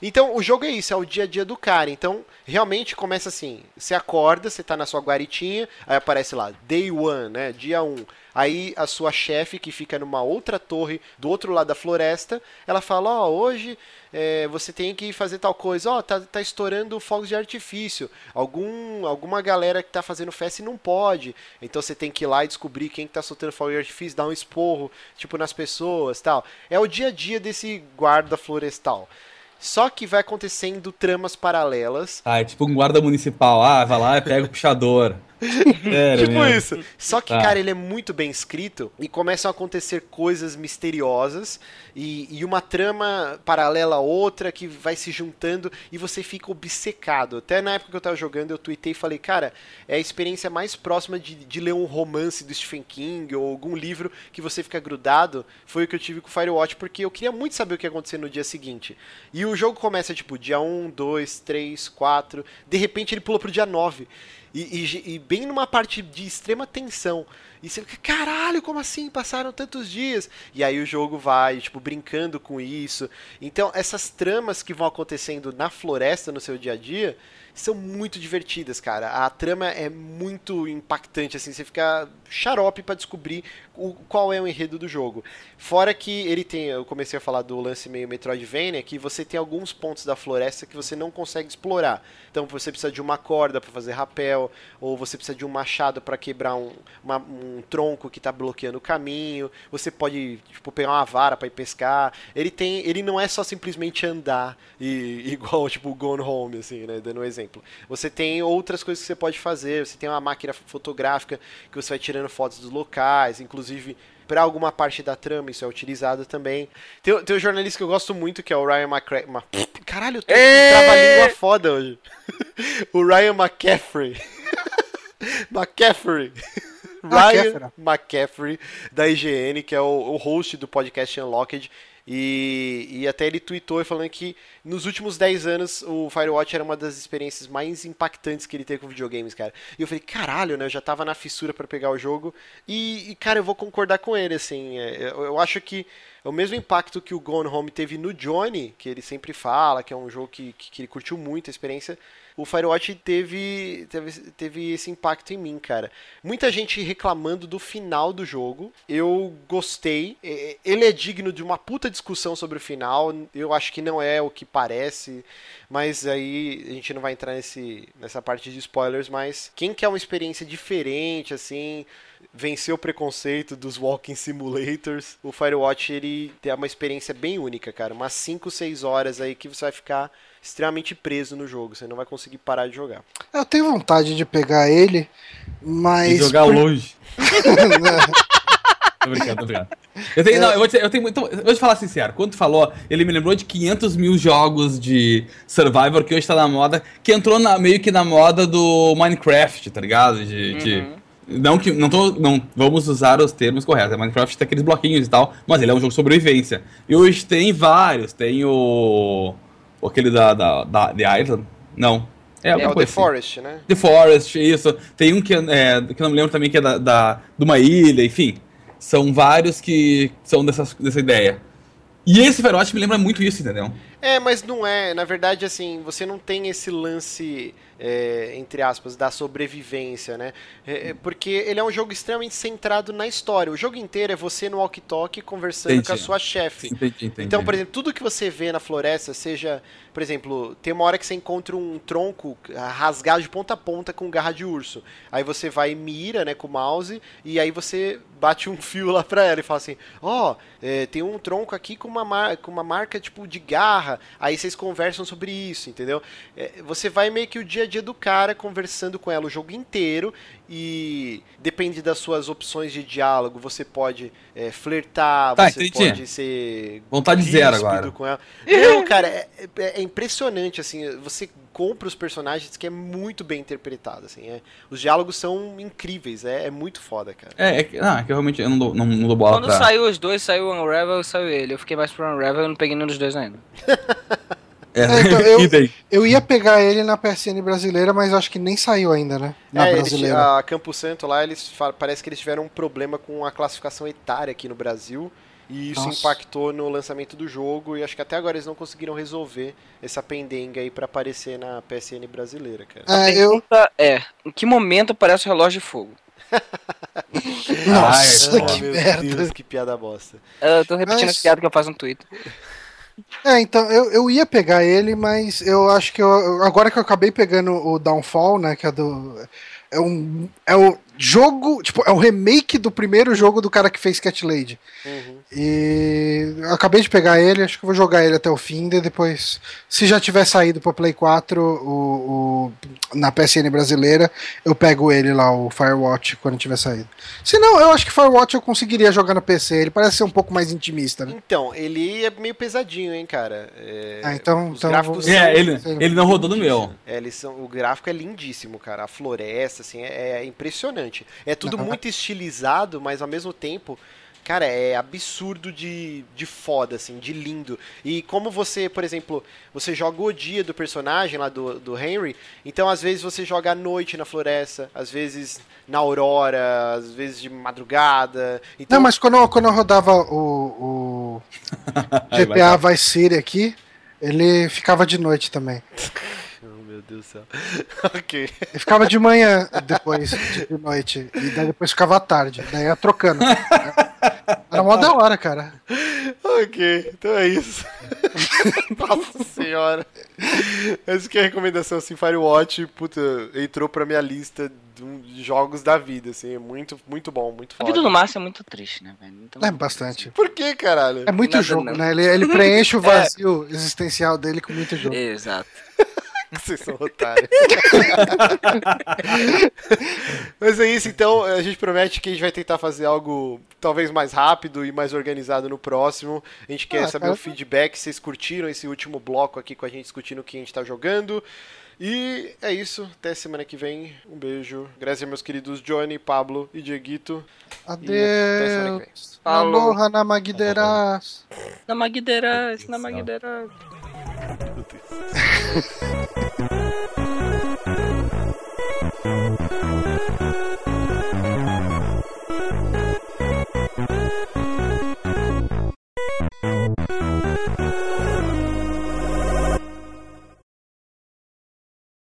Então, o jogo é isso, é o dia a dia do cara. Então, realmente começa assim: você acorda, você tá na sua guaritinha, aí aparece lá, day one, né? Dia 1. Um. Aí a sua chefe, que fica numa outra torre do outro lado da floresta, ela fala: Ó, hoje é, você tem que fazer tal coisa, ó, tá, tá estourando fogos de artifício. Algum, alguma galera que tá fazendo festa e não pode. Então você tem que ir lá e descobrir quem que tá soltando fogo de artifício, dar um esporro, tipo, nas pessoas tal. É o dia a dia desse guarda florestal. Só que vai acontecendo tramas paralelas. Ah, é tipo um guarda municipal. Ah, vai lá pega o puxador. Sério tipo mesmo. isso. Só que, Tá. cara, ele é muito bem escrito e começam a acontecer coisas misteriosas e, e uma trama paralela a outra que vai se juntando e você fica obcecado. Até na época que eu tava jogando, eu tuitei e falei, cara, é a experiência mais próxima de, de ler um romance do Stephen King ou algum livro que você fica grudado. Foi o que eu tive com Firewatch, porque eu queria muito saber o que ia acontecer no dia seguinte. E o jogo começa, tipo, dia 1, 2, 3, 4. De repente ele pula pro dia 9. E, e- e bem numa parte de extrema tensão. E você fica, caralho, como assim? Passaram tantos dias. E aí o jogo vai, tipo, brincando com isso. Então, essas tramas que vão acontecendo na floresta no seu dia a dia são muito divertidas, cara. A trama é muito impactante, assim, você fica xarope pra descobrir o, qual é o enredo do jogo. Fora que ele tem, eu comecei a falar do lance meio Metroidvania, que você tem alguns pontos da floresta que você não consegue explorar. Então você precisa de uma corda pra fazer rapel, ou você precisa de um machado pra quebrar um, uma- um tronco que tá bloqueando o caminho. Você pode tipo, pegar uma vara pra ir pescar. Ele tem, ele não é só simplesmente andar e igual tipo Gone Home assim, né, dando um exemplo. Você tem outras coisas que você pode fazer. Você tem uma máquina fotográfica que você vai tirando fotos dos locais, inclusive para alguma parte da trama isso é utilizado também. Tem, tem um jornalista que eu gosto muito que é o Ryan McCra... Ma... Caralho, eu tô com Ê! um trava-língua foda hoje. o Ryan McCaffrey. McCaffrey. Ryan McCaffrey, da IGN, que é o, o host do podcast Unlocked. E, e até ele tweetou falando que nos últimos 10 anos o Firewatch era uma das experiências mais impactantes que ele teve com videogames, cara. E eu falei, caralho, né? Eu já tava na fissura pra pegar o jogo. E, e, cara, eu vou concordar com ele, assim. é, eu, eu acho que é o mesmo impacto que o Gone Home teve no Johnny, que ele sempre fala, que é um jogo que, que, que ele curtiu muito a experiência. O Firewatch teve, teve, teve esse impacto em mim, cara. Muita gente reclamando do final do jogo. Eu gostei. Ele é digno de uma puta discussão sobre o final. Eu acho que não é o que parece. Mas aí a gente não vai entrar nesse, nessa parte de spoilers. Mas quem quer uma experiência diferente, assim, vencer o preconceito dos walking simulators, o Firewatch ele tem uma experiência bem única, cara. Umas 5, 6 horas aí que você vai ficar extremamente preso no jogo. Você não vai conseguir parar de jogar. Eu tenho vontade de pegar ele, E mas. jogar por- longe. Tô brincando, tô brincando. Eu tenho, não, eu vou te, eu tenho muito. Eu vou te falar sincero, quando tu falou, ele me lembrou de 500 mil jogos de Survivor que hoje tá na moda, que entrou na- meio que na moda do Minecraft, tá ligado? De. de- não que. Não, tô, não vamos usar os termos corretos. Minecraft tem aqueles bloquinhos e tal, mas ele é um jogo de sobrevivência. E hoje tem vários. Tem o. Aquele da, da, da The Island? Não. É, É o The assim. Forest, né? The Forest, isso. Tem um que, é, que eu não me lembro também, que é da, da, de uma ilha, enfim. São vários que são dessas, dessa ideia. E esse Firewatch me lembra muito isso, entendeu? É, mas não é. Na verdade, assim, você não tem esse lance, é, entre aspas, da sobrevivência, né? É, é, porque ele é um jogo extremamente centrado na história. O jogo inteiro é você no walkie-talkie conversando Entendi. com a sua chefe. Então, por exemplo, tudo que você vê na floresta, seja, por exemplo, tem uma hora que você encontra um tronco rasgado de ponta a ponta com garra de urso. Aí você vai e mira, né, com o mouse, e aí você bate um fio lá pra ela e fala assim: Ó, é, tem um tronco aqui com uma, mar com uma marca tipo de garra. Aí vocês conversam sobre isso, entendeu? É, você vai meio que o dia dia do cara conversando com ela o jogo inteiro. E depende das suas opções de diálogo. Você pode é, flertar, Tá, você entendi. pode ser Vontade zero agora. com ela. Não, cara, é, é- é impressionante, assim, você compra os personagens que é muito bem interpretado, assim, é, os diálogos são incríveis, é, é muito foda, cara. É, é que, não, é que eu realmente eu não dou, não, não dou bola Quando pra... saiu os dois, saiu o Unravel e saiu ele. Eu fiquei mais pro Unravel e não peguei nenhum dos dois ainda. É, É, então, eu-? Eu ia pegar ele na PSN brasileira, mas acho que nem saiu ainda, né? Na é, eles, brasileira. a Campo Santo lá, eles parece que eles tiveram um problema com a classificação etária aqui no Brasil, e isso Nossa. impactou no lançamento do jogo, e acho que até agora eles não conseguiram resolver essa pendenga aí pra aparecer na PSN brasileira, cara. É, eu. Pergunta é, em que momento aparece o relógio de fogo? Nossa, Ai, que meu merda. Deus, que piada bosta. Eu tô repetindo Mas- a piada que eu faço no Twitter. É, então, eu, eu ia pegar ele, mas eu acho que eu, agora que eu acabei pegando o Downfall, né, que é do... É um... É o, jogo, tipo, é o remake do primeiro jogo do cara que fez Cat Lady. Uhum. E eu acabei de pegar ele, acho que eu vou jogar ele até o fim, e depois, se já tiver saído pra Play 4 o, o- na PSN brasileira, eu pego ele lá, o Firewatch, quando tiver saído. Se não, eu acho que Firewatch eu conseguiria jogar no PC, ele parece ser um pouco mais intimista, né? Então, ele é meio pesadinho, hein, cara. É, Ah, então- os então gráficos são- É, ele, ele não rodou no meu. É, eles são, o gráfico é lindíssimo, cara. A floresta, assim, é, é impressionante. É tudo muito estilizado, mas ao mesmo tempo, cara, é absurdo de, de foda, assim, de lindo. E como você, por exemplo, você joga o dia do personagem lá do, do Henry, então às vezes você joga à noite na floresta, às vezes na aurora, às vezes de madrugada. Então, Não, mas quando eu, quando eu rodava o, o vai GTA Vice City aqui, ele ficava de noite também. Meu Deus do céu. ok. Ele ficava de manhã depois, de noite. E daí depois ficava à tarde. Daí ia trocando. Era mó da hora, cara. Ok, então é isso. Nossa senhora. Essa que é a recomendação, assim, Firewatch, puta, entrou pra minha lista de jogos da vida, assim, é muito, muito bom, muito A foda. vida do Márcio é muito triste, né, velho? Então, É bastante. Por que, caralho? É muito Nada jogo, não. né? Ele, ele preenche o vazio existencial dele com muito jogo. Exato. Vocês são otários. Mas é isso, então, a gente promete que a gente vai tentar fazer algo talvez mais rápido e mais organizado no próximo. A gente quer Ah, saber cara. o feedback, se vocês curtiram esse último bloco aqui com a gente discutindo o que a gente tá jogando. E é isso, até semana que vem. Um beijo. Graças a meus queridos Johnny, Pablo e Dieguito. até semana que vem. Adeus. Falou. Aloha na Magderas. Na Deus